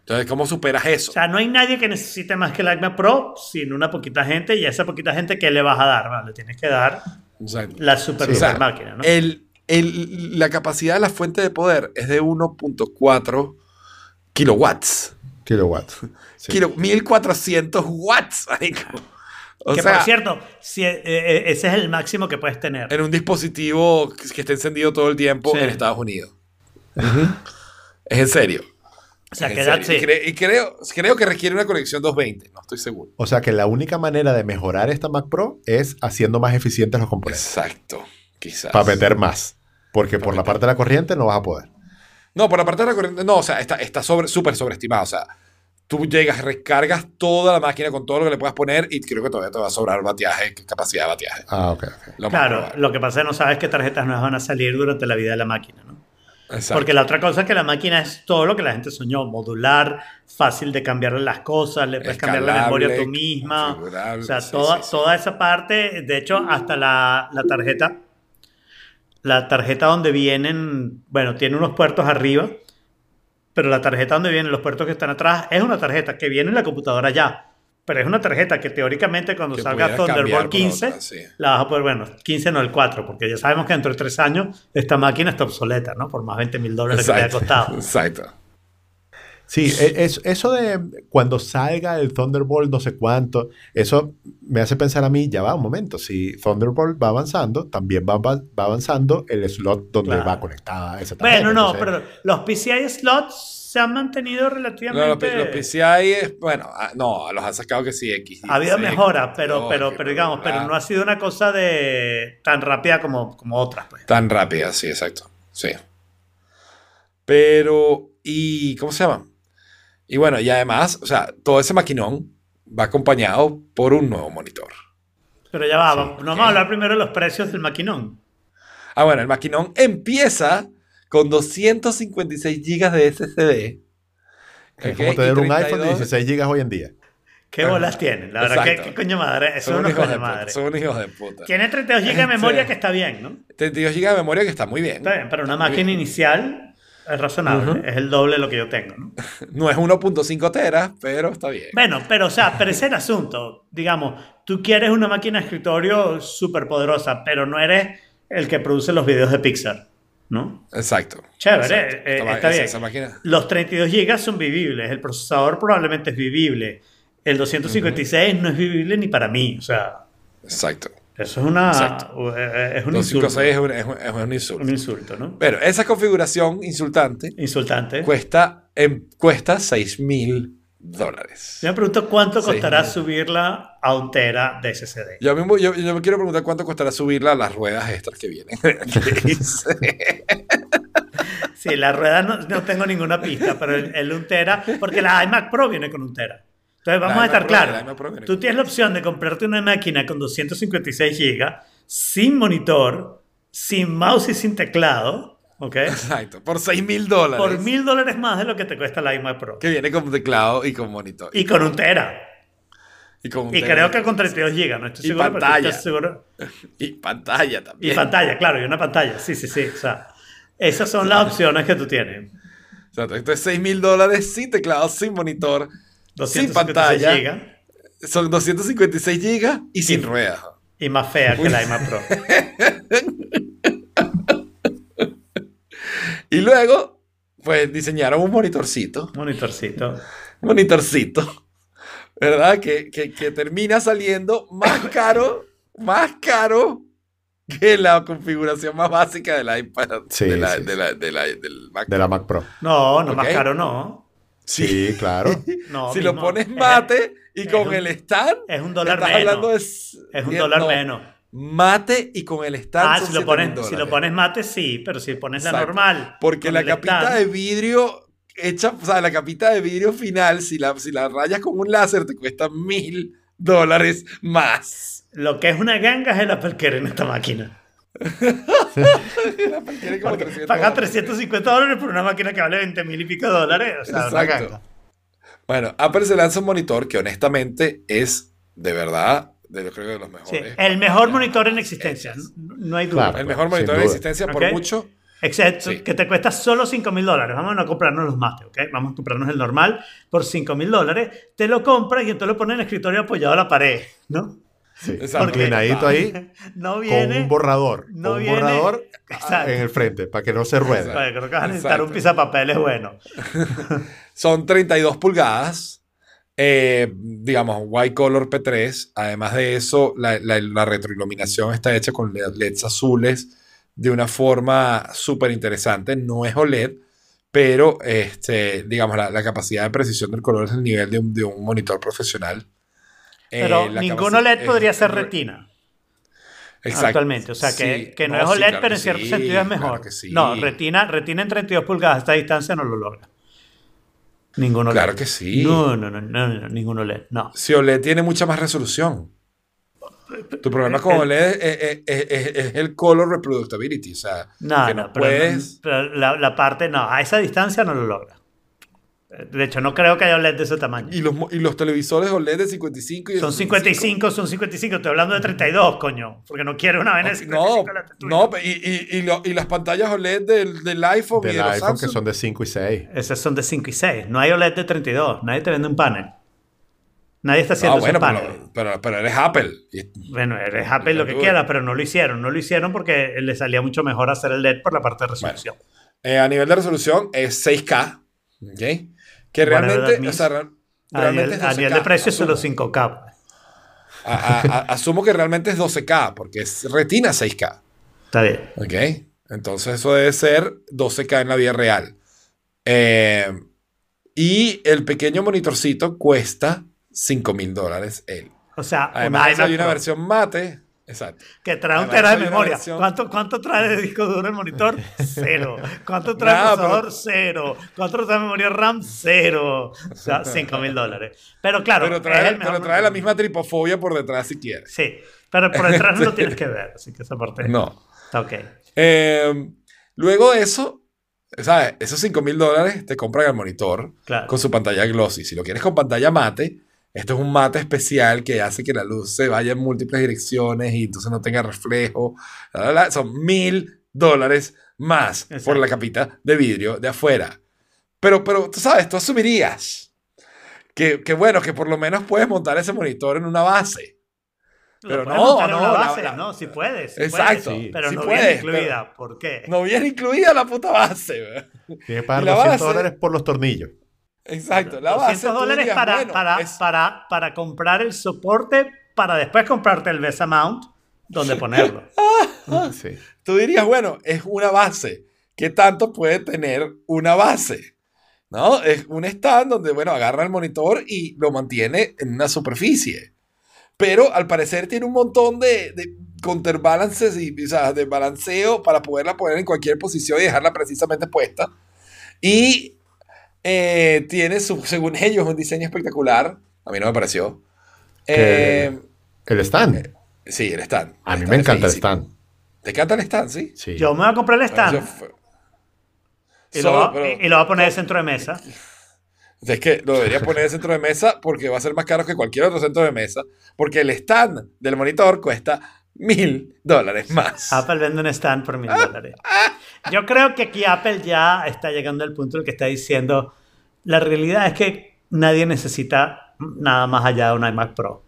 Entonces, ¿cómo superas eso? O sea, no hay nadie que necesite más que el iMac Pro, sino una poquita gente, y a esa poquita gente, ¿qué le vas a dar? ¿vale? Le tienes que dar Exacto. la super, Sí. super O sea, máquina, ¿no? el, el- la capacidad de la fuente de poder es de 1.4 kilowatts. Kilowatts. Sí. Kilo- 1400 watts, marico. O que sea, por cierto, si, eh, eh, ese es el máximo que puedes tener. en un dispositivo que esté encendido todo el tiempo Sí. en Estados Unidos. Es en serio. O sea, que en da- serio. sí. Y, cre- y creo, creo que requiere una conexión 220, no estoy seguro. O sea que la única manera de mejorar esta Mac Pro es haciendo más eficientes los componentes. Exacto, quizás. Para meter más. Porque Pa' por la parte de la corriente no vas a poder. No, por la parte de la corriente, no, o sea, está está sobre- súper sobreestimado. O sea, tú llegas, recargas toda la máquina con todo lo que le puedas poner y creo que todavía te va a sobrar bateaje, capacidad de bateaje. Ah, ok, ok. Lo más Claro, lo que pasa es que no sabes qué tarjetas nuevas van a salir durante la vida de la máquina, ¿no? Exacto. Porque la otra cosa es que la máquina es todo lo que la gente soñó, modular, fácil de cambiarle las cosas, le puedes cambiar la memoria tú misma. O sea, sí, toda, sí, sí. toda esa parte, de hecho, hasta la, la tarjeta, la tarjeta donde vienen, bueno, tiene unos puertos arriba, pero la tarjeta donde vienen los puertos que están atrás es una tarjeta que viene en la computadora ya. Pero es una tarjeta que teóricamente cuando Que salga Thunderbolt por 15, otra, sí. la vas a poder, bueno, 15 no el 4, porque ya sabemos que dentro de 3 años esta máquina está obsoleta, ¿no? Por más 20 mil dólares que te haya Exacto. costado. Exacto. Sí, e- es- eso de cuando salga el Thunderbolt no sé cuánto, eso me hace pensar a mí, ya va un momento, si Thunderbolt va avanzando, también va, va- va avanzando el slot donde Claro. va conectada esa tarjeta. Bueno, no, entonces- pero los PCI slots se han mantenido No, los, relativamente... P- los PCI es, bueno, ah, no, los han sacado que sí, X. Ha habido 16, mejoras, pero, no, pero, pero digamos, pero no ha sido una cosa de tan rápida como, como otras, pues. Tan rápida, sí, exacto. Sí. Pero, ¿y cómo se llama? Y bueno, y además, o sea, todo ese maquinón va acompañado por un nuevo monitor. Pero ya va, vamos- vamos a hablar primero de los precios del maquinón. Ah, bueno, el maquinón empieza con 256 GB de SSD. Es como tener un iPhone de 32 16 GB hoy en día. ¿Qué bolas tienen? La verdad, ¿qué, coño madre? Eso Son es unos hijos de puta. madre. Son unos hijos de puta. Tiene 32 GB de memoria Sí. que está bien, ¿no? 32 GB de memoria que está muy bien. Está bien, pero una máquina inicial es razonable. Es el doble de lo que yo tengo, ¿no? No es 1.5 teras, pero está bien. Bueno, pero o sea, pero ese es el asunto. Digamos, tú quieres una máquina de escritorio súper poderosa, pero no eres el que produce los videos de Pixar, ¿no? Exacto. Chévere, Exacto. eh, está esa- bien. esa máquina. Los 32 GB son vivibles, el procesador probablemente es vivible, el 256 no es vivible ni para mí, o sea, Exacto. Eso es una Exacto. es un insulto, 256 es un, es un- es un insulto. un insulto, ¿no? Pero esa configuración insultante Insultante. cuesta, cuesta 6 mil dólares. Yo me pregunto cuánto costará subirla a un tera de SSD. Yo, mismo, yo, yo me quiero preguntar cuánto costará subirla a las ruedas extras que vienen. Sí, la rueda no, no tengo ninguna pista, pero el, el 1 tera, porque la iMac Pro viene con 1 tera. Entonces vamos La a estar claros. Tú tienes la opción de comprarte una máquina con 256 GB, sin monitor, sin mouse y sin teclado, ¿ok? Exacto. Por 6 mil dólares. Por mil dólares más de lo que te cuesta la iMac Pro. Que viene con teclado y con monitor. Y con 1 tera. Y, con un Y tele- creo que con 32 GB, no estoy Y seguro. pantalla. estoy seguro. Y pantalla también. Y pantalla, claro, y una pantalla. Sí, sí, sí. O sea, esas son las opciones que tú tienes. Exacto. Esto es 6 mil dólares sin teclado, sin monitor, sin 256 pantalla. GB Son 256 gigas y sin ruedas. y más fea que la iMac Pro. Y luego, pues diseñaron un monitorcito. Monitorcito. Monitorcito. ¿Verdad? Que, que, que termina saliendo más caro, más caro que la configuración más básica del iPad. Sí, de la- sí, de la- de la- del Mac. De la Mac Pro. No, no más caro, no. Sí, claro. no si lo pones Es- mate y con un- el stand, Es un dólar estás menos. hablando de... Es un dólar no, menos. Mate y con el stand. Ah, son si lo, 7.000 pones, si lo pones mate, sí, pero si pones la Exacto. normal. Porque la capita stand, de vidrio hecha, o sea, la capita de vidrio final, si la, si la rayas con un láser, te cuesta mil dólares más. Lo que es una ganga es el Apple Care en esta máquina. Tiene como Porque 300 pagar dólares. 350 dólares por una máquina que vale 20 mil y pico de dólares. O sea, Exacto. Bueno, Apple se lanza un monitor que honestamente es de verdad, de, yo creo que de los Sí, mejores. el mejor monitor en existencia, no, no hay duda. Claro. el mejor monitor duda. existencia por Ok. mucho. Excepto Sí. que te cuesta solo 5 mil dólares. Vamos a no comprarnos los mate, ¿ok? Vamos a comprarnos el normal por 5 mil dólares. Te lo compras y entonces lo pones en el escritorio apoyado a la pared, ¿no? Sí, Exacto. inclinadito ahí, No con viene. un borrador. no con un viene- borrador Exacto. en el frente, para que no se ruede. Exacto. Creo que vas a necesitar Exacto. un pisapapeles bueno. Son 32 pulgadas, eh, digamos, white color P3. Además de eso, la, la- la retroiluminación está hecha con LEDs azules de una forma súper interesante. No es OLED, pero este, digamos, la, la capacidad de precisión del color es el nivel de un, de un monitor profesional. Eh, Pero la ninguno capaci- LED podría eh, ser retina. Exacto. Actualmente, o sea que, Sí. que no, es OLED, claro pero en cierto sí, sentido es claro mejor. que sí. No, retina, retina en 32 pulgadas a esta distancia no lo logra. Ninguno LED. Claro que sí. No, no, no, no, no, ninguno LED. No. Si OLED tiene mucha más resolución. Tu problema con El- OLED es, es- es- es- es el color reproducibility. O sea, No, que no, no pero, puedes. pero la, la parte, no, a esa distancia no lo logra. De hecho, no creo que haya OLED de ese tamaño. Y los, y los televisores OLED de 55 y de Son 55, son 55. Estoy hablando de 32, coño. Porque no quiero una vaina de 55 No, no, y, y, y, lo- y las pantallas OLED del, del iPhone y Del de los iPhone, que Samsung. son de 5 y 6. Esas son de 5 y 6. No hay OLED de 32. Nadie te vende un panel. Nadie está Ah, haciendo bueno, esos paneles. pero, pero, pero eres Apple. Y- Bueno, eres Apple lo que quieras, pero no lo hicieron. No lo hicieron porque le salía mucho mejor hacer el LED por la parte de resolución. eh, a nivel de resolución es 6K. ¿ok? Que realmente, o sea, a realmente nivel, a 12K. nivel de precio es solo asumo. 5K. pues. A- a- asumo que realmente es 12K, porque es retina 6K. Está bien. ¿Ok? Entonces eso debe ser 12K en la vida real. Eh, y el pequeño monitorcito cuesta 5 mil dólares él. O sea, Además, un de eso hay una Pro versión mate. Exacto. que trae un tera de memoria. versión- ¿Cuánto, ¿Cuánto trae de disco duro el monitor? Cero. ¿Cuánto trae el procesador? pero- Cero. ¿Cuánto trae memoria RAM? Cero. O sea, 5 mil dólares. Pero claro, Pero trae, el pero trae la misma tripofobia por detrás si quieres. Sí, pero por detrás no lo tienes que ver. Así que esa parte No. está ok. Eh, luego de eso, ¿sabes? Esos 5 mil dólares te compran el monitor Claro. con su pantalla glossy. Si lo quieres con pantalla mate, esto es un mate especial que hace que la luz se vaya en múltiples direcciones y entonces no tenga reflejo. La, la, la. Son mil dólares más Exacto. por la capita de vidrio de afuera. Pero, pero tú sabes, tú asumirías que, que bueno, que por lo menos puedes montar ese monitor en una base. Pero no, no, la- base, la- no, si puedes. sí Exacto, puedes, sí, pero sí no puedes, viene incluida. ¿Por qué? No viene incluida la puta base. Tienes que pagar Y la 200 base- dólares por los tornillos. Exacto, la base. 200 tú dólares dirías, para, bueno, para, es- para, para comprar el soporte, para después comprarte el VESA mount, donde ponerlo. Sí. tú dirías, bueno, es una base. ¿Qué tanto puede tener una base? ¿No? Es un stand donde, bueno, agarra el monitor y lo mantiene en una superficie. Pero al parecer tiene un montón de, de counterbalances y o sea, de balanceo para poderla poner en cualquier posición y dejarla precisamente puesta. Y eh, tiene, su, según ellos, un diseño espectacular. A mí no me pareció. Eh, El stand. sí, el stand. A El mí stand me encanta el stand. ¿Te encanta el stand, sí? Sí. Yo me voy a comprar el stand y, lo voy a- pero- y- y lo voy a poner de centro de mesa. Es que lo debería poner en centro de mesa porque va a ser más caro que cualquier otro centro de mesa. Porque el stand del monitor cuesta mil dólares más. Apple vende un stand por mil dólares. Yo creo que aquí Apple ya está llegando al punto en el que está diciendo, la realidad es que nadie necesita nada más allá de un iMac Pro.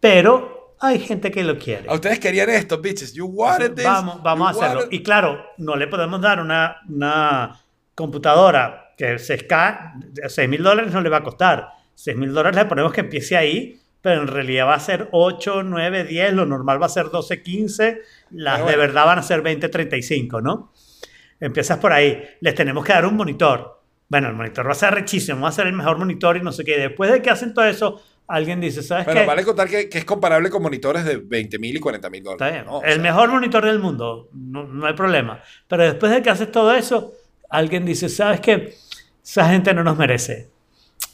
Pero hay gente que lo quiere. A ustedes querían esto, bitches. You wanted this. Vamos, vamos a hacerlo. wanted- Y claro, no le podemos dar una, una computadora que se esca 6 mil dólares no le va a costar. 6 mil dólares le ponemos que empiece ahí, pero en realidad va a ser 8, 9, 10, lo normal va a ser 12, 15, las Pero de bueno. verdad van a ser 20, 35, ¿no? Empiezas por ahí, les tenemos que dar un monitor. Bueno, el monitor va a ser rechísimo, va a ser el mejor monitor y no sé qué. Después de que hacen todo eso, alguien dice, ¿sabes Bueno, qué? vale contar que, que es comparable con monitores de 20 mil y 40 mil Está dólares. bien. ¿no? O el sea, mejor monitor del mundo, no, no hay problema. Pero después de que haces todo eso, alguien dice, ¿sabes qué? Esa gente no nos merece.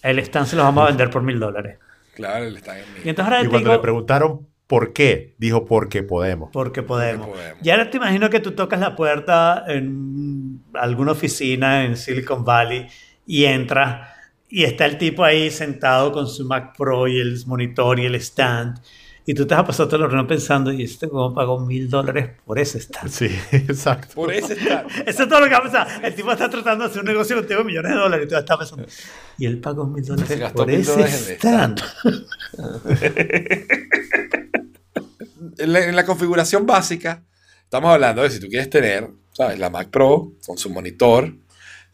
El stand se los vamos a vender por mil dólares. Claro, el stand en Y entonces ahora Y cuando digo, le preguntaron por qué, dijo porque podemos. porque podemos. Porque podemos. Y ahora te imagino que tú tocas la puerta en alguna oficina en Silicon Valley y entras y está el tipo ahí sentado con su Mac Pro y el monitor y el stand. Y tú te has pasado todo el reunión pensando, y este como pagó mil dólares por ese stand. Sí, exacto. Por ese está. Eso es todo lo que va a pasar. El tipo está tratando de hacer un negocio contigo de millones de dólares y tú estás pensando, y él pagó mil dólares por ese en stand. En la, en la configuración básica, estamos hablando de si tú quieres tener, ¿sabes? La Mac Pro con su monitor,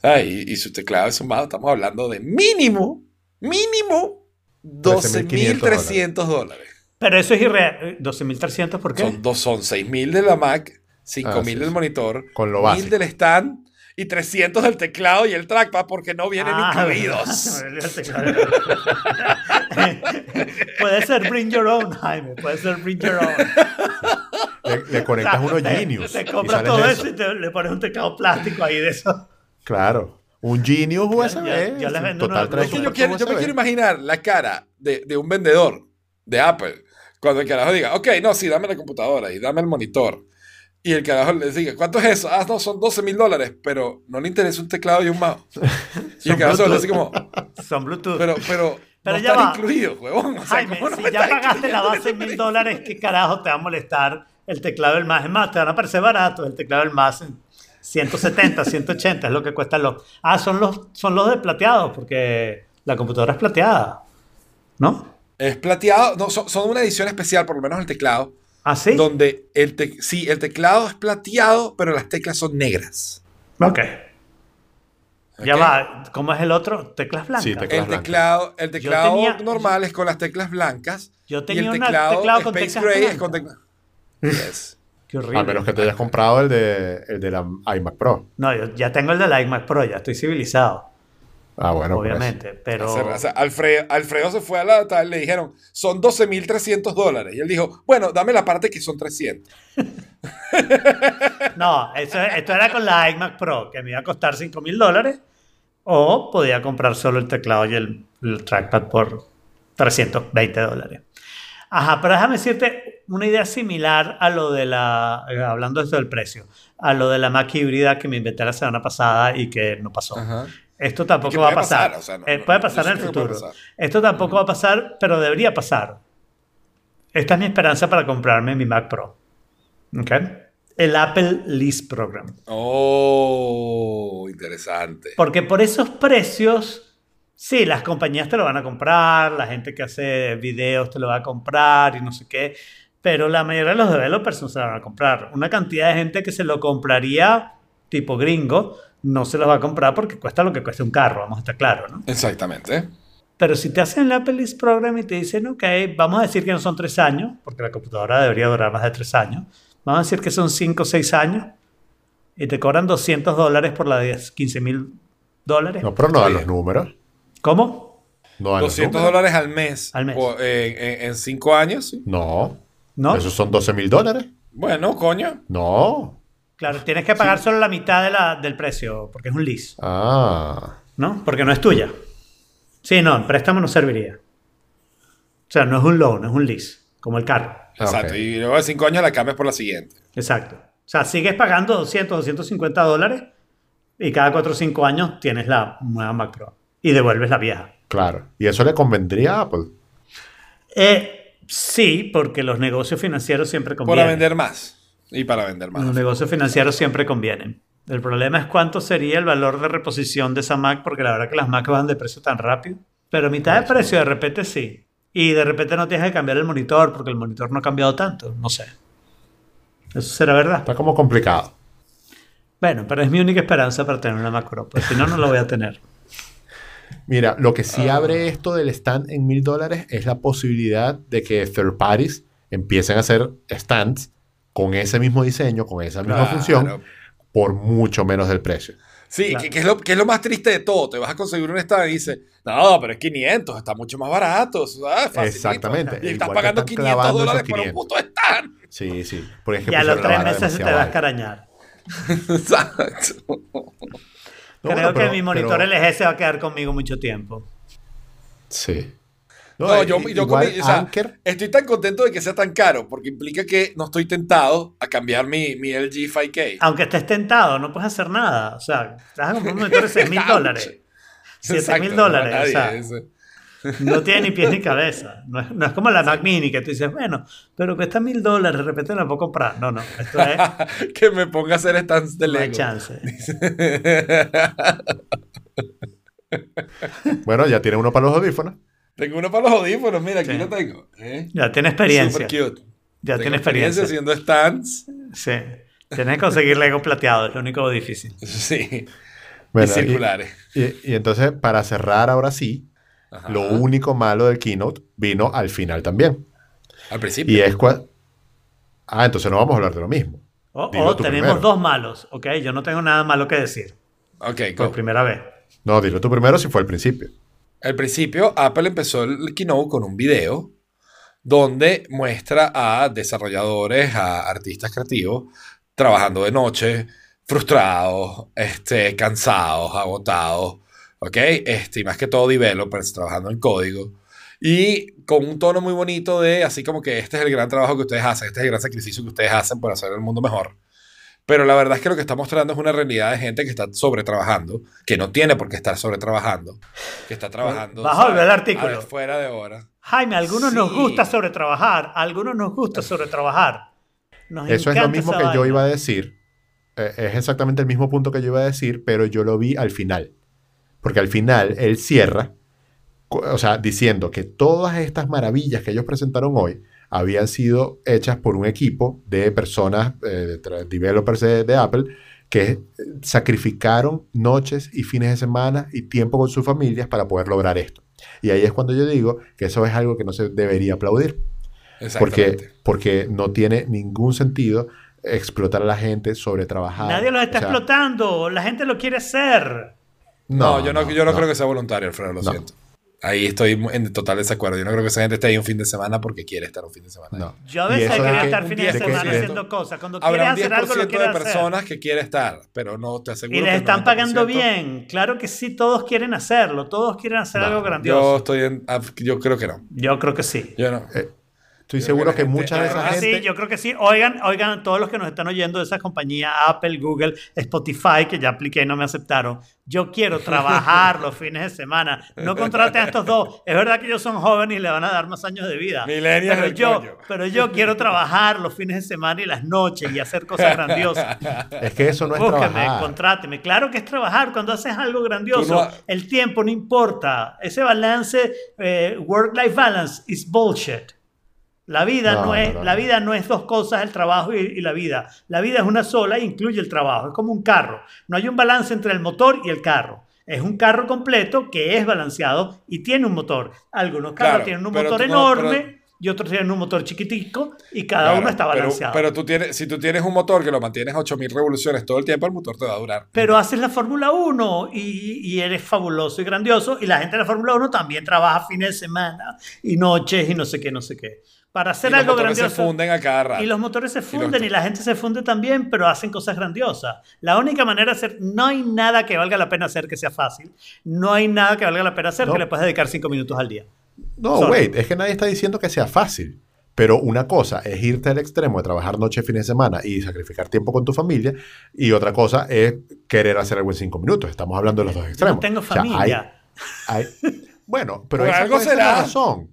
¿sabes? Y, y su teclado de zumbado, estamos hablando de mínimo, mínimo 12.300 dólares. Pero eso es irreal. 12.300, ¿por qué? Son, dos, son 6.000 de la Mac, 5.000 Ah, sí, del monitor, Con lo 1.000 básico. del stand y 300 del teclado y el trackpad porque no vienen Ah, incluidos. puede ser bring your own, Jaime. Puede ser bring your own. Le, le conectas unos Te- Genius. Te y compras sales todo eso y te- le pones un teclado plástico ahí de eso. Claro. Un Genius USB. ya- ya les vendo total una- que su yo, quiero, yo me quiero imaginar la cara de, de un vendedor de Apple cuando el carajo diga, ok, no, sí, dame la computadora y dame el monitor. Y el carajo le diga, ¿cuánto es eso? Ah, no, son 12 mil dólares, pero no le interesa un teclado y un mouse. Y el carajo Bluetooth. así como, Son Bluetooth. pero, pero, Pero no ya están va. incluidos, huevón. O sea, Jaime, ¿cómo no si ya pagaste la base en mil dólares, ¿qué carajo te va a molestar el teclado del más? Es más, te van a parecer baratos el teclado del más en 170, 180, es lo que cuestan los... Ah, son los, son los de plateados, porque la computadora es plateada, ¿no? Es plateado, no, son, son una edición especial, por lo menos el teclado, ¿Ah, sí? donde el, te- sí, el teclado es plateado, pero las teclas son negras. Ok. Ya ¿ok? va, ¿cómo es el otro? Teclas blancas. Sí, teclas El blancas. teclado, el teclado tenía- normal es con las teclas blancas. Yo y tenía el un teclado, teclado con Space teclas Gray es con teclas. Yes. Qué horrible. A menos que te hayas comprado el de, el de la iMac Pro. No, yo ya tengo el de la iMac Pro, ya estoy civilizado, Ah, bueno. por eso. obviamente, pero... O sea, Alfredo, Alfredo se fue a la tal, le dijeron, son 12.300 dólares. Y él dijo, bueno, dame la parte que son 300. No, eso, esto era con la iMac Pro, que me iba a costar 5 mil dólares, o podía comprar solo el teclado y el, el trackpad por 320 dólares. Ajá, pero déjame decirte una idea similar a lo de la, eh, hablando de esto del precio, a lo de la Mac híbrida que me inventé la semana pasada y que no pasó. Ajá. Esto tampoco va a pasar. pasar, o sea, no- Eh, puede pasar en el futuro. Esto tampoco va a pasar, pero debería pasar. Esta es mi esperanza para comprarme mi Mac Pro. ¿Ok? El Apple Lease Program. Oh, interesante. Porque por esos precios, sí, las compañías te lo van a comprar, la gente que hace videos te lo va a comprar y no sé qué, pero la mayoría de los developers no se lo van a comprar. Una cantidad de gente que se lo compraría tipo gringo, no se lo va a comprar porque cuesta lo que cuesta un carro, vamos a estar claros, ¿no? Exactamente. Pero si te hacen el Apple Lease Program y te dicen, ok, vamos a decir que no son tres años, porque la computadora debería durar más de tres años, vamos a decir que son cinco o seis años, y te cobran 200 dólares por la de 15 mil dólares. No, pero no dan los números. ¿Cómo? No dan los 200 números. dólares al mes. Al mes. O, eh, en, en cinco años, sí. No. ¿No? Esos son 12 mil dólares. Bueno, coño. No. Claro, tienes que pagar solo la mitad de la- del precio, porque es un lease, Ah. ¿no? Porque no es tuya. Sí, no, en préstamo no serviría. O sea, no es un loan, es un lease, como el carro. Exacto. ok. Y luego de cinco años la cambias por la siguiente. Exacto. O sea, sigues pagando 200, 250 dólares y cada 4 o 5 años tienes la nueva Mac Pro y devuelves la vieja. Claro. Y eso le convendría a Apple. Eh, sí, porque los negocios financieros siempre Para convienen. vender más. Y para vender más. Los negocios financieros siempre convienen. El problema es cuánto sería el valor de reposición de esa Mac, porque la verdad que las Mac van de precio tan rápido. Pero mitad de precio de repente sí. Y de repente no tienes que cambiar el monitor, porque el monitor no ha cambiado tanto. No sé. Eso será verdad. Está como complicado. Bueno, pero es mi única esperanza para tener una Mac Pro. Pues si no, no lo voy a tener. Mira, lo que sí Ah. abre esto del stand en mil dólares es la posibilidad de que third parties empiecen a hacer stands con ese mismo diseño, con esa misma Claro. función, por mucho menos del precio. Sí, Claro. que, que es lo, que es lo más triste de todo. Te vas a conseguir un stand y dices, no, pero es 500, está mucho más barato. Exactamente. Y estás Igual pagando están 500 clavando esos dólares por un 500. puto stand. Sí, sí. Porque es que Y a los tres meses se te demasiado va a escarañar. Exacto. No, Creo bueno, que pero- mi monitor pero- LG se va a quedar conmigo mucho tiempo. Sí. No, yo, yo igual comí- o sea, Anker- estoy tan contento de que sea tan caro, porque implica que no estoy tentado a cambiar mi, mi LG 5K. Aunque estés tentado, no puedes hacer nada. O sea, te vas a comprar un monitor de 6 mil dólares. 7 Exacto, mil no, dólares. o nadie, sea, ese. No tiene ni pies ni cabeza. No es, no es como la Mac Mini que tú dices, bueno, pero cuesta mil dólares, de repente la puedo comprar. No, no, esto es... que me ponga a hacer stands de No hay Lego. chance. Bueno, ya tiene uno para los audífonos. Tengo uno para los audífonos, mira, aquí Sí. lo tengo. ¿eh? Ya tiene experiencia. Super cute. Ya Tengo tiene experiencia. haciendo stands. Sí. Tienes que conseguir Lego plateado, es lo único difícil. Sí. Bueno, y circulares. Y, y- y entonces, para cerrar ahora sí, Ajá. lo único malo del keynote vino al final también. Al principio. Y es cuando... Ah, entonces no vamos a hablar de lo mismo. O, Dilo o tú tenemos primero. dos malos, ¿ok? Yo no tengo nada malo que decir Ok, por go. primera vez. No, dilo tú primero si fue al principio. Al principio, Apple empezó el keynote con un video donde muestra a desarrolladores, a artistas creativos, trabajando de noche, frustrados, este, cansados, agotados, ¿ok? Este, y más que todo developers trabajando en código. Y con un tono muy bonito de, así como que este es el gran trabajo que ustedes hacen, este es el gran sacrificio que ustedes hacen por hacer el mundo mejor. Pero la verdad es que lo que está mostrando es una realidad de gente que está sobretrabajando, que no tiene por qué estar sobretrabajando, que está trabajando. Vas a volver al ¿sabes? artículo. A ver, fuera de hora. Jaime, a algunos nos gusta sobretrabajar, a algunos nos gusta sobretrabajar. Nos Eso es lo mismo que yo iba a decir. Eh, es exactamente el mismo punto que yo iba a decir, pero yo lo vi al final. Porque al final él cierra, o sea, diciendo que todas estas maravillas que ellos presentaron hoy habían sido hechas por un equipo de personas, eh, de developers de, de Apple, que eh, sacrificaron noches y fines de semana y tiempo con sus familias para poder lograr esto. Y ahí es cuando yo digo que eso es algo que no se debería aplaudir. Exactamente. Porque, porque no tiene ningún sentido explotar a la gente sobre trabajar. Nadie los está O sea, explotando, la gente lo quiere hacer. No, yo no, yo no, no. creo que sea voluntario, Alfredo, lo No. siento. Ahí estoy en total desacuerdo. Yo no creo que esa gente esté ahí un fin de semana porque quiere estar un fin de semana. No. Yo a veces quería que- estar un fin de 10% semana haciendo cosas. Cuando quieres Habrá un hacer 10% algo, lo de hacer. personas que quiere estar, pero no te aseguro Y que les están pagando 90%. bien. Claro que sí, todos quieren hacerlo. Todos quieren hacer No, algo Yo grandioso. estoy en. ah, Yo creo que no. Yo creo que sí. Yo no. Eh, Estoy Creo seguro que que, la gente- mucha de esa Ah, Ah, gente. sí, yo creo que sí. Oigan, oigan, todos los que nos están oyendo de esas compañías, Apple, Google, Spotify, que ya apliqué y no me aceptaron. Yo quiero trabajar los fines de semana. No contraten a estos dos. Es verdad que ellos son jóvenes y le van a dar más años de vida. Millennials pero yo, coño. pero yo quiero trabajar los fines de semana y las noches y hacer cosas grandiosas. Es que eso no es Búsqueme, trabajar. contráteme. Claro que es trabajar cuando haces algo grandioso. No El tiempo no importa. Ese balance, eh, work-life balance, is bullshit. La vida no, No, es, no, no. la vida no es dos cosas, el trabajo y, y la vida. La vida es una sola e incluye el trabajo. Es como un carro. No hay un balance entre el motor y el carro. Es un carro completo que es balanceado y tiene un motor. Algunos carros Claro, tienen un pero motor enorme pero- y otros tienen un motor chiquitico y cada Claro, uno está pero- balanceado. Pero, tú tienes, si tú tienes un motor que lo mantienes a 8000 revoluciones todo el tiempo, el motor te va a durar. Pero haces la Fórmula 1 y, y eres fabuloso y grandioso. Y la gente de la Fórmula 1 también trabaja fines de semana y noches y no sé qué, no sé qué. Para hacer y los algo motores grandioso. se funden a cada rato. Y los motores se los- funden y, la gente se funde también, pero hacen cosas grandiosas. La única manera de hacer, no hay nada que valga la pena hacer que sea fácil. No hay nada que valga la pena hacer No. que le puedas dedicar cinco minutos al día. No, Sorry. wait, es que nadie está diciendo que sea fácil. Pero una cosa es irte al extremo de trabajar noche, fines de semana y sacrificar tiempo con tu familia. Y otra cosa es querer hacer algo en cinco minutos. Estamos hablando de los dos extremos. No tengo O sea, hay- familia. hay- bueno, pero esa algo será. razón.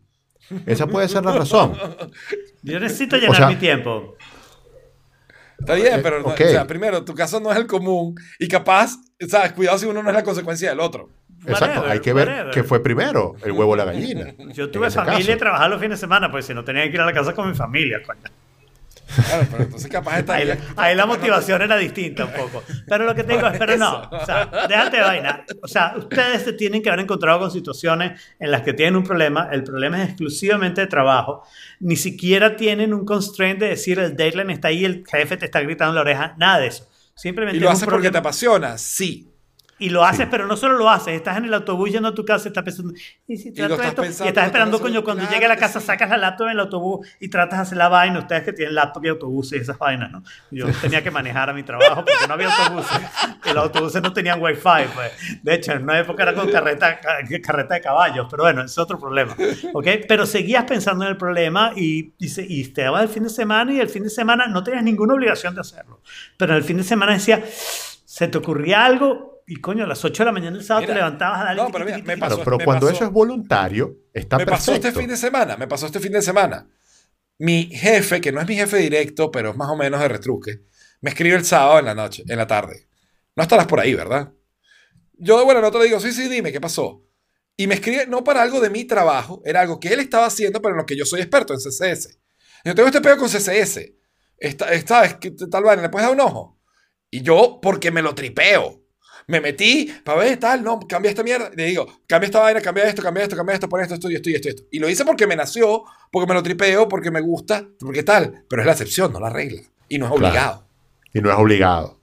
Esa puede ser la razón. Yo necesito llenar sea- mi tiempo. Está bien, Eh, pero no- o sea, primero, tu caso no es el común y capaz, ¿sabes? Cuidado si uno no es la consecuencia del otro. Exacto, Whatever, hay que ver whatever. qué fue primero, el huevo o la gallina. Yo tuve familia y caso. trabajaba los fines de semana, pues si no tenía que ir a la casa con mi familia, coño. Claro, pero entonces capaz está Ahí, la- ahí la motivación era distinta un poco. Pero lo que te digo es, pero no, o sea, déjate de vaina. O sea, ustedes se tienen que haber encontrado con situaciones en las que tienen un problema. El problema es exclusivamente de trabajo. Ni siquiera tienen un constraint de decir el deadline está ahí, el jefe te está gritando en la oreja. Nada de eso. Simplemente Y lo haces porque te apasiona, sí. Y lo haces, pero no solo lo haces, estás en el autobús yendo a tu casa y estás pensando, ¿y si trato estás esto? pensando, y estás esperando, coño, pensando, cuando claro llegue a la casa, sí. sacas la laptop en el autobús y tratas de hacer la vaina. Ustedes que tienen laptop y autobuses y esas vainas, ¿no? Yo tenía que manejar a mi trabajo porque no había autobuses. Y los autobuses no tenían wifi, pues. De hecho, en una época era con carreta, ca- carreta de caballos, pero bueno, es otro problema. ¿Ok? Pero seguías pensando en el problema y, y, se- y te dabas el fin de semana y el fin de semana no tenías ninguna obligación de hacerlo. Pero el fin de semana decía, se te ocurría algo y coño, a las 8 de la mañana del sábado Mira, te levantabas a darle no, pero mira, me pasó- Claro, pero me cuando pasó- eso es voluntario, está me perfecto. pasó este fin de semana, me pasó este fin de semana. Mi jefe, que no es mi jefe directo, pero es más o menos de retruque, me escribe el sábado en la noche, en la tarde. No estarás por ahí, ¿verdad? Yo de buena nota le digo, sí, sí, dime, ¿qué pasó? Y me escribe, no para algo de mi trabajo, era algo que él estaba haciendo, pero en lo que yo soy experto, en CSS. Yo tengo este pedo con CSS. Esta, esta vez, que tal vaina, ¿le puedes dar un ojo? Y yo, porque me lo tripeo. Me metí para ver tal, no, cambia esta mierda. Le digo, cambia esta vaina, cambia esto, cambia esto, cambia esto, pon esto, esto y esto y esto, y esto. Y lo hice porque me nació, porque me lo tripeo, porque me gusta, porque tal. Pero es la excepción, no la regla. Y no es Claro. obligado. Y no es obligado.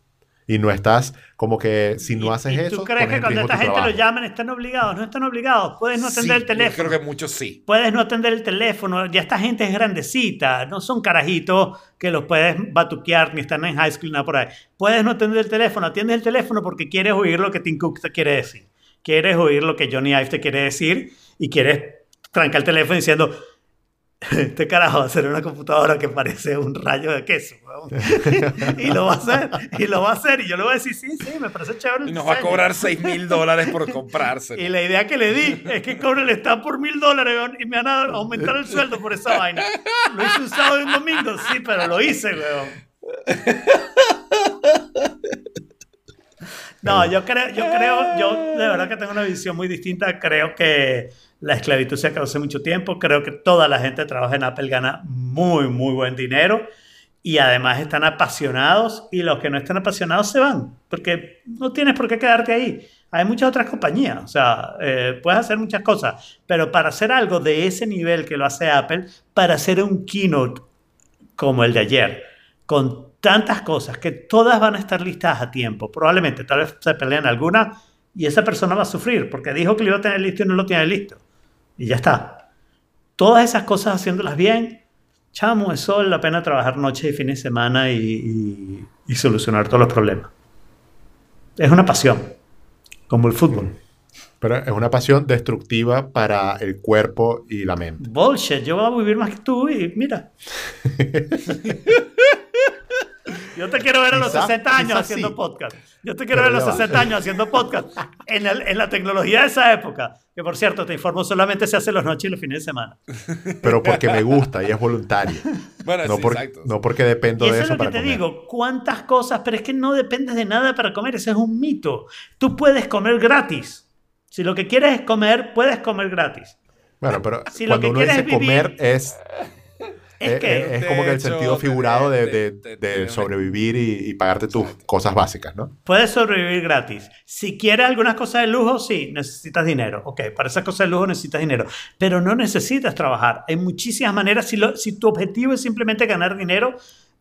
Y no estás como que si no ¿Y- haces y eso. ¿Tú crees que cuando esta gente lo llaman están obligados? No están obligados. Puedes no atender Sí, el teléfono. Yo creo que muchos sí. Puedes no atender el teléfono. Ya esta gente es grandecita. No son carajitos que los puedes batuquear ni están en high school ni nada por ahí. Puedes no atender el teléfono. Atiendes el teléfono porque quieres oír lo que Tim Cook te quiere decir. Quieres oír lo que Johnny Ive te quiere decir y quieres trancar el teléfono diciendo este carajo va a ser una computadora que parece un rayo de queso. weón". y lo va a hacer. Y lo va a hacer. Y yo le voy a decir, sí, sí, me parece chévere. Y nos va a diseño". cobrar 6 mil dólares por comprárselo. Y la idea que le di es que cobre el stand por mil dólares weón, y me van a aumentar el sueldo por esa vaina. Lo hice un sábado y un domingo, sí, pero lo hice, weón. No, yo creo, yo creo, yo de verdad que tengo una visión muy distinta. Creo que la esclavitud se acabó hace mucho tiempo. Creo que toda la gente que trabaja en Apple gana muy, muy buen dinero. Y además están apasionados y los que no están apasionados se van. Porque no tienes por qué quedarte ahí. Hay muchas otras compañías. O sea, eh, puedes hacer muchas cosas. Pero para hacer algo de ese nivel que lo hace Apple, para hacer un keynote como el de ayer, con tantas cosas que todas van a estar listadas a tiempo. Probablemente, tal vez se peleen alguna y esa persona va a sufrir porque dijo que lo iba a tener listo y no lo tiene listo. Y ya está. Todas esas cosas haciéndolas bien, chamo, eso vale la pena trabajar noches y fines de semana y, y- y solucionar todos los problemas. Es una pasión, como el fútbol. Pero es una pasión destructiva para el cuerpo y la mente. Bullshit, yo voy a vivir más que tú y mira. Yo te quiero ver a los Quizá- 60 años haciendo sí. podcast. Yo te quiero Pero ver a los ya va. 60 años haciendo podcast. En, el- en la tecnología de esa época. Que por cierto, te informo, solamente se hace los noches y los fines de semana. Pero porque me gusta y es voluntario. Bueno, No, sí, por- exacto. no porque dependo Y eso de es eso lo que para te comer. digo. ¿Cuántas cosas? Pero es que no dependes de nada para comer. Ese es un mito. Tú puedes comer gratis. Si lo que quieres es comer, puedes comer gratis. Bueno, pero Si lo cuando que uno quieres dice es vivir- comer es, Es es, que- es como que el hecho, sentido figurado de, de- de- de- de de- sobrevivir y, y pagarte tus cosas básicas, ¿no? Puedes sobrevivir gratis. Si quieres algunas cosas de lujo, sí, necesitas dinero. Ok, para esas cosas de lujo necesitas dinero. Pero no necesitas trabajar. Hay muchísimas maneras. Si, lo- si tu objetivo es simplemente ganar dinero,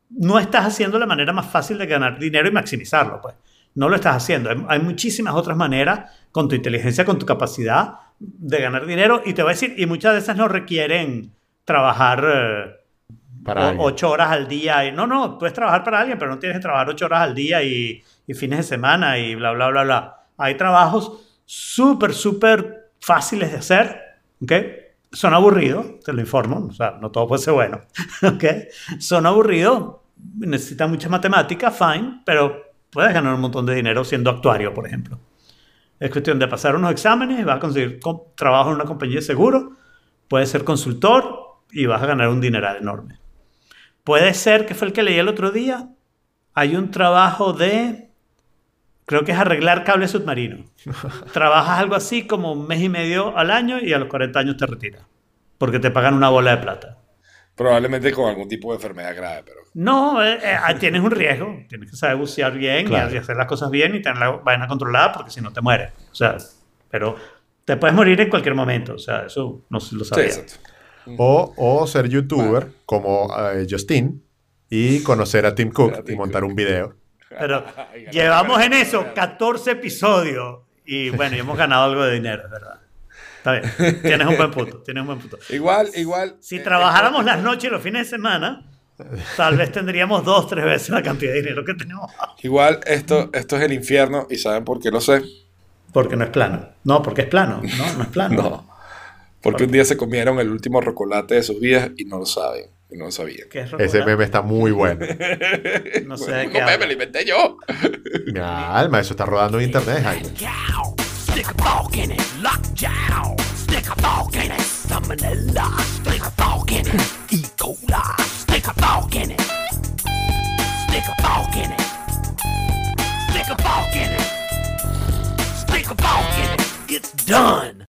no estás haciendo la manera más fácil de ganar dinero y maximizarlo, pues. No lo estás haciendo. Hay, hay muchísimas otras maneras con tu inteligencia, con tu capacidad de ganar dinero. Y te voy a decir, y muchas de esas no requieren trabajar eh, Para o- ocho horas al día. Y, no, no, puedes trabajar para alguien, pero no tienes que trabajar ocho horas al día y, y fines de semana y bla, bla, bla, bla. Hay trabajos súper, súper fáciles de hacer, ¿ok? Son aburridos, te lo informo, o sea, no todo puede ser bueno, ¿ok? Son aburridos, necesitan mucha matemática, fine, pero puedes ganar un montón de dinero siendo actuario, por ejemplo. Es cuestión de pasar unos exámenes, vas a conseguir trabajo en una compañía de seguro, puedes ser consultor y vas a ganar un dineral enorme. Puede ser que fue el que leí el otro día. Hay un trabajo de, creo que es arreglar cables submarinos. Trabajas algo así como un mes y medio al año y a los 40 años te retiras. Porque te pagan una bola de plata. Probablemente con algún tipo de enfermedad grave, pero. No, eh, eh, tienes un riesgo. Tienes que saber bucear bien y- Claro. y hacer las cosas bien y tener la vaina controlada porque si no te mueres. O sea, pero te puedes morir en cualquier momento. O sea, eso no se lo Sí, O, o ser youtuber como eh, Justin y conocer a Tim Cook A Tim y montar Cook. un video. Pero llevamos en eso ganó. 14 episodios y bueno, y hemos ganado algo de dinero, es verdad. Está bien, tienes un buen punto, tienes un buen punto. Igual, igual. Si eh, trabajáramos eh, las noches y los fines de semana, tal vez tendríamos dos, tres veces la cantidad de dinero que tenemos. Igual, esto, esto es el infierno y ¿saben por qué lo sé? Porque no es plano. No, porque es plano. No, no es plano. No. Porque un día se comieron el último rocolate de sus vidas y no lo saben. Y no lo sabían. ¿Qué es Ese meme está muy bueno. no sé de qué. meme lo inventé yo. Mi alma, eso está rodando en internet, Jaime. It's done.